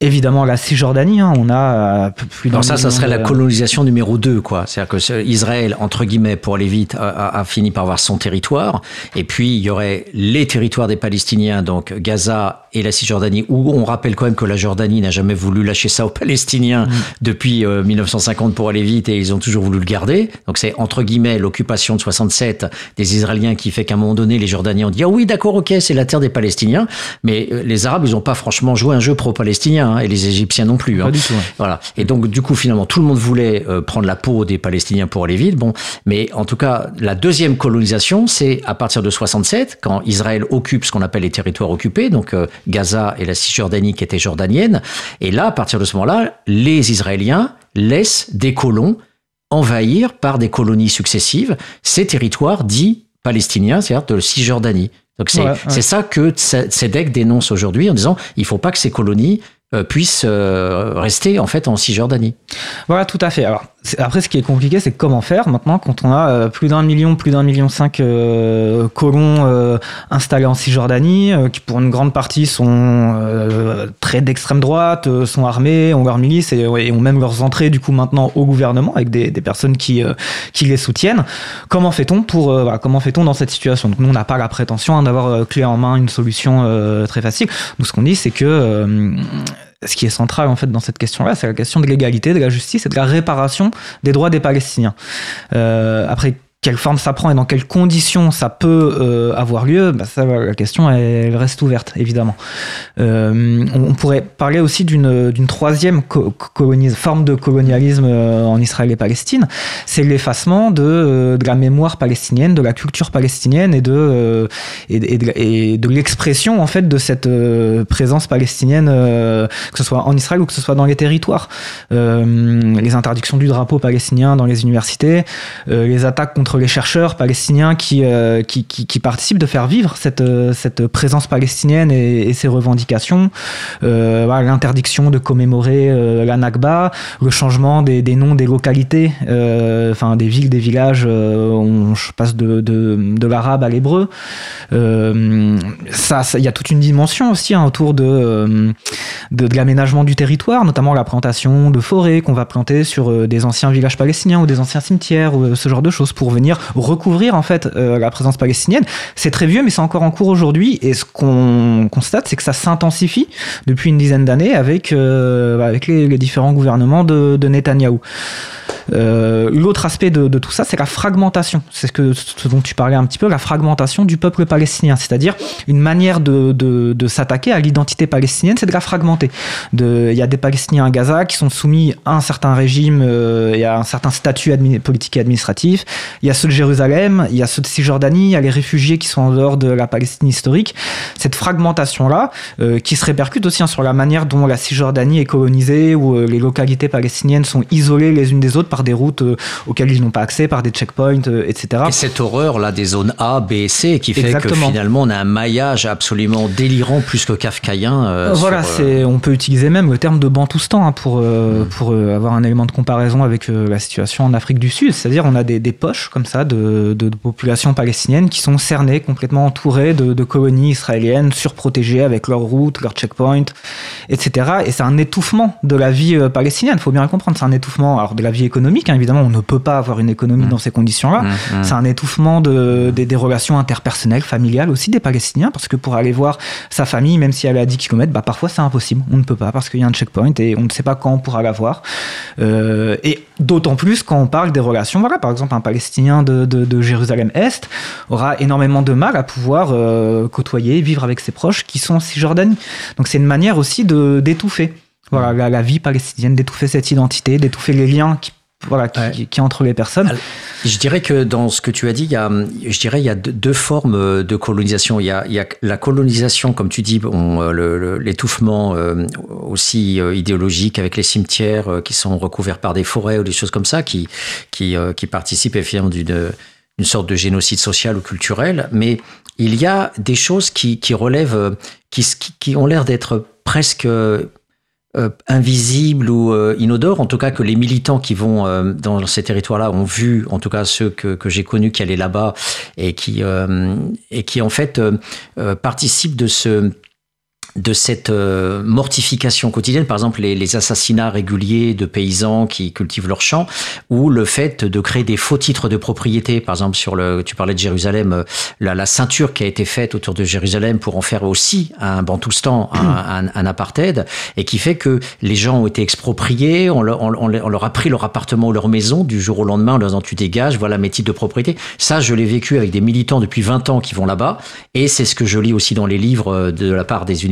Évidemment, la Cisjordanie, hein, on a euh, plus Alors ça, ça serait la colonisation numéro 2, quoi. C'est-à-dire que Israël, entre guillemets, pour aller vite, a, a- a fini par avoir son territoire. Et puis, il y aurait les territoires des Palestiniens, donc Gaza et la Cisjordanie, où on rappelle quand même que la Jordanie n'a jamais voulu lâcher ça aux Palestiniens depuis euh, 1950 pour aller vite, et ils ont toujours voulu le garder. Donc c'est, entre guillemets, l'occupation de 67 des Israéliens qui fait qu'à un moment donné, les Jordaniens ont dit, ah oui, d'accord, ok, c'est la terre des Palestiniens. Mais euh, les Arabes, ils n'ont pas franchement joué un jeu pro-palestinien, hein, et les Égyptiens non plus. hein. Pas du tout, ouais. Voilà. Et donc, du coup, finalement, tout le monde voulait euh, prendre la peau des Palestiniens pour aller vite. Bon, mais en tout cas, la deuxième colonisation, c'est à partir de 67, quand Israël occupe ce qu'on appelle les territoires occupés, donc euh, Gaza et la Cisjordanie qui était jordanienne. Et là, à partir de ce moment-là, les Israéliens laissent des colons envahir par des colonies successives ces territoires dits palestiniens, c'est-à-dire de Cisjordanie. Donc c'est Ouais, ouais. c'est ça que Tzedek dénonce aujourd'hui en disant il faut pas que ces colonies puissent euh, rester en fait en Cisjordanie. Voilà, tout à fait. Alors, après, ce qui est compliqué, c'est comment faire maintenant quand on a euh, plus d'un million, plus d'un million cinq euh, colons euh, installés en Cisjordanie, euh, qui pour une grande partie sont euh, très d'extrême droite, euh, sont armés, ont leur milice et, et ont même leurs entrées du coup maintenant au gouvernement avec des, des personnes qui euh, qui les soutiennent. Comment fait-on pour euh, voilà, comment fait-on dans cette situation? Donc nous, on n'a pas la prétention hein, d'avoir euh, clé en main une solution euh, très facile. Nous, ce qu'on dit, c'est que euh, ce qui est central en fait dans cette question-là, c'est la question de l'égalité, de la justice et de la réparation des droits des Palestiniens. Euh, après, quelle forme ça prend et dans quelles conditions ça peut euh, avoir lieu, bah ça, la question elle reste ouverte évidemment. Euh, on, pourrait parler aussi d'une troisième co- forme de colonialisme euh, en Israël et Palestine, c'est l'effacement de, de la mémoire palestinienne, de la culture palestinienne et de et, de- de, l'expression en fait de cette présence palestinienne, que ce soit en Israël ou que ce soit dans les territoires. Les interdictions du drapeau palestinien dans les universités, les attaques contre les chercheurs palestiniens qui, euh, qui, qui, participent de faire vivre cette, euh, cette présence palestinienne et, ses revendications, euh, l'interdiction de commémorer la Nakba, le changement des, noms des localités, enfin des villes, des villages, on passe de, de, l'arabe à l'hébreu. Euh, ça, ça- il y a toute une dimension aussi hein, autour de, de, l'aménagement du territoire, notamment la plantation de forêts qu'on va planter sur des anciens villages palestiniens ou des anciens cimetières ou ce genre de choses pour recouvrir en fait euh, la présence palestinienne. C'est très vieux, mais c'est encore en cours aujourd'hui. Et ce qu'on constate, c'est que ça s'intensifie depuis une dizaine d'années avec euh, les différents gouvernements de, de Netanyahou. Euh, L'autre aspect de, tout ça, c'est la fragmentation. C'est ce, dont tu parlais un petit peu, la fragmentation du peuple palestinien. C'est-à-dire une manière de, s'attaquer à l'identité palestinienne, c'est de la fragmenter. Il y a des Palestiniens à Gaza qui sont soumis à un certain régime euh, et à un certain statut politique et administratif. Il y a ceux de Jérusalem, il y a ceux de Cisjordanie, il y a les réfugiés qui sont en dehors de la Palestine historique. Cette fragmentation-là, euh, qui se répercute aussi hein, sur la manière dont la Cisjordanie est colonisée, où euh, les localités palestiniennes sont isolées les unes des autres par des routes euh, auxquelles ils n'ont pas accès, par des checkpoints, euh, etc. Et cette horreur là des zones A, B et C qui fait Exactement. que finalement on a un maillage absolument délirant plus que kafkaïen. euh, voilà, sur, c'est, on peut utiliser même le terme de Bantoustan hein, pour, euh, pour avoir un élément de comparaison avec la situation en Afrique du Sud. C'est-à-dire, on a des, des poches comme ça de, de, de populations palestiniennes qui sont cernées, complètement entourées de, de colonies israéliennes, surprotégées avec leurs routes, leurs checkpoints, etc. Et c'est un étouffement de la vie palestinienne. Il faut bien le comprendre. C'est un étouffement alors, de la vie économique. Hein, évidemment, on ne peut pas avoir une économie dans ces conditions-là. mm. C'est un étouffement de, des, des relations interpersonnelles, familiales aussi des Palestiniens, parce que pour aller voir sa famille, même si elle est à 10 km, bah, parfois c'est impossible. On ne peut pas parce qu'il y a un checkpoint et on ne sait pas quand on pourra la voir. Euh, et d'autant plus quand on parle des relations. Voilà, par exemple, un Palestinien de, de, de Jérusalem-Est aura énormément de mal à pouvoir euh, côtoyer, vivre avec ses proches qui sont en Cisjordanie. Donc c'est une manière aussi de d'étouffer. Voilà, la, la vie palestinienne, d'étouffer cette identité, d'étouffer les liens qui, voilà, qui, qui, qui entre les personnes. Je dirais que dans ce que tu as dit, il y a, je dirais, il y a deux, formes euh, de colonisation. Il y a, il y a la colonisation, comme tu dis, bon, euh, l'étouffement euh, aussi idéologique avec les cimetières qui sont recouverts par des forêts ou des choses comme ça, qui, qui, qui participent effectivement d'une une sorte de génocide social ou culturel. Mais il y a des choses qui, qui relèvent, qui, qui ont l'air d'être presque euh, invisibles ou euh, inodores, en tout cas que les militants qui vont euh, dans ces territoires-là ont vu, en tout cas ceux que, que j'ai connus qui allaient là-bas et qui euh, et qui en fait euh, participent de ce de cette euh, mortification quotidienne, par exemple les, les assassinats réguliers de paysans qui cultivent leurs champs, ou le fait de créer des faux titres de propriété, par exemple sur le, tu parlais de Jérusalem, euh, la, la ceinture qui a été faite autour de Jérusalem pour en faire aussi un bantoustan, un, un, un apartheid, et qui fait que les gens ont été expropriés, on leur, on, on leur a pris leur appartement ou leur maison du jour au lendemain en leur disant tu dégages, voilà mes titres de propriété. Ça, je l'ai vécu avec des militants depuis 20 ans qui vont là-bas, et c'est ce que je lis aussi dans les livres euh, de la part des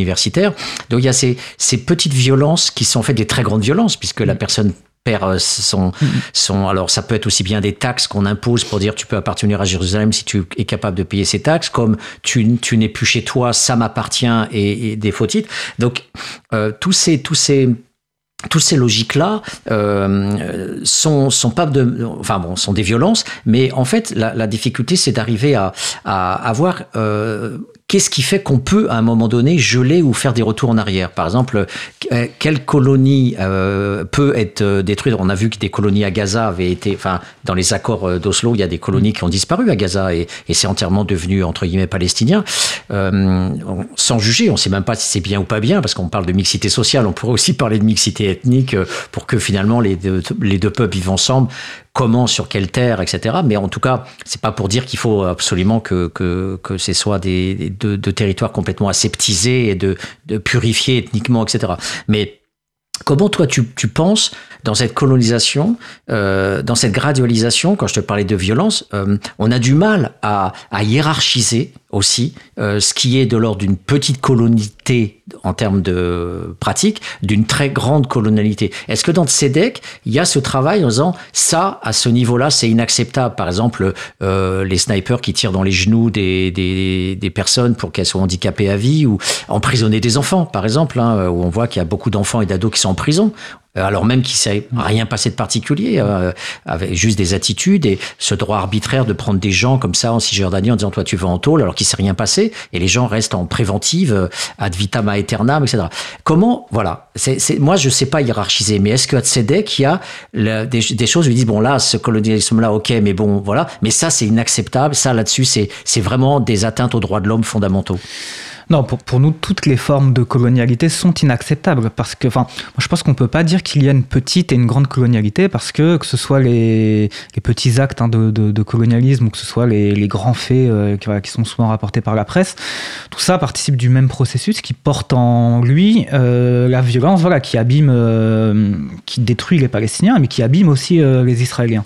Donc il y a ces, ces petites violences qui sont en fait des très grandes violences, puisque la personne perd euh, son, son. Alors, ça peut être aussi bien des taxes qu'on impose pour dire tu peux appartenir à Jérusalem si tu es capable de payer ces taxes, comme tu, tu n'es plus chez toi, ça m'appartient et, et des faux titres. Donc, euh, tous ces, tous ces, toutes ces logiques-là euh, sont, sont pas de, enfin bon, sont des violences, mais en fait, la, la difficulté, c'est d'arriver à, à avoir euh, qu'est-ce qui fait qu'on peut, à un moment donné, geler ou faire des retours en arrière? Par exemple, euh, quelle colonie euh, peut être euh, détruite? On a vu que des colonies à Gaza avaient été, enfin, dans les accords euh, d'Oslo, il y a des colonies qui ont disparu à Gaza et, et c'est entièrement devenu, entre guillemets, palestinien. Euh, sans juger, on ne sait même pas si c'est bien ou pas bien, parce qu'on parle de mixité sociale, on pourrait aussi parler de mixité ethnique pour que finalement les deux, les deux peuples vivent ensemble comment, sur quelle terre, etc. Mais en tout cas, c'est pas pour dire qu'il faut absolument que, que, que ce soit des, deux territoires complètement aseptisés et de, de purifiés ethniquement, etc. Mais comment toi tu, tu penses dans cette colonisation, euh, dans cette gradualisation, quand je te parlais de violence, euh, on a du mal à, à hiérarchiser aussi euh, ce qui est de l'ordre d'une petite colonité en termes de pratique, d'une très grande colonialité. Est-ce que dans Tzedek, il y a ce travail en disant ça, à ce niveau-là, c'est inacceptable Par exemple, euh, les snipers qui tirent dans les genoux des, des, personnes pour qu'elles soient handicapées à vie ou emprisonner des enfants, par exemple, hein, où on voit qu'il y a beaucoup d'enfants et d'ados qui sont en prison alors même qu'il s'est rien passé de particulier, euh, avec juste des attitudes et ce droit arbitraire de prendre des gens comme ça en Cisjordanie en disant toi tu vas en tôle alors qu'il s'est rien passé et les gens restent en préventive euh, ad vitam aeternam etc. Comment voilà c'est c'est- moi je sais pas hiérarchiser mais est-ce que à Tzedek il y a le- des, choses où ils disent bon là ce colonialisme là ok mais bon voilà mais ça c'est inacceptable ça là-dessus c'est c'est vraiment des atteintes aux droits de l'homme fondamentaux. Non, pour, nous, toutes les formes de colonialité sont inacceptables parce que, enfin, moi, je pense qu'on peut pas dire qu'il y a une petite et une grande colonialité parce que que ce soit les, petits actes hein, de, colonialisme ou que ce soit les, grands faits euh, qui, sont souvent rapportés par la presse, tout ça participe du même processus qui porte en lui euh, la violence, voilà, qui abîme, euh, qui détruit les Palestiniens, mais qui abîme aussi les Israéliens.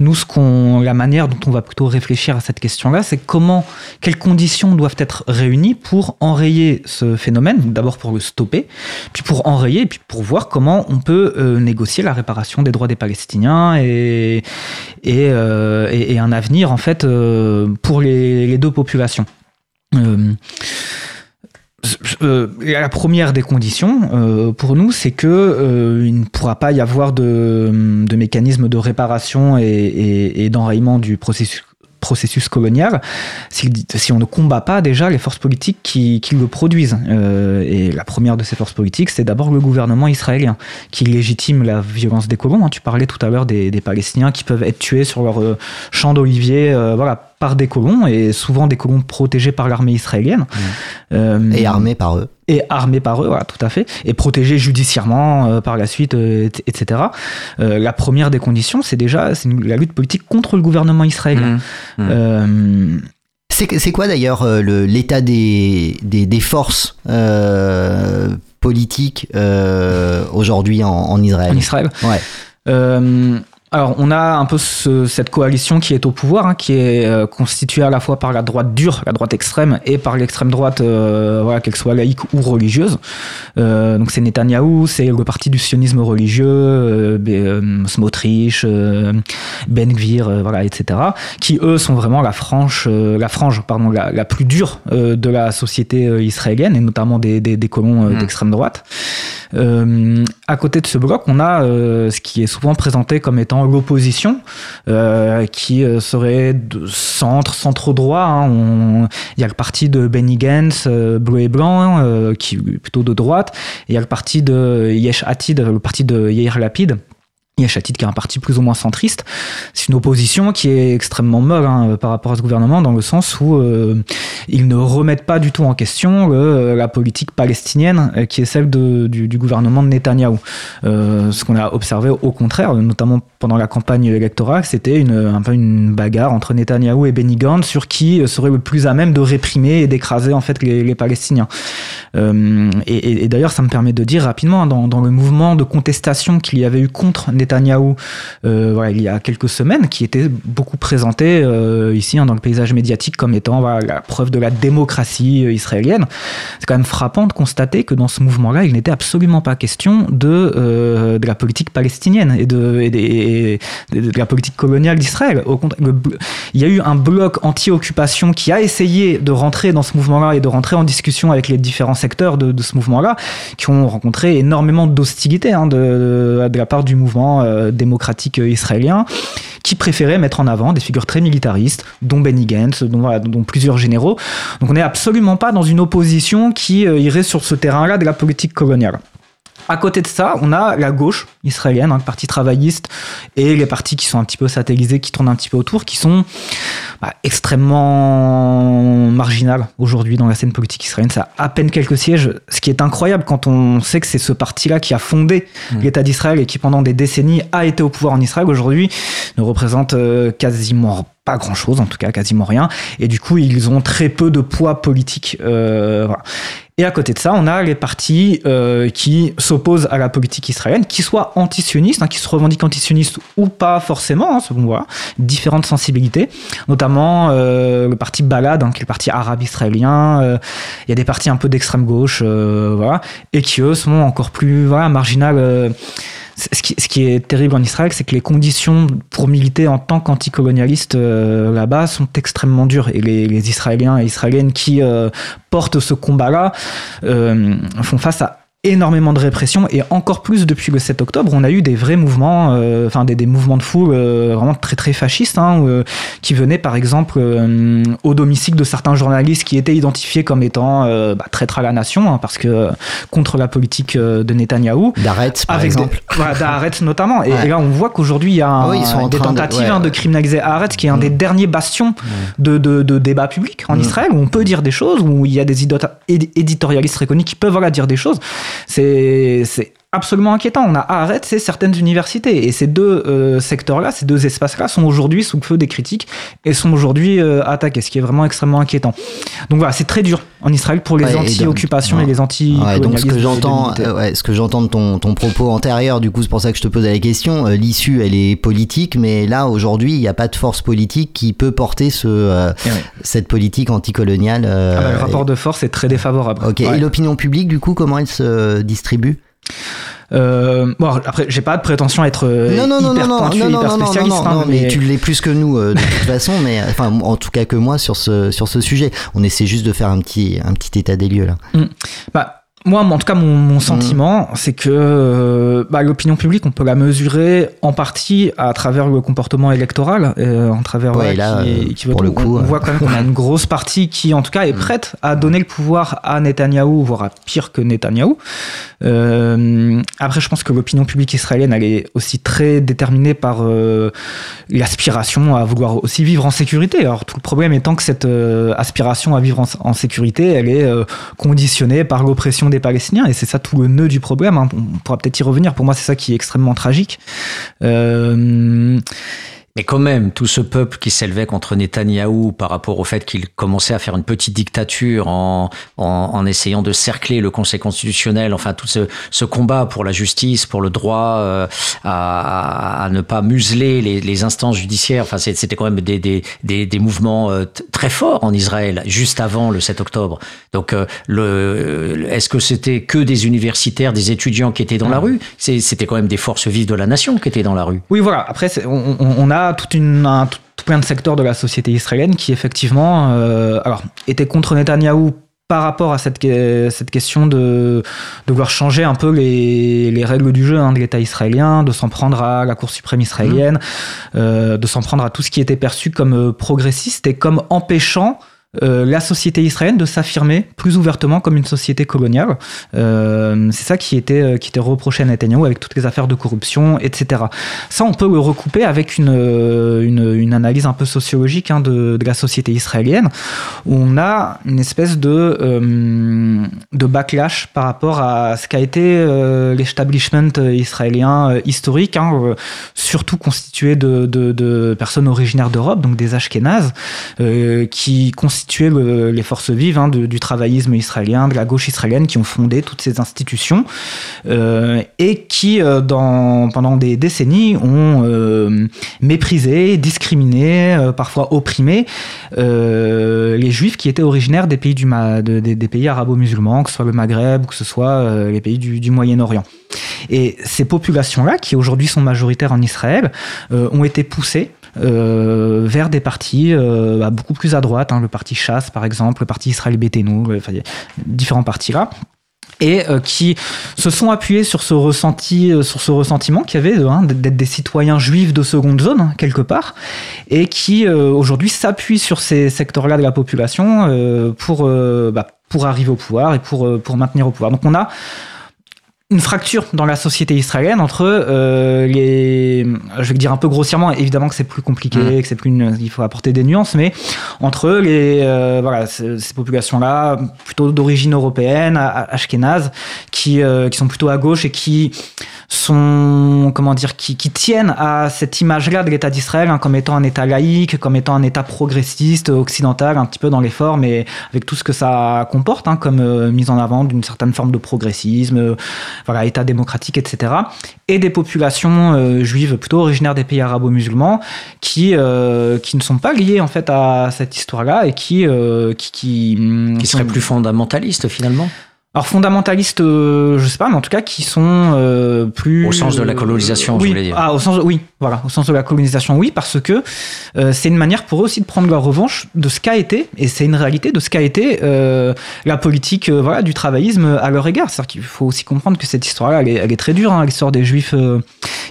Nous, la manière dont on va plutôt réfléchir à cette question-là, c'est comment, quelles conditions doivent être réunies pour enrayer ce phénomène, d'abord pour le stopper, puis pour enrayer, puis pour voir comment on peut euh, négocier la réparation des droits des Palestiniens et, et, euh, un avenir en fait euh, pour les, deux populations. La première des conditions pour nous, c'est que euh, il ne pourra pas y avoir de, de mécanisme de réparation et, et, et d'enrayement du processus processus colonial si, on ne combat pas déjà les forces politiques qui, qui le produisent. Euh, et la première de ces forces politiques, c'est d'abord le gouvernement israélien qui légitime la violence des colons. Hein. Tu parlais tout à l'heure des, des, Palestiniens qui peuvent être tués sur leur euh, champ d'olivier. Euh, voilà par des colons et souvent des colons protégés par l'armée israélienne. Mmh. Euh, et armés par eux. Et armés par eux, voilà, tout à fait. Et protégés judiciairement euh, par la suite, euh, etc. la première des conditions, c'est déjà la lutte politique contre le gouvernement israélien. Mmh. Mmh. c'est quoi d'ailleurs l'état des, des, des, forces politiques aujourd'hui en, en, Israël? En Israël? Ouais. Alors, on a un peu ce, cette coalition qui est au pouvoir, hein, qui est euh, constituée à la fois par la droite dure, la droite extrême, et par l'extrême droite, euh, voilà, qu'elle soit laïque ou religieuse. Euh, donc, c'est Netanyahou, c'est le parti du sionisme religieux, euh, euh, Smotrich, Ben Gvir, voilà, etc., qui eux sont vraiment la frange, la frange, pardon, la, la plus dure de la société israélienne, et notamment des, des, des colons mmh. d'extrême droite. à côté de ce bloc, on a ce qui est souvent présenté comme étant l'opposition, euh, qui serait de centre, centre droit. Hein. Il y a le parti de Benny Gantz, euh, bleu et blanc, euh, qui plutôt de droite. Il y a le parti de Yesh Atid, le parti de Yair Lapid Yachatid qui est un parti plus ou moins centriste. C'est une opposition qui est extrêmement molle hein, par rapport à ce gouvernement dans le sens où euh, ils ne remettent pas du tout en question le, la politique palestinienne euh, qui est celle du, gouvernement de Netanyahou. Euh, ce qu'on a observé au contraire, notamment pendant la campagne électorale, c'était une, un peu une bagarre entre Netanyahou et Benny Gantz sur qui serait le plus à même de réprimer et d'écraser en fait les, les Palestiniens. Euh, et, et d'ailleurs, ça me permet de dire rapidement, hein, dans, dans le mouvement de contestation qu'il y avait eu contre Netanyahou euh, voilà, il y a quelques semaines, qui était beaucoup présenté euh, ici hein, dans le paysage médiatique comme étant la preuve de la démocratie euh, israélienne. C'est quand même frappant de constater que dans ce mouvement-là, il n'était absolument pas question de, euh, de la politique palestinienne et de, la politique coloniale d'Israël. Il y a eu un bloc anti-occupation qui a essayé de rentrer dans ce mouvement-là et de rentrer en discussion avec les différents secteurs de, ce mouvement-là, qui ont rencontré énormément d'hostilité hein, de la part du mouvement euh, démocratique israélien qui préférait mettre en avant des figures très militaristes, dont Benny Gantz, dont, dont plusieurs généraux. Donc on n'est absolument pas dans une opposition qui euh, irait sur ce terrain-là de la politique coloniale. À côté de ça, on a la gauche israélienne, hein, le parti travailliste, et les partis qui sont un petit peu satellisés, qui tournent un petit peu autour, qui sont bah, extrêmement marginales aujourd'hui dans la scène politique israélienne. Ça a à peine quelques sièges, ce qui est incroyable quand on sait que c'est ce parti-là qui a fondé mmh. l'État d'Israël et qui pendant des décennies a été au pouvoir en Israël, aujourd'hui ne représente euh, quasiment pas grand chose, en tout cas quasiment rien. Et du coup, ils ont très peu de poids politique. Euh. Et à côté de ça, on a les partis euh, qui s'opposent à la politique israélienne, qui soient antisionistes, hein, qui se revendiquent antisionistes ou pas forcément, hein, selon voilà, différentes sensibilités, notamment euh, le parti Balad, hein, qui est le parti arabe israélien. Il y a des partis un peu d'extrême gauche, voilà, et qui eux sont encore plus voilà, marginales ce qui, est terrible en Israël, c'est que les conditions pour militer en tant qu'anticolonialiste euh, là-bas sont extrêmement dures. Et les, les, Israéliens et Israéliennes qui euh, portent ce combat-là euh, font face à énormément de répression et encore plus depuis le 7 octobre on a eu des vrais mouvements euh, enfin des, des, mouvements de foule euh, vraiment très très fascistes hein, euh, qui venaient par exemple euh, au domicile de certains journalistes qui étaient identifiés comme étant euh, bah, traîtres à la nation hein, parce que contre la politique de Netanyahou d'Arrête par exemple des, voilà, notamment et, ouais. et, là on voit qu'aujourd'hui il y a un, oui, des tentatives de, ouais. hein, de criminaliser Arrête qui est un mmh. des derniers bastions mmh. de, de, de, débat public en mmh. Israël où on peut dire des choses où il y a des éditorialistes reconnus qui peuvent voilà, dire des choses c'est absolument inquiétant. On a arrêté certaines universités et ces deux euh, secteurs-là, ces deux espaces-là sont aujourd'hui sous le feu des critiques et sont aujourd'hui euh, attaqués, ce qui est vraiment extrêmement inquiétant. Donc voilà, c'est très dur en Israël pour les ouais, anti-occupations et, et, les anti ouais, donc ce que j'entends, euh, ce que j'entends de ton, ton propos antérieur, du coup, c'est pour ça que je te posais la question. L'issue, elle est politique, mais là aujourd'hui, il n'y a pas de force politique qui peut porter ce, euh, cette politique anticoloniale. Ah bah, le rapport de force est très défavorable. Et l'opinion publique, du coup, comment elle se distribue? Euh, bon, après, j'ai pas de prétention à être euh, Non, non, non, hyper non, non, pointu, non, non, hyper non, non, spécialiste. non, hein, non, mais tu l'es plus que nous euh, de toute façon, mais enfin en tout cas que moi sur ce sur ce sujet. On essaie juste de faire un petit un petit état des lieux là. Bah, moi, en tout cas, mon, mon sentiment, c'est que euh, bah, l'opinion publique, on peut la mesurer en partie à travers le comportement électoral, euh, en travers Ouais, là, qui, euh, qui vote. le coup, on, euh. voit quand même qu'on a une grosse partie qui, en tout cas, est prête à donner le pouvoir à Netanyahou, voire à pire que Netanyahou. Euh, après, je pense que l'opinion publique israélienne, elle est aussi très déterminée par euh, l'aspiration à vouloir aussi vivre en sécurité. Alors, tout le problème étant que cette euh, aspiration à vivre en, en sécurité, elle est euh, conditionnée par l'oppression des Palestiniens, et c'est ça tout le nœud du problème. hein. On pourra peut-être y revenir. Pour moi, c'est ça qui est extrêmement tragique. Euh, Mais quand même, tout ce peuple qui s'élevait contre Netanyahou par rapport au fait qu'il commençait à faire une petite dictature en, en, en essayant de cercler le Conseil constitutionnel, enfin tout ce, ce combat pour la justice, pour le droit euh, à, à- ne pas museler les, les instances judiciaires, enfin c'était quand même des, des, des, des mouvements euh, très forts en Israël, juste avant le 7 octobre. Donc euh, le, est-ce que c'était que des universitaires, des étudiants qui étaient dans la rue? C'est- C'était quand même des forces vives de la nation qui étaient dans la rue. Oui, voilà. Après, on, on- on a toute une, un, tout, plein de secteurs de la société israélienne qui, effectivement, euh, alors, étaient contre Netanyahou par rapport à cette, cette question de, de vouloir changer un peu les, les règles du jeu hein, de l'État israélien, de s'en prendre à la Cour suprême israélienne, euh, de s'en prendre à tout ce qui était perçu comme euh, progressiste et comme empêchant euh, la société israélienne de s'affirmer plus ouvertement comme une société coloniale. Euh, c'est ça qui était, euh, qui était reproché à Netanyahu avec toutes les affaires de corruption, etc. Ça, on peut le recouper avec une, une, analyse un peu sociologique hein, de, la société israélienne, où on a une espèce de, de backlash par rapport à ce qu'a été l'establishment israélien historique, hein, surtout constitué de, de, de personnes originaires d'Europe, donc des Ashkénazes, qui le- les forces vives hein, du travaillisme israélien, de la gauche israélienne, qui ont fondé toutes ces institutions euh, et qui, euh, dans, pendant des décennies, ont euh, méprisé, discriminé, euh, parfois opprimé euh, les juifs qui étaient originaires des pays, du des, arabo-musulmans, que ce soit le Maghreb ou que ce soit euh, les pays du, du Moyen-Orient. Et ces populations-là, qui aujourd'hui sont majoritaires en Israël, euh, ont été poussées euh, vers des partis euh, bah, beaucoup plus à droite, hein, le parti Chasse par exemple, le parti Israël Béténou, le- enfin, différents partis là et euh, qui se sont appuyés sur ce ressenti, euh, sur ce ressentiment qu'il y avait hein, d'être des citoyens juifs de seconde zone hein, quelque part, et qui euh, aujourd'hui s'appuient sur ces secteurs-là de la population euh, pour euh, bah, pour arriver au pouvoir et pour euh, pour maintenir au pouvoir. Donc on a une fracture dans la société israélienne entre euh, les, je vais le dire un peu grossièrement, évidemment que c'est plus compliqué, que c'est plus, une- il faut apporter des nuances, mais entre les, euh, voilà, ces, ces populations-là, plutôt d'origine européenne, ashkénaze, qui, euh, qui sont plutôt à gauche et qui sont, comment dire, qui, qui tiennent à cette image-là de l'État d'Israël hein, comme étant un État laïque, comme étant un État progressiste, occidental, un petit peu dans les formes et avec tout ce que ça comporte, hein, comme euh, mise en avant d'une certaine forme de progressisme, voilà, État démocratique, etc. Et des populations euh, juives plutôt originaires des pays arabo-musulmans qui, euh, qui ne sont pas liées en fait à cette histoire-là et qui, euh, qui, qui, Qui serait plus fondamentaliste finalement alors fondamentalistes, euh, je sais pas, mais en tout cas qui sont euh, plus Au sens de la colonisation, je oui, voulais dire. Ah, au sens, oui, voilà, au sens de la colonisation, oui, parce que euh, c'est une manière pour eux aussi de prendre leur revanche de ce qu'a été, et c'est une réalité de ce qu'a été euh, la politique, euh, voilà, du travaillisme à leur égard. C'est-à-dire qu'il faut aussi comprendre que cette histoire-là, elle est, elle très dure, hein, l'histoire des Juifs euh,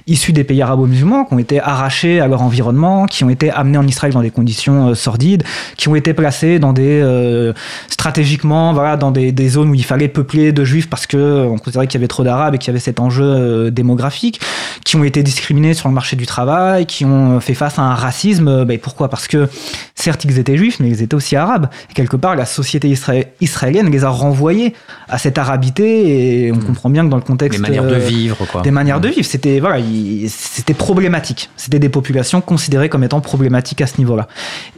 issus des pays arabo-musulmans qui ont été arrachés à leur environnement, qui ont été amenés en Israël dans des conditions euh, sordides, qui ont été placés dans des euh, stratégiquement, voilà, dans des, des zones où il fallait peupler de juifs parce que euh, on considérait qu'il y avait trop d'arabes et qu'il y avait cet enjeu euh, démographique, qui ont été discriminés sur le marché du travail, qui ont fait face à un racisme. ben, pourquoi? Parce que certes ils étaient juifs, mais ils étaient aussi arabes. Et quelque part, la société isra- israélienne les a renvoyés à cette arabité et on comprend bien que dans le contexte Des manières de euh, vivre, quoi. des manières de vivre. C'était voilà, c'était problématique. C'était des populations considérées comme étant problématiques à ce niveau-là.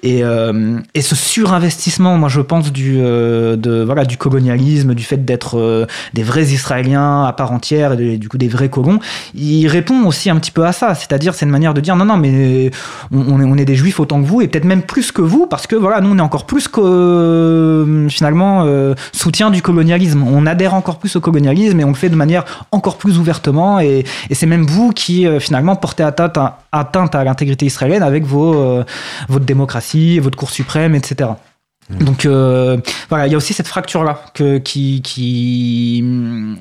Et, euh, et ce surinvestissement, moi je pense du euh, de voilà du colonialisme, du fait d'être euh, des vrais Israéliens à part entière, et du coup des vrais colons, il répond aussi un petit peu à ça. C'est-à-dire c'est une manière de dire non non mais on, est, des juifs autant que vous et peut-être même plus que vous parce que voilà nous on est encore plus que finalement euh, soutien du colonialisme. On adhère encore plus au colonialisme et on le fait de manière encore plus ouvertement et, c'est même vous qui euh, finalement portez atteinte à, atteinte à l'intégrité israélienne avec vos, euh, votre démocratie, votre Cour suprême, etc. Donc euh, voilà, il y a aussi cette fracture là que, qui, qui,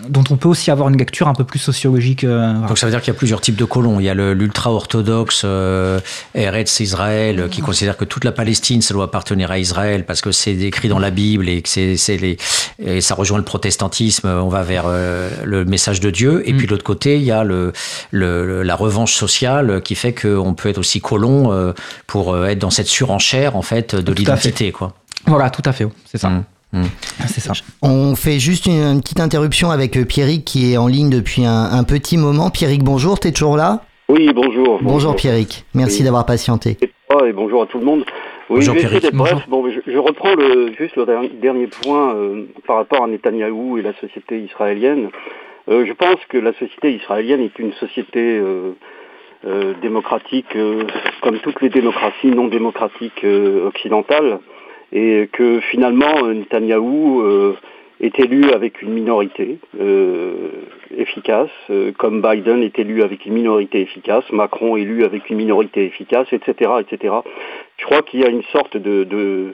dont on peut aussi avoir une lecture un peu plus sociologique. euh, voilà. Donc ça veut dire qu'il y a plusieurs types de colons. Il y a le- l'ultra-orthodoxe euh, Eretz Israël euh, qui considère que toute la Palestine, ça doit appartenir à Israël parce que c'est écrit dans la Bible et que c'est les et ça rejoint le protestantisme. On va vers euh, le message de Dieu. Et puis de l'autre côté, il y a le, le- la revanche sociale qui fait qu'on peut être aussi colon euh, pour être dans cette surenchère en fait de l'identité, quoi. Voilà, tout à fait, c'est ça. C'est ça. On fait juste une, une petite interruption avec euh, Pierrick qui est en ligne depuis un, un petit moment. Pierrick, bonjour, t'es toujours là? Oui, bonjour. Bonjour Pierrick, merci Oui. d'avoir patienté. Ah, et bonjour à tout le monde. Oui, Bonjour, Pierrick. Bon, je, je reprends le, juste le dernier, dernier point euh, par rapport à Netanyahou et la société israélienne. Euh, je pense que la société israélienne est une société euh, euh, démocratique, euh, comme toutes les démocraties non démocratiques euh, occidentales, et que finalement euh, Netanyahou euh, est élu avec une minorité euh, efficace, comme Biden est élu avec une minorité efficace, Macron élu avec une minorité efficace, etc., etc. Je crois qu'il y a une sorte de, de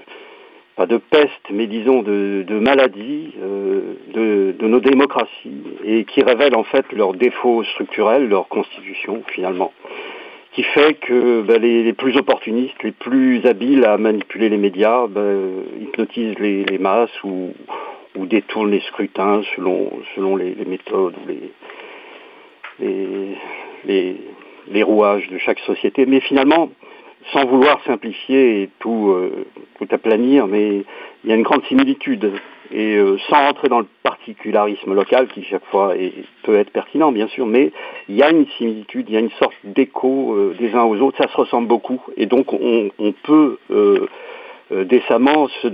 pas de peste, mais disons de, de maladie de, de nos démocraties et qui révèle en fait leurs défauts structurels, leur constitution finalement, qui fait que ben, les, plus opportunistes, les plus habiles à manipuler les médias, ben, hypnotisent les, masses ou, ou détournent les scrutins selon, selon les, méthodes ou les, les rouages de chaque société. Mais finalement, sans vouloir simplifier et tout, euh, tout aplanir, mais il y a une grande similitude. Et euh, sans rentrer dans le particularisme local, qui chaque fois est- peut être pertinent, bien sûr, mais il y a une similitude, il y a une sorte d'écho euh, des uns aux autres, ça se ressemble beaucoup. Et donc on, on peut euh, euh, décemment se,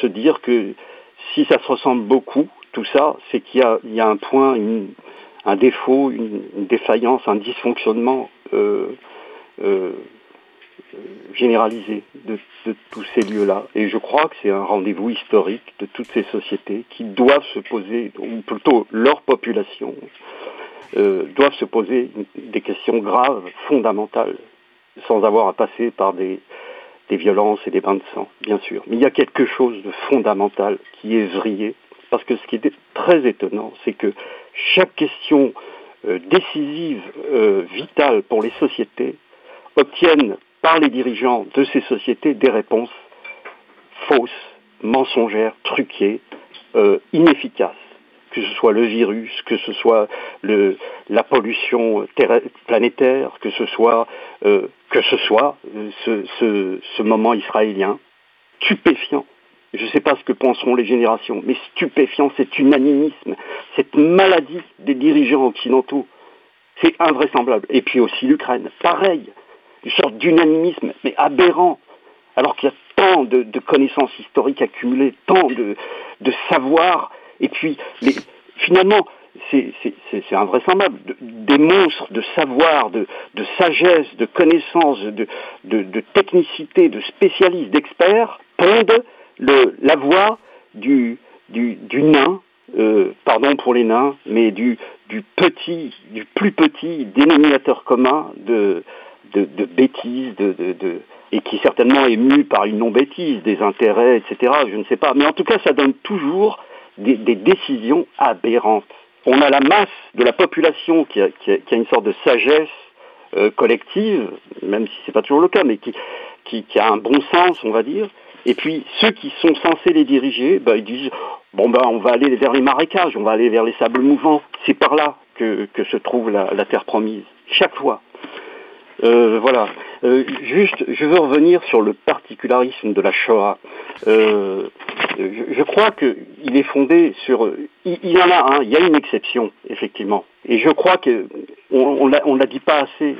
se dire que si ça se ressemble beaucoup, tout ça, c'est qu'il y a, il y a un point, une- un défaut, une, une défaillance, un dysfonctionnement euh, euh, généralisé de, de tous ces lieux-là. Et je crois que c'est un rendez-vous historique de toutes ces sociétés qui doivent se poser, ou plutôt leur population, euh, doivent se poser des questions graves, fondamentales, sans avoir à passer par des, violences et des bains de sang, bien sûr. Mais il y a quelque chose de fondamental qui est vrillé, parce que ce qui est très étonnant, c'est que chaque question euh, décisive, euh, vitale pour les sociétés, obtiennent par les dirigeants de ces sociétés des réponses fausses, mensongères, truquées, euh, inefficaces. Que ce soit le virus, que ce soit la pollution planétaire, que ce soit, euh, que ce, soit euh, ce, ce, ce moment israélien, stupéfiant. Je ne sais pas ce que penseront les générations, mais stupéfiant, cet unanimisme, cette maladie des dirigeants occidentaux, c'est invraisemblable. Et puis aussi l'Ukraine, pareil, une sorte d'unanimisme, mais aberrant, alors qu'il y a tant de, de connaissances historiques accumulées, tant de, de savoir, et puis finalement, c'est invraisemblable, de- des monstres de savoir, de, de sagesse, de connaissances, de, de, de technicité, de spécialistes, d'experts, pondent le, la voix du, du, du nain, euh, pardon pour les nains, mais du, du petit, du plus petit dénominateur commun de, de, bêtises, de, et qui certainement est mu par une non-bêtise, des intérêts, etc. Je ne sais pas. Mais en tout cas, ça donne toujours des, décisions aberrantes. On a la masse de la population qui a, une sorte de sagesse euh, collective, même si c'est pas toujours le cas, mais qui, a un bon sens, on va dire. Et puis ceux qui sont censés les diriger, ben, ils disent bon ben on va aller vers les marécages, on va aller vers les sables mouvants. C'est par là que, se trouve la terre promise. Chaque fois. Euh, voilà. Euh, juste, je veux revenir sur le particularisme de la Shoah. Euh, je, je crois qu'il est fondé sur. Il, y en a un, il y a une exception, effectivement. Et je crois que on ne l'a dit pas assez.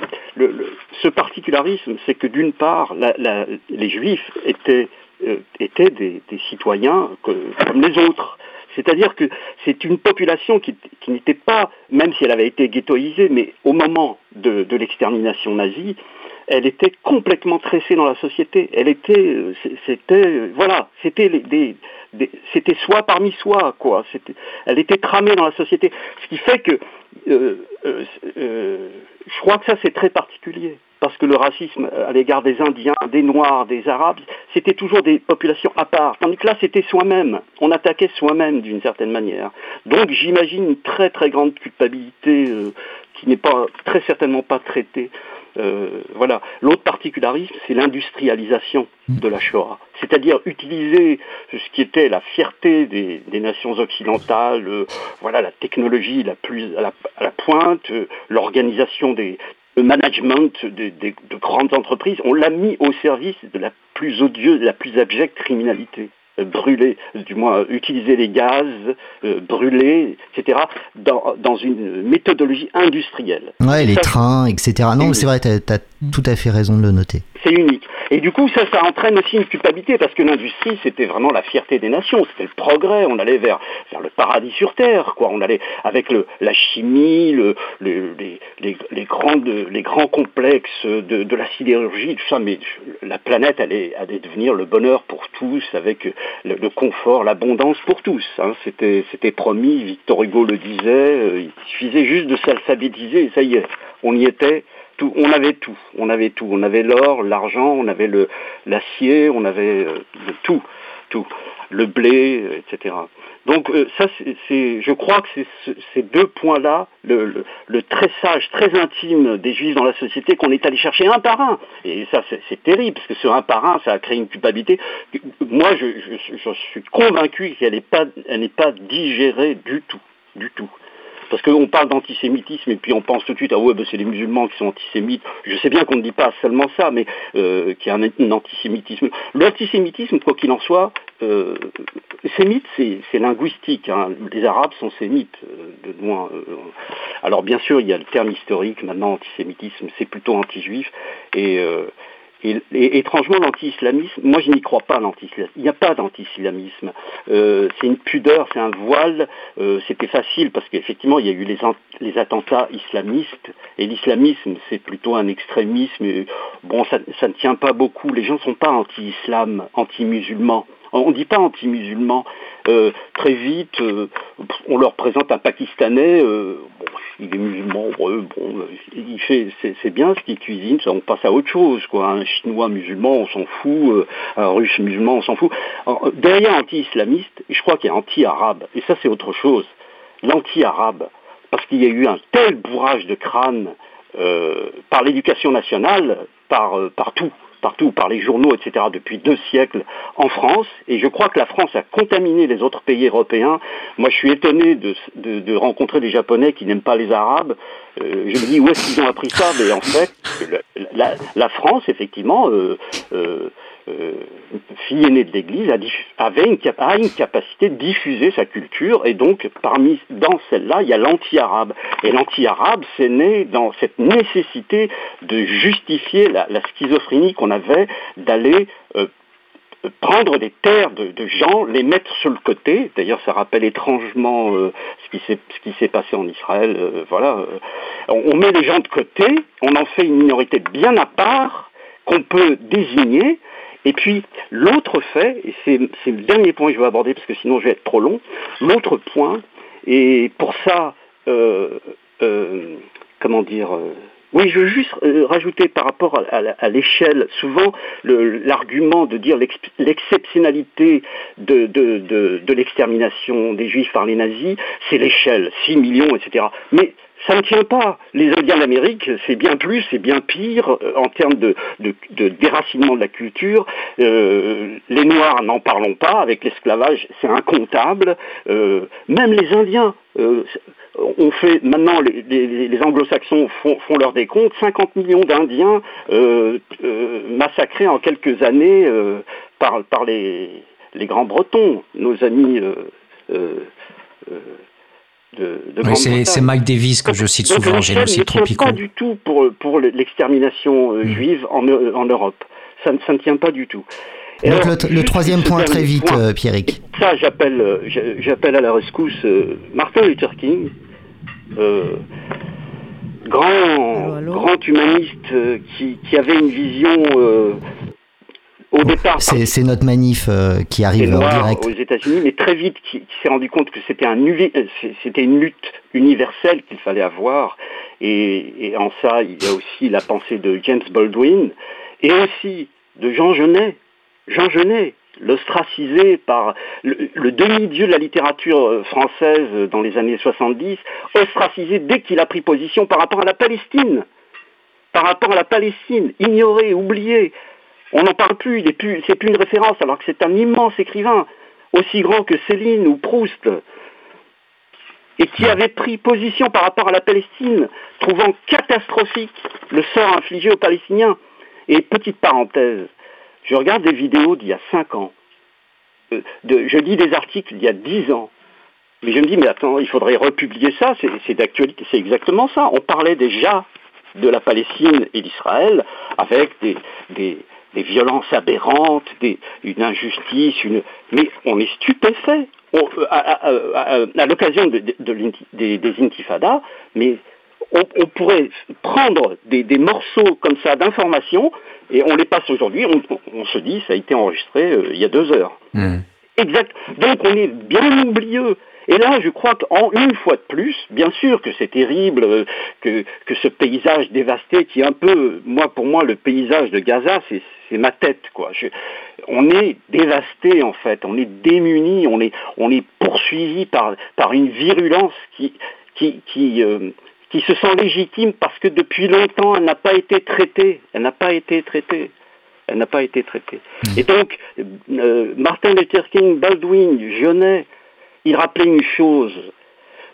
Ce particularisme, c'est que d'une part, les juifs étaient, des, citoyens comme les autres. C'est-à-dire que c'est une population qui, n'était pas, même si elle avait été ghettoisée, mais au moment de, l'extermination nazie, elle était complètement tressée dans la société. Elle était, c'était, voilà, c'était des, c'était soi parmi soi, quoi. Elle était tramée dans la société. Ce qui fait que, euh, euh, euh, je crois que ça c'est très particulier parce que le racisme à l'égard des Indiens, des Noirs, des Arabes, c'était toujours des populations à part. Tandis que là, c'était soi-même. On attaquait soi-même d'une certaine manière. Donc j'imagine une très très grande culpabilité euh, qui n'est pas très certainement pas traitée. Euh, voilà. L'autre particularisme, c'est l'industrialisation de la Shoah. C'est-à-dire utiliser ce qui était la fierté des, des nations occidentales, euh, voilà la technologie la plus à la, à la pointe, euh, l'organisation des, le management de, de, de, grandes entreprises, on l'a mis au service de la plus odieuse, de la plus abjecte criminalité. Euh, brûler, du moins utiliser les gaz, euh, brûler, etc., dans, dans, une méthodologie industrielle. Ouais, les ça, trains, etc. Non, c'est vrai, tu as, as, tout à fait raison de le noter. C'est unique. Et du coup, ça, ça entraîne aussi une culpabilité, parce que l'industrie, c'était vraiment la fierté des nations, c'était le progrès, on allait vers, vers le paradis sur Terre, quoi. On allait avec le, la chimie, le, le, les, les, les, grandes, les grands complexes de, de la sidérurgie, tout ça, mais la planète allait, allait devenir le bonheur pour tous, avec le, confort, l'abondance pour tous. Hein. C'était, promis, Victor Hugo le disait, euh, il suffisait juste de s'alphabétiser, et ça y est, on y était tout, on avait tout, on avait tout, on avait l'or, l'argent, on avait l'acier, on avait euh, tout, le blé, etc. Donc euh, ça, c'est, je crois que c'est ces deux points-là, le, le, le, tressage très intime des juifs dans la société qu'on est allé chercher un par un. Et ça, c'est terrible, parce que ce un par un, ça a créé une culpabilité. Moi, je, je, je suis convaincu qu'elle n'est pas, elle n'est pas digérée du tout, du tout. Parce qu'on parle d'antisémitisme et puis on pense tout de suite, ah ouais, ben c'est les musulmans qui sont antisémites. Je sais bien qu'on ne dit pas seulement ça, mais euh, qu'il y a un, antisémitisme. L'antisémitisme, quoi qu'il en soit, euh, sémite, c'est linguistique. Hein. Les Arabes sont sémites, euh, de loin. Alors bien sûr, il y a le terme historique, maintenant antisémitisme, c'est plutôt anti-juif. Et et, étrangement, l'anti-islamisme, moi je n'y crois pas l'anti-islamisme. Il n'y a pas d'anti-islamisme. Euh, c'est une pudeur, c'est un voile. Euh, C'était facile parce qu'effectivement il y a eu les, les attentats islamistes et l'islamisme c'est plutôt un extrémisme. Bon, ça, ça, ne tient pas beaucoup. Les gens ne sont pas anti-islam, anti-musulmans. On ne dit pas anti-musulmans. Euh, très vite, euh, on leur présente un Pakistanais, euh, bon, il est musulman, bon, il fait, c'est bien ce qu'il cuisine, on passe à autre chose, quoi. Un Chinois musulman, on s'en fout, un Russe musulman, on s'en fout. Derrière anti-islamiste, je crois qu'il y a anti-arabe, et ça c'est autre chose. L'anti-arabe, parce qu'il y a eu un tel bourrage de crâne par l'éducation nationale, par partout partout par les journaux, etc., depuis deux siècles en France. Et je crois que la France a contaminé les autres pays européens. Moi, je suis étonné de, de, de rencontrer des Japonais qui n'aiment pas les Arabes. Euh, je me dis, où est-ce qu'ils ont appris ça? Mais en fait, la, la France, effectivement, euh, euh, fille aînée de l'Église, avait une, a une capacité de diffuser sa culture, et donc parmi dans celle-là, il y a l'anti-arabe. Et l'anti-arabe, c'est né dans cette nécessité de justifier la, schizophrénie qu'on avait d'aller euh, prendre des terres de, gens, les mettre sur le côté. D'ailleurs, ça rappelle étrangement euh, ce qui s'est passé en Israël. Voilà, on met les gens de côté, on en fait une minorité bien à part qu'on peut désigner et puis, l'autre fait, et c'est le dernier point que je vais aborder parce que sinon je vais être trop long, l'autre point, et pour ça, euh, euh, comment dire, euh, oui, je veux juste euh, rajouter par rapport à, l'échelle, souvent l'argument de dire l'exceptionnalité de, de, de, de l'extermination des juifs par les nazis, c'est l'échelle, 6 millions, etc. Mais ça ne tient pas. Les Indiens d'Amérique, c'est bien plus, c'est bien pire euh, en termes de, de, de, déracinement de la culture. Euh, les Noirs, n'en parlons pas, avec l'esclavage, c'est incontable. Euh, même les Indiens, euh, on fait maintenant, les, les, les anglo-saxons font, font, leur décompte, 50 millions d'Indiens euh, euh, massacrés en quelques années par, par les, les grands Bretons, nos amis de de Oui, c'est Mike Davis que je cite Donc, souvent, génocide ne tient pas du tout pour, pour l'extermination euh, juive en, en Europe. Ça, ne- ça ne tient pas du tout. Et Donc alors, le, troisième point très vite, point, euh, Pierrick. ça, j'appelle, euh, j'a- j'appelle à la rescousse euh, Martin Luther King, euh, grand, grand humaniste euh, qui, qui avait une vision euh, au départ C'est notre manif euh, qui arrive en direct. aux États-Unis, mais très vite qui, qui s'est rendu compte que c'était un uni- euh, c'était une lutte universelle qu'il fallait avoir. Et, et en ça, il y a aussi la pensée de James Baldwin et aussi de Jean Genet. Jean Genet, l'ostracisé par le, le demi-dieu de la littérature euh, française dans les années 70, ostracisé dès qu'il a pris position par rapport à la Palestine. Par rapport à la Palestine, ignoré, oublié. On n'en parle plus, c'est plus une référence, alors que c'est un immense écrivain, aussi grand que Céline ou Proust, et qui avait pris position par rapport à la Palestine, trouvant catastrophique le sort infligé aux Palestiniens. Et petite parenthèse, je regarde des vidéos d'il y a 5 ans, Euh, de- je lis des articles d'il y a 10 ans, mais je me dis, mais attends, il faudrait republier ça, c'est c'est d'actualité, c'est exactement ça. On parlait déjà de la Palestine et d'Israël avec des, des, des violences aberrantes, des, une injustice, une... mais on est stupéfait. On- euh, à à- à- à l'occasion de- de- de l'inti- des, des intifadas, mais on, on pourrait prendre des, des morceaux comme ça d'informations et on les passe aujourd'hui, on, on se dit ça a été enregistré euh, il y a deux heures. Exact. Donc on est bien oublieux. Et là, je crois qu'en une fois de plus, bien sûr que c'est terrible, euh, que, que ce paysage dévasté, qui est un peu, moi pour moi, le paysage de Gaza, c'est c'est ma tête, quoi. Je- on est dévasté en fait, on est démuni, on est, on est poursuivi par, par une virulence qui, qui, qui, euh, qui se sent légitime parce que depuis longtemps, elle n'a pas été traitée. Elle n'a pas été traitée. Elle n'a pas été traitée. Et donc, euh, Martin Luther King, Baldwin, Genet, il rappelait une chose,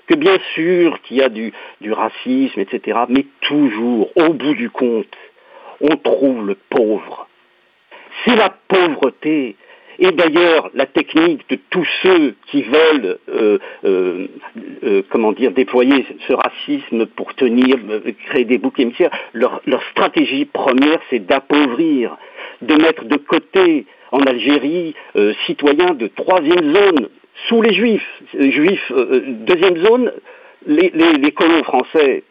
que bien sûr qu'il y a du, du racisme, etc., mais toujours, au bout du compte, on trouve le pauvre. C'est la pauvreté. Et d'ailleurs, la technique de tous ceux qui veulent, euh, euh, euh, comment dire, déployer ce racisme pour tenir, créer des boucs émissaires, leur, leur stratégie première, c'est d'appauvrir, de mettre de côté en Algérie citoyens de troisième zone sous les juifs, juifs deuxième zone. Les, les, colons français,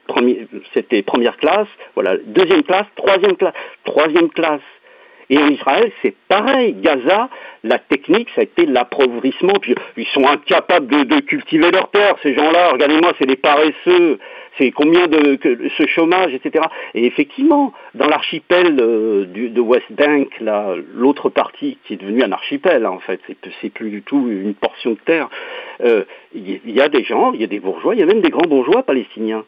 c'était première classe, voilà, deuxième classe, troisième classe, troisième classe. Et en Israël, c'est pareil. Gaza, la technique, ça a été l'appauvrissement. Puis ils sont incapables de, de cultiver leur terre, ces gens-là. Regardez-moi, c'est des paresseux. C'est combien de que- ce chômage, etc. Et effectivement, dans l'archipel euh, de West Bank, l'autre partie qui est devenue un archipel, hein, en fait, c'est plus du tout une portion de terre. euh, Il y, il y a des gens, il y a des bourgeois, il y a même des grands bourgeois palestiniens.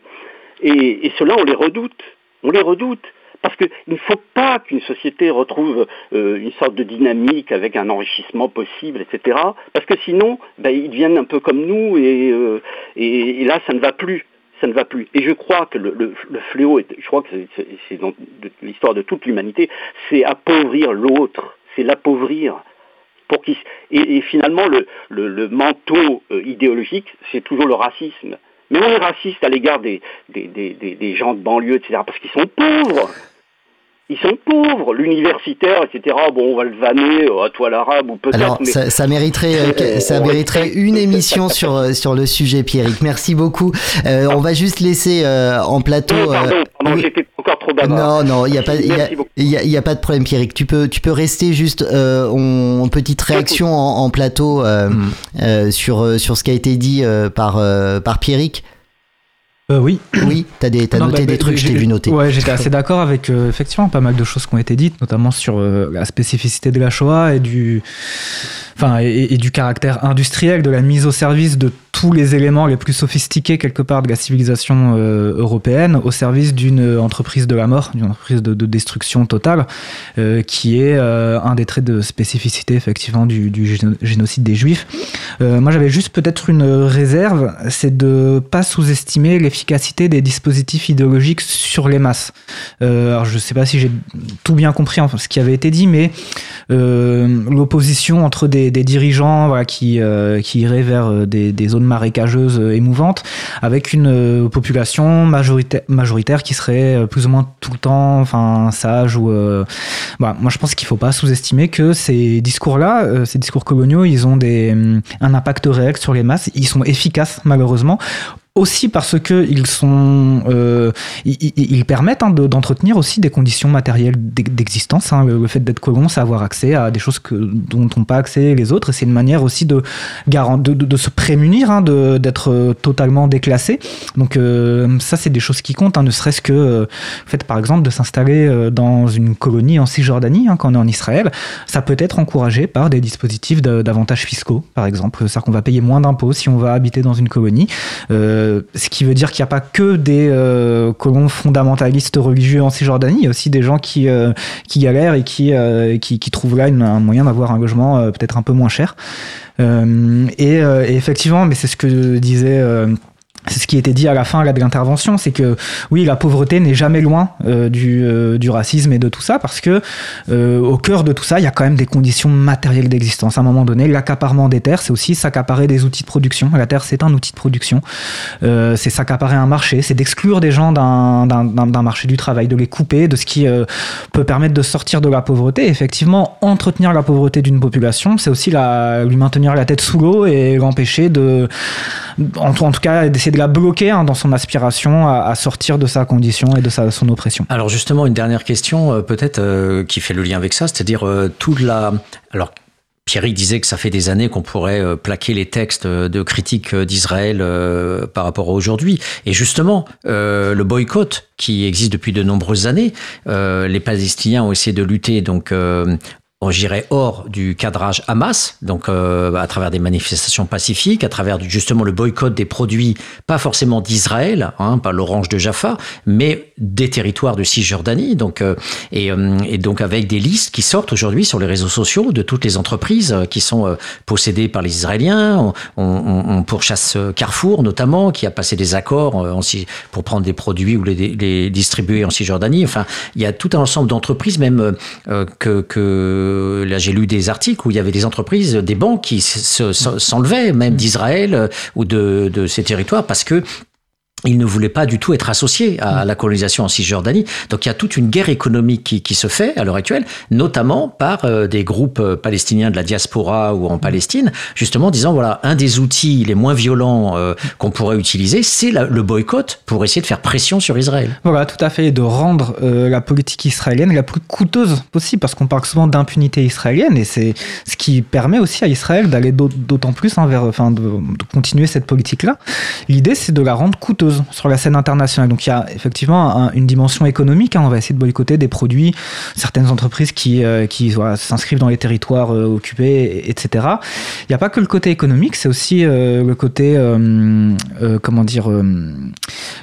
Et, et ceux-là, on les redoute. On les redoute. Parce qu'il ne faut pas qu'une société retrouve euh, une sorte de dynamique avec un enrichissement possible, etc. Parce que sinon, ben, ils deviennent un peu comme nous et, euh, et, là, ça ne va plus. Ça ne va plus. Et je crois que le, fléau, je crois que c'est- dans l'histoire de toute l'humanité, c'est appauvrir l'autre, c'est l'appauvrir. Et, finalement, le, le- le manteau euh, idéologique, c'est toujours le racisme. Mais on est raciste à l'égard des, gens de banlieue, etc., parce qu'ils sont pauvres. Ils sont pauvres, l'universitaire, etc. Bon, on va le vanner euh, à toi l'arabe ou peut-être. Alors, mais- ça, ça mériterait, euh, ça mériterait une émission sur euh, sur le sujet, Pierrick. Merci beaucoup. Euh, on va juste laisser euh, en plateau. Oh, pardon, euh, pardon, oui. j'étais encore trop bavard. Non, non, il y a pas, il y a, y y pas de problème, Pierrick. Tu peux, tu peux rester juste euh, en, petite réaction en, en plateau euh, euh, sur sur ce qui a été dit euh, par euh, par Pierrick. Euh, oui. Oui, t'as des, t'as Non, noté bah, des bah, trucs, je t'ai vu noter. Ouais, j'étais assez d'accord avec euh, effectivement pas mal de choses qui ont été dites, notamment sur euh, la spécificité de la Shoah et du, enfin, et, et du caractère industriel de la mise au service de tous les éléments les plus sophistiqués quelque part de la civilisation euh, européenne au service d'une entreprise de la mort, d'une entreprise de, de destruction totale, euh, qui est euh, un des traits de spécificité effectivement du, du géno- génocide des Juifs. Euh, moi, j'avais juste peut-être une réserve, c'est de pas sous-estimer l'efficacité des dispositifs idéologiques sur les masses. Euh, alors, je sais pas si j'ai tout bien compris enfin, ce qui avait été dit, mais euh, l'opposition entre des, dirigeants qui, euh, qui iraient vers euh, des zones marécageuse euh, émouvante, avec une euh, population majoritaire, qui serait euh, plus ou moins tout le temps, enfin sage ou. voilà. Moi, je pense qu'il faut pas sous-estimer que ces discours-là, ces discours coloniaux, ils ont des, hum, un impact réel sur les masses. Ils sont efficaces, malheureusement aussi parce que ils sont euh, ils, permettent hein, de- d'entretenir aussi des conditions matérielles d'ex- d'existence hein. le, fait d'être colon c'est avoir accès à des choses que, dont n'ont pas accès les autres c'est une manière aussi de de, de- de se prémunir hein, d'être totalement déclassé. Donc euh, ça c'est des choses qui comptent hein, ne serait-ce que euh, fait par exemple de s'installer dans une colonie en Cisjordanie hein, quand on est en Israël. Ça peut être encouragé par des dispositifs d'avantages fiscaux par exemple. C'est-à-dire qu'on va payer moins d'impôts si on va habiter dans une colonie ce qui veut dire qu'il n'y a pas que des euh, colons fondamentalistes religieux en Cisjordanie, il y a aussi des gens qui, euh, galèrent et qui, euh, trouvent là un moyen d'avoir un logement euh, peut-être un peu moins cher. Euh, euh, et effectivement, mais c'est ce que disait... c'est ce qui était dit à la fin de l'intervention, c'est que oui, la pauvreté n'est jamais loin euh, du, euh, du racisme et de tout ça, parce que euh, au cœur de tout ça, il y a quand même des conditions matérielles d'existence. À un moment donné, l'accaparement des terres, c'est aussi s'accaparer des outils de production. La terre, c'est un outil de production. C'est s'accaparer un marché, c'est d'exclure des gens d'un marché du travail, de les couper de ce qui peut permettre de sortir de la pauvreté. Effectivement, entretenir la pauvreté d'une population, c'est aussi lui maintenir la tête sous l'eau et l'empêcher de, en, en tout cas, d'essayer de la bloquer hein, dans son aspiration à, sortir de sa condition et de sa, son oppression. Alors justement, une dernière question, euh, peut-être euh, qui fait le lien avec ça, c'est-à-dire euh, toute la. Alors. Pierrick disait que ça fait des années qu'on pourrait euh, plaquer les textes de critique d'Israël par rapport à aujourd'hui. Et justement, le boycott qui existe depuis de nombreuses années, les Palestiniens ont essayé de lutter donc on dirait hors du cadrage Hamas, donc euh, à travers des manifestations pacifiques, à travers justement le boycott des produits, pas forcément d'Israël, hein, pas l'orange de Jaffa, mais des territoires de Cisjordanie, donc euh, et, euh, et donc avec des listes qui sortent aujourd'hui sur les réseaux sociaux de toutes les entreprises euh, qui sont euh, possédées par les Israéliens. On, on- on pourchasse euh, Carrefour notamment, qui a passé des accords en pour prendre des produits ou les, les distribuer en Cisjordanie. Enfin, il y a tout un ensemble d'entreprises, même euh, que, que là j'ai lu des articles où il y avait des entreprises, des banques qui se- se- s'enlevaient même d'Israël euh, ou de, de ces territoires parce que ils ne voulaient pas du tout être associés à la colonisation en Cisjordanie. Donc il y a toute une guerre économique qui, qui se fait à l'heure actuelle, notamment par euh, des groupes euh, palestiniens de la diaspora ou en Palestine, justement en disant voilà, un des outils les moins violents euh, qu'on pourrait utiliser, c'est le boycott pour essayer de faire pression sur Israël. Voilà, tout à fait, et de rendre euh, la politique israélienne la plus coûteuse possible, parce qu'on parle souvent d'impunité israélienne, et c'est ce qui permet aussi à Israël d'aller d'aut- d'autant plus hein, vers, enfin, de, de continuer cette politique-là. L'idée, c'est de la rendre coûteuse sur la scène internationale. Donc il y a effectivement un- une dimension économique. hein. On va essayer de boycotter des produits, certaines entreprises qui, euh, qui s'inscrivent dans les territoires euh, occupés, et- etc. Il n'y a pas que le côté économique, c'est aussi euh, le côté, comment dire,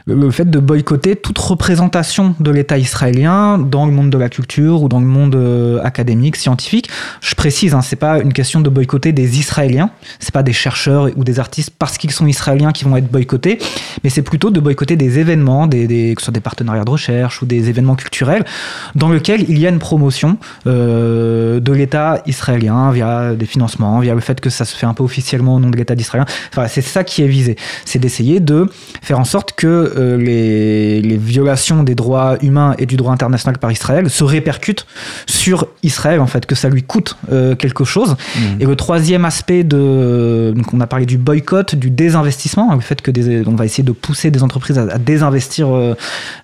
le, fait de boycotter toute représentation de l'État israélien dans le monde de la culture ou dans le monde académique, scientifique. Je précise, hein, c'est pas une question de boycotter des Israéliens, c'est pas des chercheurs ou des artistes parce qu'ils sont israéliens qui vont être boycottés, mais c'est plutôt de boycotter des événements, des, des- que ce soit des partenariats de recherche ou des événements culturels dans lesquels il y a une promotion euh, de l'État israélien via des financements, via le fait que ça se fait un peu officiellement au nom de l'État d'Israël. Enfin, c'est ça qui est visé. C'est d'essayer de faire en sorte que euh, les, les violations des droits humains et du droit international par Israël se répercutent sur Israël, en fait, que ça lui coûte euh, quelque chose. Et le troisième aspect de. Donc, on a parlé du boycott, du désinvestissement, le fait que des, on va essayer de pousser des entreprises à, désinvestir euh,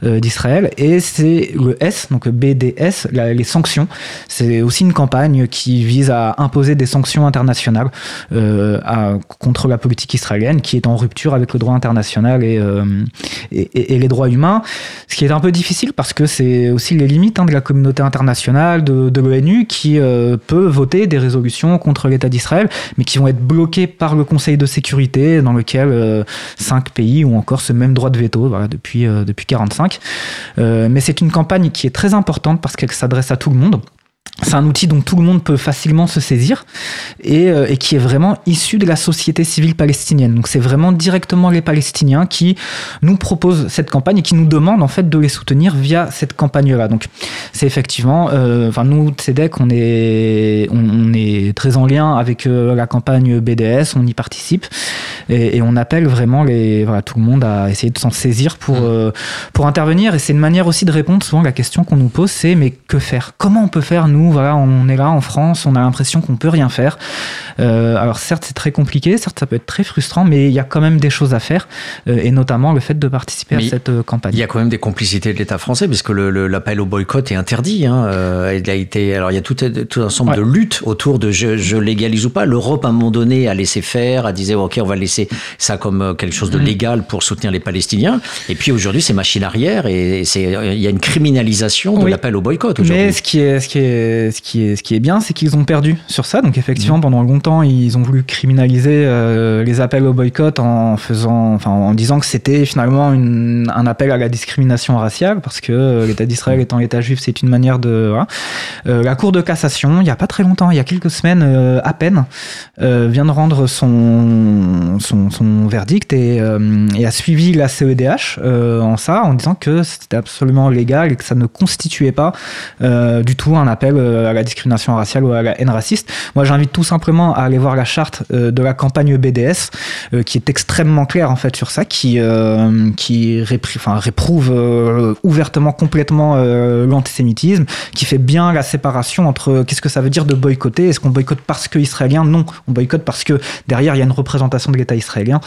euh, d'Israël. Et c'est le S, donc BDS, les sanctions. C'est aussi une campagne qui vise à imposer des sanctions internationales euh, contre la politique israélienne qui est en rupture avec le droit international et, et, les droits humains. Ce qui est un peu difficile parce que c'est aussi les limites hein, de la communauté internationale, de, l'ONU, qui peut voter des résolutions contre l'État d'Israël, mais qui vont être bloquées par le Conseil de sécurité, dans lequel euh, cinq pays ont encore même droit de veto depuis, euh, depuis 45. Euh, mais c'est une campagne qui est très importante parce qu'elle s'adresse à tout le monde c'est un outil dont tout le monde peut facilement se saisir et, euh, et, qui est vraiment issu de la société civile palestinienne. Donc c'est vraiment directement les Palestiniens qui nous proposent cette campagne et qui nous demandent en fait de les soutenir via cette campagne-là. Donc c'est effectivement, euh, enfin nous TEDEC, on est on, on, est très en lien avec euh, la campagne BDS, on y participe et, et, on appelle vraiment les voilà tout le monde à essayer de s'en saisir pour euh, pour intervenir et c'est une manière aussi de répondre souvent à la question qu'on nous pose, c'est mais que faire? Comment on peut faire nous voilà, on est là en France, on a l'impression qu'on peut rien faire. Euh, alors certes, c'est très compliqué, certes, ça peut être très frustrant, mais il y a quand même des choses à faire, euh, et notamment le fait de participer mais à cette euh, campagne. Il y a quand même des complicités de l'État français, puisque l'appel au boycott est interdit. Hein. Euh, il a été, alors il y a tout, tout un ensemble ouais. de luttes autour de je, je, légalise ou pas. L'Europe, à un moment donné, a laissé faire, a disait ok, on va laisser ça comme quelque chose de légal pour soutenir les Palestiniens. Et puis aujourd'hui, c'est machine arrière, et il y a une criminalisation de Oui. l'appel au boycott Mais aujourd'hui. ce qui est, ce qui est, ce qui est, ce qui est bien, c'est qu'ils ont perdu sur ça. Donc effectivement, pendant longtemps, ils ont voulu criminaliser euh, les appels au boycott en faisant, enfin, en disant que c'était finalement une, un appel à la discrimination raciale, parce que euh, l'État d'Israël étant l'État juif, c'est une manière de. Voilà. Euh, la Cour de cassation, il n'y a pas très longtemps, il y a quelques semaines à peine, vient de rendre son, son, son verdict et, et a suivi la CEDH en ça, en disant que c'était absolument légal et que ça ne constituait pas du tout un appel à la discrimination raciale ou à la haine raciste. Moi, j'invite tout simplement à aller voir la charte euh, de la campagne BDS, euh, qui est extrêmement claire en fait sur ça, qui euh, qui réprouve euh, ouvertement, complètement euh, l'antisémitisme, qui fait bien la séparation entre qu'est-ce que ça veut dire de boycotter? Est-ce qu'on boycotte parce que israélien Non, on boycotte parce que derrière il y a une représentation de l'État israélien.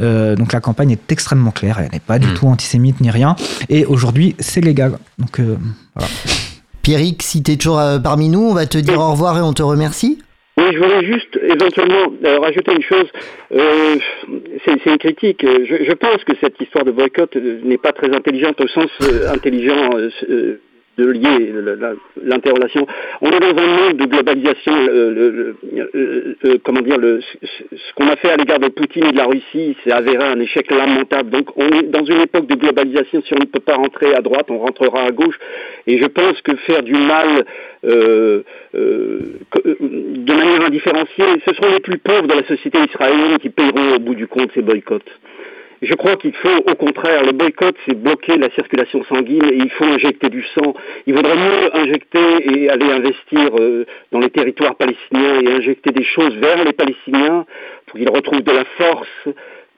Euh, donc la campagne est extrêmement claire, elle n'est pas du Mm. tout antisémite ni rien. Et aujourd'hui, c'est légal. Donc euh, voilà. Pierrick, si tu es toujours euh, parmi nous, on va te dire au revoir et on te remercie. Oui, je voulais juste éventuellement euh, rajouter une chose. Euh, c'est une critique. Je, je pense que cette histoire de boycott n'est pas très intelligente au sens euh, intelligent de lier l'interrelation. On est dans un monde de globalisation. le- le- euh, euh, comment dire ce qu'on a fait à l'égard de Poutine et de la Russie, c'est avéré un échec lamentable. Donc, on est dans une époque de globalisation. Si on ne peut pas rentrer à droite, on rentrera à gauche. Et je pense que faire du mal euh, euh, de manière indifférenciée, ce seront les plus pauvres de la société israélienne qui paieront au bout du compte ces boycotts. Je crois qu'il faut, au contraire, le boycott, c'est bloquer la circulation sanguine et il faut injecter du sang. Il vaudrait mieux injecter et aller investir euh, dans les territoires palestiniens et injecter des choses vers les Palestiniens pour qu'ils retrouvent de la force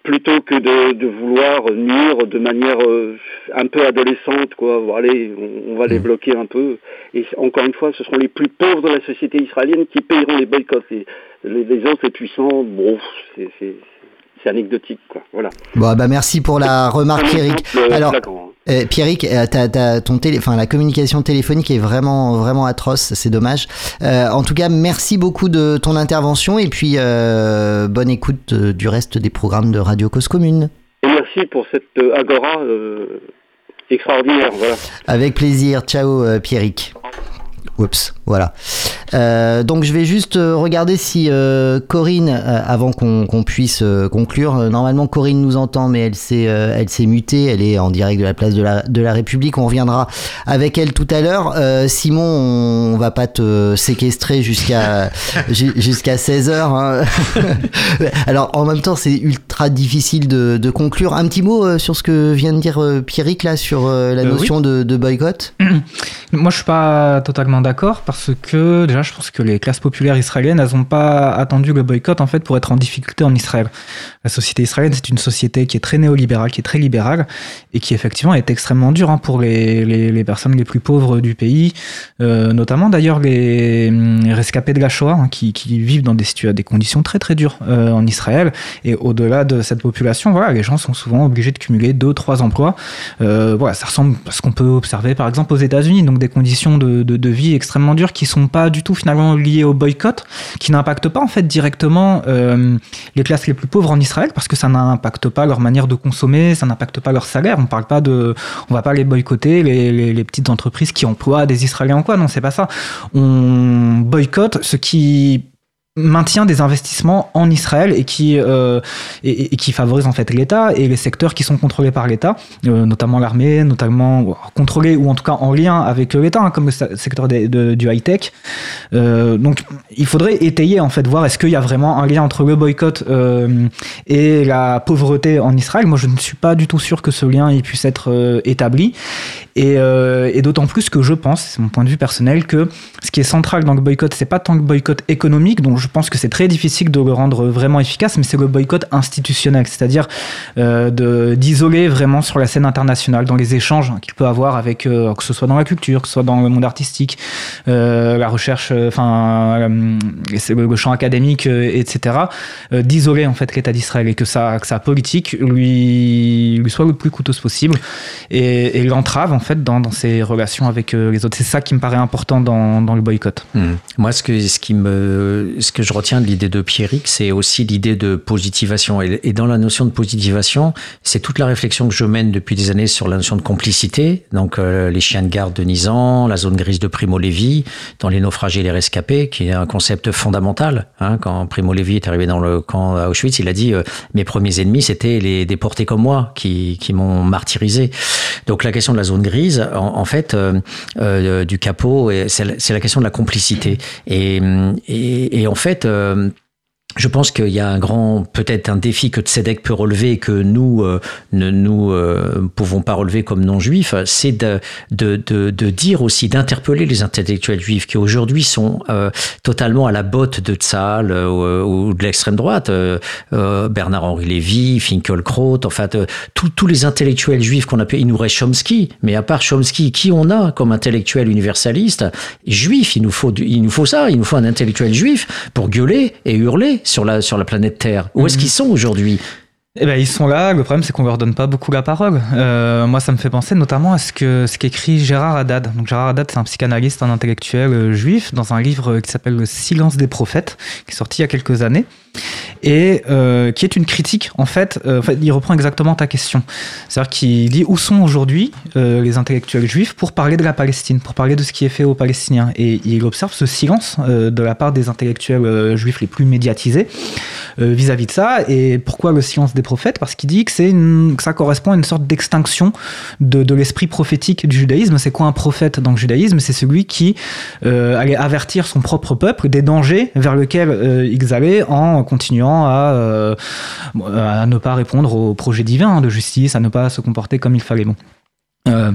plutôt que de, de vouloir nuire de manière euh, un peu adolescente, quoi. Bon, allez, on, on va les bloquer un peu. Et encore une fois, ce seront les plus pauvres de la société israélienne qui payeront les boycotts. Les, les, les autres, les puissants, bon, c'est- c'est anecdotique, quoi. Voilà. Bon, bah merci pour la remarque, Pierrick. euh, Alors, flagrant. euh, Pierrick, euh, t'as ton télé, enfin la communication téléphonique est vraiment, vraiment atroce. C'est dommage. Euh, en tout cas, merci beaucoup de ton intervention et puis euh, bonne écoute du reste des programmes de Radio Cause Commune. Et merci pour cette agora extraordinaire, voilà. Avec plaisir. Ciao, Pierrick. Oups, voilà. Euh, donc je vais juste euh, regarder si euh, Corinne, euh, avant qu'on qu'on puisse euh, conclure, euh, normalement Corinne nous entend, mais elle s'est euh, elle s'est mutée, elle est en direct de la place de la, de la République. On reviendra avec elle tout à l'heure. Euh, Simon, on, on va pas te séquestrer jusqu'à ju- jusqu'à 16 heures. hein. Alors en même temps, c'est ultra difficile de, de conclure. Un petit mot euh, sur ce que vient de dire euh, Pierrick là sur euh, la Euh, oui. notion de, de boycott? Moi, je suis pas totalement d'accord parce que déjà, je pense que les classes populaires israéliennes, elles n'ont pas attendu le boycott en fait pour être en difficulté en Israël. La société israélienne, c'est une société qui est très néolibérale, qui est très libérale et qui effectivement est extrêmement dure hein, pour les, les, personnes les plus pauvres du pays, euh, notamment d'ailleurs les rescapés de la Shoah hein, qui, qui vivent dans des, des conditions très très dures euh, en Israël. Et au-delà de cette population, voilà, les gens sont souvent obligés de cumuler deux, trois emplois. Euh, voilà, ça ressemble à ce qu'on peut observer par exemple aux États-Unis, donc des conditions de, de, vie extrêmement dures qui sont pas du tout finalement liées au boycott, qui n'impactent pas en fait directement les classes les plus pauvres en Israël parce que ça n'impacte pas leur manière de consommer, ça n'impacte pas leur salaire. On parle pas de, on va pas les boycotter les, les, petites entreprises qui emploient des Israéliens ou quoi. Non, c'est pas ça. On boycotte ce qui maintient des investissements en Israël et qui euh, et, qui favorise en fait l'État et les secteurs qui sont contrôlés par l'État, euh, notamment l'armée, notamment contrôlés ou en tout cas en lien avec l'État, hein, comme le se- secteur du high tech. Euh, donc il faudrait étayer en fait voir est-ce qu'il y a vraiment un lien entre le boycott euh, et la pauvreté en Israël. Moi je ne suis pas du tout sûr que ce lien il puisse être euh, établi et, euh, et d'autant plus que je pense, c'est mon point de vue personnel, que ce qui est central dans le boycott, c'est pas tant le boycott économique, dont je pense que c'est très difficile de le rendre vraiment efficace, mais c'est le boycott institutionnel, c'est-à-dire euh, d'isoler vraiment sur la scène internationale, dans les échanges qu'il peut avoir avec, euh, que ce soit dans la culture, que ce soit dans le monde artistique, euh, la recherche, enfin, le, champ académique, etc., d'isoler en fait l'État d'Israël et que sa, que sa politique lui, soit le plus coûteuse possible et, l'entrave en fait dans, ses relations avec les autres. C'est ça qui me paraît important dans, le boycott. Hmm. Moi, ce que, ce, qui me, que je retiens de l'idée de Pierrick, c'est aussi l'idée de positivation. Et, dans la notion de positivation, c'est toute la réflexion que je mène depuis des années sur la notion de complicité. Donc, euh, les chiens de garde de Nizan, la zone grise de Primo Levi, dans les naufragés et les rescapés, qui est un concept fondamental. Hein, quand Primo Levi est arrivé dans le camp à Auschwitz, il a dit euh, Mes premiers ennemis, c'était les déportés comme moi, qui, qui m'ont martyrisé. Donc, la question de la zone grise, en, fait, euh, euh, du capot, c'est la- question de la complicité. Et, et, et en euh, je pense qu'il y a un grand, peut-être un défi que Tzedek peut relever et que nous euh, ne nous euh, pouvons pas relever comme non-juifs, c'est de, de, de, de dire aussi, d'interpeller les intellectuels juifs qui aujourd'hui sont euh, totalement à la botte de Tzahal euh, ou de l'extrême droite, euh, euh, Bernard-Henri Lévy, Finkelkraut, enfin de- tous les intellectuels juifs qu'on appelle, il nous reste Chomsky, mais à part Chomsky, qui on a comme intellectuel universaliste? Juif Il nous faut, il nous faut ça, il nous faut un intellectuel juif pour gueuler et hurler sur la, sur la planète Terre. Où est-ce qu'ils sont aujourd'hui? Eh ben, ils sont là. Le problème, c'est qu'on leur donne pas beaucoup la parole. Euh, moi, ça me fait penser notamment à ce que ce qu'écrit Gérard Haddad. Donc, Gérard Haddad, c'est un psychanalyste, un intellectuel euh, juif, dans un livre qui s'appelle Le Silence des prophètes, qui est sorti il y a quelques années, et euh, qui est une critique. En fait, euh, en fait, il reprend exactement ta question. C'est-à-dire qu'il dit où sont aujourd'hui euh, les intellectuels juifs pour parler de la Palestine, pour parler de ce qui est fait aux Palestiniens? Et il observe ce silence de la part des intellectuels juifs les plus médiatisés vis-à-vis de ça. Et pourquoi le silence des prophètes? Parce qu'il dit que, c'est ça correspond à une sorte d'extinction de, de l'esprit prophétique du judaïsme. C'est quoi un prophète dans le judaïsme? C'est celui qui allait avertir son propre peuple des dangers vers lesquels ils allaient en continuant à, euh, à ne pas répondre aux projets divins de justice, à ne pas se comporter comme il fallait. Euh,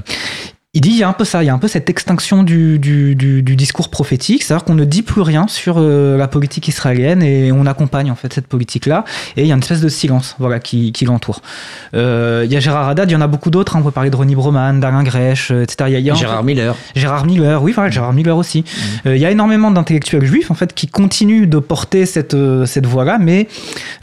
il dit il y a un peu ça, il y a un peu cette extinction du, du, du, du discours prophétique, c'est-à-dire qu'on ne dit plus rien sur euh, la politique israélienne et on accompagne en fait cette politique-là et il y a une espèce de silence voilà, qui, qui l'entoure. Euh, il y a Gérard Haddad, il y en a beaucoup d'autres, hein, on peut parler de Ronnie Broman, d'Alain Grèche, etc. Il y a- il y a en Gérard Miller. Gérard Miller, oui, voilà, Gérard Miller aussi. Euh, il y a énormément d'intellectuels juifs en fait qui continuent de porter cette, cette voie-là, mais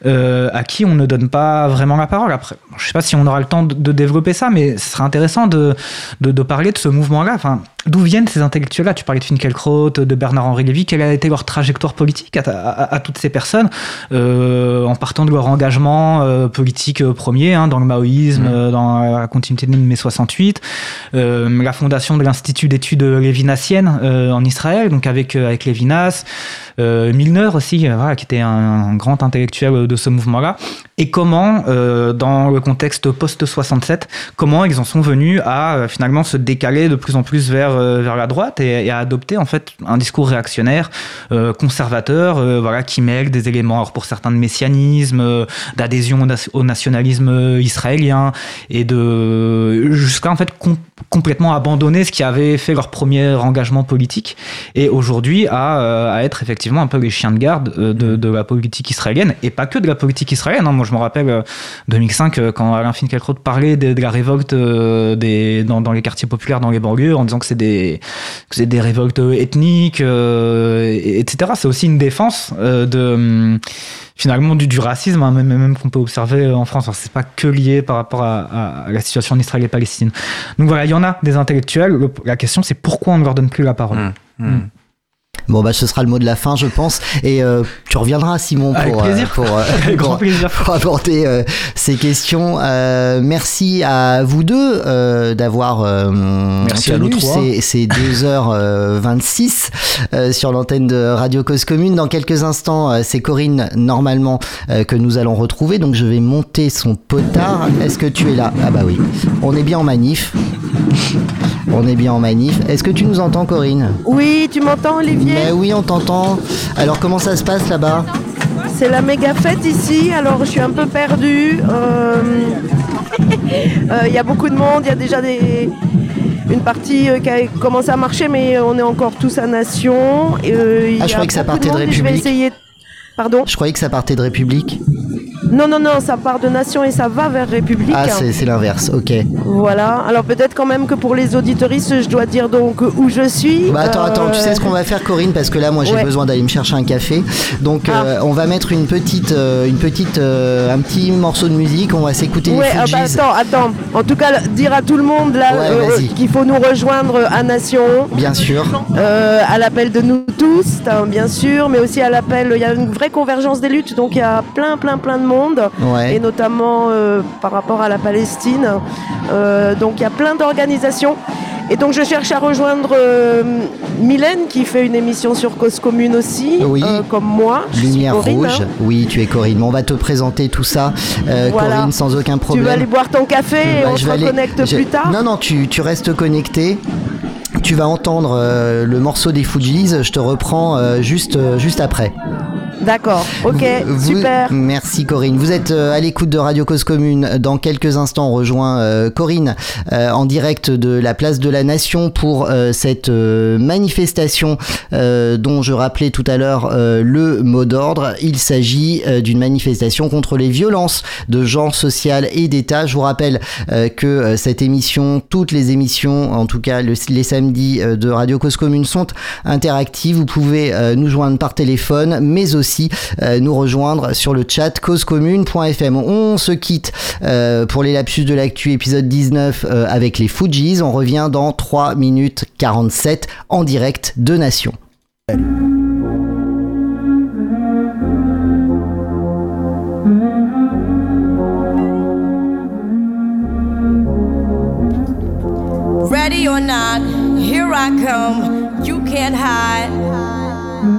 à qui on ne donne pas vraiment la parole. Après, je sais pas si on aura le temps de, de développer ça, mais ce serait intéressant de, de, de parler de ce mouvement-là. Enfin, d'où viennent ces intellectuels-là? Tu parlais de Finkielkraut, de Bernard-Henri Lévy. Quelle a été leur trajectoire politique à, à- à toutes ces personnes, euh, en partant de leur engagement euh, politique euh, premier hein, dans le maoïsme, euh, dans la continuité de mai 68, euh, la fondation de l'Institut d'études lévinassiennes en Israël, donc avec, avec Lévinas, Milner aussi, voilà, qui était un, un grand intellectuel de ce mouvement-là, et comment, dans le contexte post-67, comment ils en sont venus à finalement se décaler de plus en plus vers, vers la droite et, et à adopter en fait un discours réactionnaire, euh, conservateur, euh, voilà, qui mêle des éléments, pour certains de messianisme, euh, d'adhésion au, na- au nationalisme euh, israélien, et de jusqu'à en fait complètement abandonner ce qui avait fait leur premier engagement politique, et aujourd'hui à, euh, à être effectivement un peu les chiens de garde euh, de, de la politique israélienne, et pas que de la politique israélienne. hein. Moi, je me rappelle euh, 2005 euh, quand Alain Finkielkraut parlait de, de la révolte des, dans, dans les quartiers populaires, dans les banlieues, en disant que c'est des, que des révoltes ethniques, et- etc. C'est aussi une défense de hum, finalement du, du racisme, hein, même, même qu'on peut observer en France. Alors, c'est pas que lié par rapport à, la situation en Israël et Palestine. Donc voilà, il y en a des intellectuels. Le- la question, c'est pourquoi on ne leur donne plus la parole. Mmh. Mm. Bon bah ce sera le mot de la fin je pense et euh, tu reviendras Simon Avec pour plaisir. euh, pour, euh, Avec grand pour- plaisir. pour aborder euh, ces questions. Euh, merci à vous deux euh, d'avoir euh, tenu ces, ces 2h26 euh, sur l'antenne de Radio Cause Commune. Dans quelques instants, euh, c'est Corinne normalement euh, que nous allons retrouver. Donc je vais monter son potard. Est-ce que tu es là? Ah bah oui. On est bien en manif. On est bien en manif. Est-ce que tu nous entends Corinne? Oui, tu m'entends Olivier? Mais oui, on t'entend. Alors comment ça se passe là-bas? C'est la méga fête ici, alors je suis un peu perdue. Euh, euh, Il y a beaucoup de monde, il y a déjà des... une partie euh, qui a commencé à marcher, mais on est encore tous à Nation. Et, euh, il Ah, y je croyais que ça partait de Je vais République. essayer. Pardon? Je croyais que ça partait de République. Non, non, non, ça part de Nation et ça va vers République. Ah, c'est l'inverse, ok. Voilà, alors peut-être quand même que pour les auditoristes, je dois dire donc où je suis. Bah attends, attends, tu sais ce qu'on va faire Corinne parce que là moi j'ai Ouais. Ah. besoin d'aller me chercher un café. Donc euh, on va mettre une petite, euh, une petite, euh, un petit morceau de musique. On va s'écouter Ouais, les ah bah attends, attends. En tout cas, dire à tout le monde là Ouais, qu'il faut nous rejoindre à Nation. Bien sûr. À l'appel de nous tous, hein, bien sûr, mais aussi à l'appel. Il y a une vraie convergence des luttes, donc il y a plein, plein, plein de monde, Ouais. et notamment euh, par rapport à la Palestine. Euh, donc il y a plein d'organisations. Et donc je cherche à rejoindre euh, Mylène qui fait une émission sur Cause Commune aussi, euh, comme moi. Lumière Corinne, rouge. hein. Oui, tu es Corinne. Bon, on va te présenter tout ça, euh, Voilà. Corinne, sans aucun Tu problème. vas aller boire ton café et Bah, on je se aller- reconnecte je- plus tard. Non, non, tu, tu restes connecté. Tu vas entendre euh, le morceau des Fugees. Je te reprends euh, juste, euh, juste après. D'accord, ok, Vous- super. Merci Corinne. Vous êtes euh, à l'écoute de Radio Cause Commune. Dans quelques instants, on rejoint euh, Corinne euh, en direct de la place de la Nation pour cette manifestation dont je rappelais tout à l'heure le mot d'ordre. Il s'agit d'une manifestation contre les violences de genre social et d'État. Je vous rappelle que cette émission, toutes les émissions, en tout cas le- les samedis de Radio Cause Commune sont interactives. Vous pouvez nous joindre par téléphone, mais aussi euh, nous rejoindre sur le chat causecommune.fm. On se quitte euh, pour les lapsus de l'actu épisode 19 euh, avec les Fujis. On revient dans 3 minutes 47 en direct de Nation. Ready or not, here I come. You can't hide.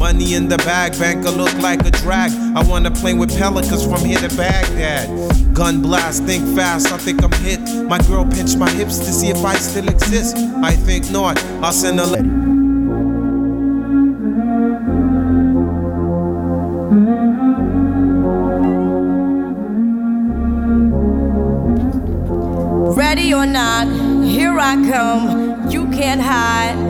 Money in the bag, banker look like a drag. I wanna play with pelicans from here to Baghdad. Gun blast, think fast, I think I'm hit. My girl pinched my hips to see if I still exist. I think not, I'll send a letter. Ready or not, here I come. You can't hide.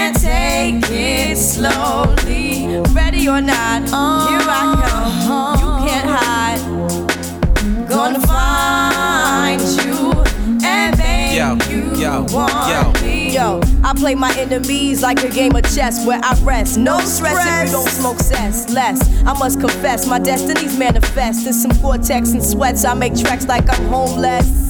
and take it slowly. Ready or not, here I come. You can't hide. Gonna find you and make Yo, you yo, want yo. me. Yo, I play my enemies like a game of chess where I rest. No stress if you don't smoke cess. Less, I must confess, my destinies manifest. In some cortex and sweats, I make tracks like I'm homeless.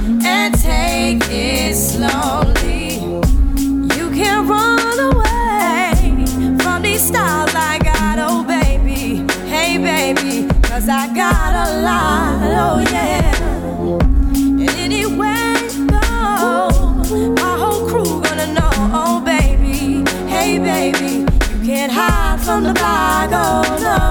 and take it slowly. You can't run away from these styles I got, oh baby. Hey baby, cause I got a lot, oh yeah. And my whole crew gonna know, oh baby. Hey baby, you can't hide from the bag, oh no.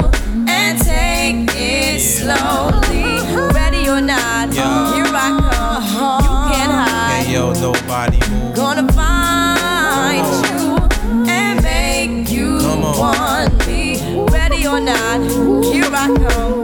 Slowly, ready or not, yeah. here I come. You can't hide. Hey, yo, nobody. Gonna find you and make you want me. Ready or not, here I come.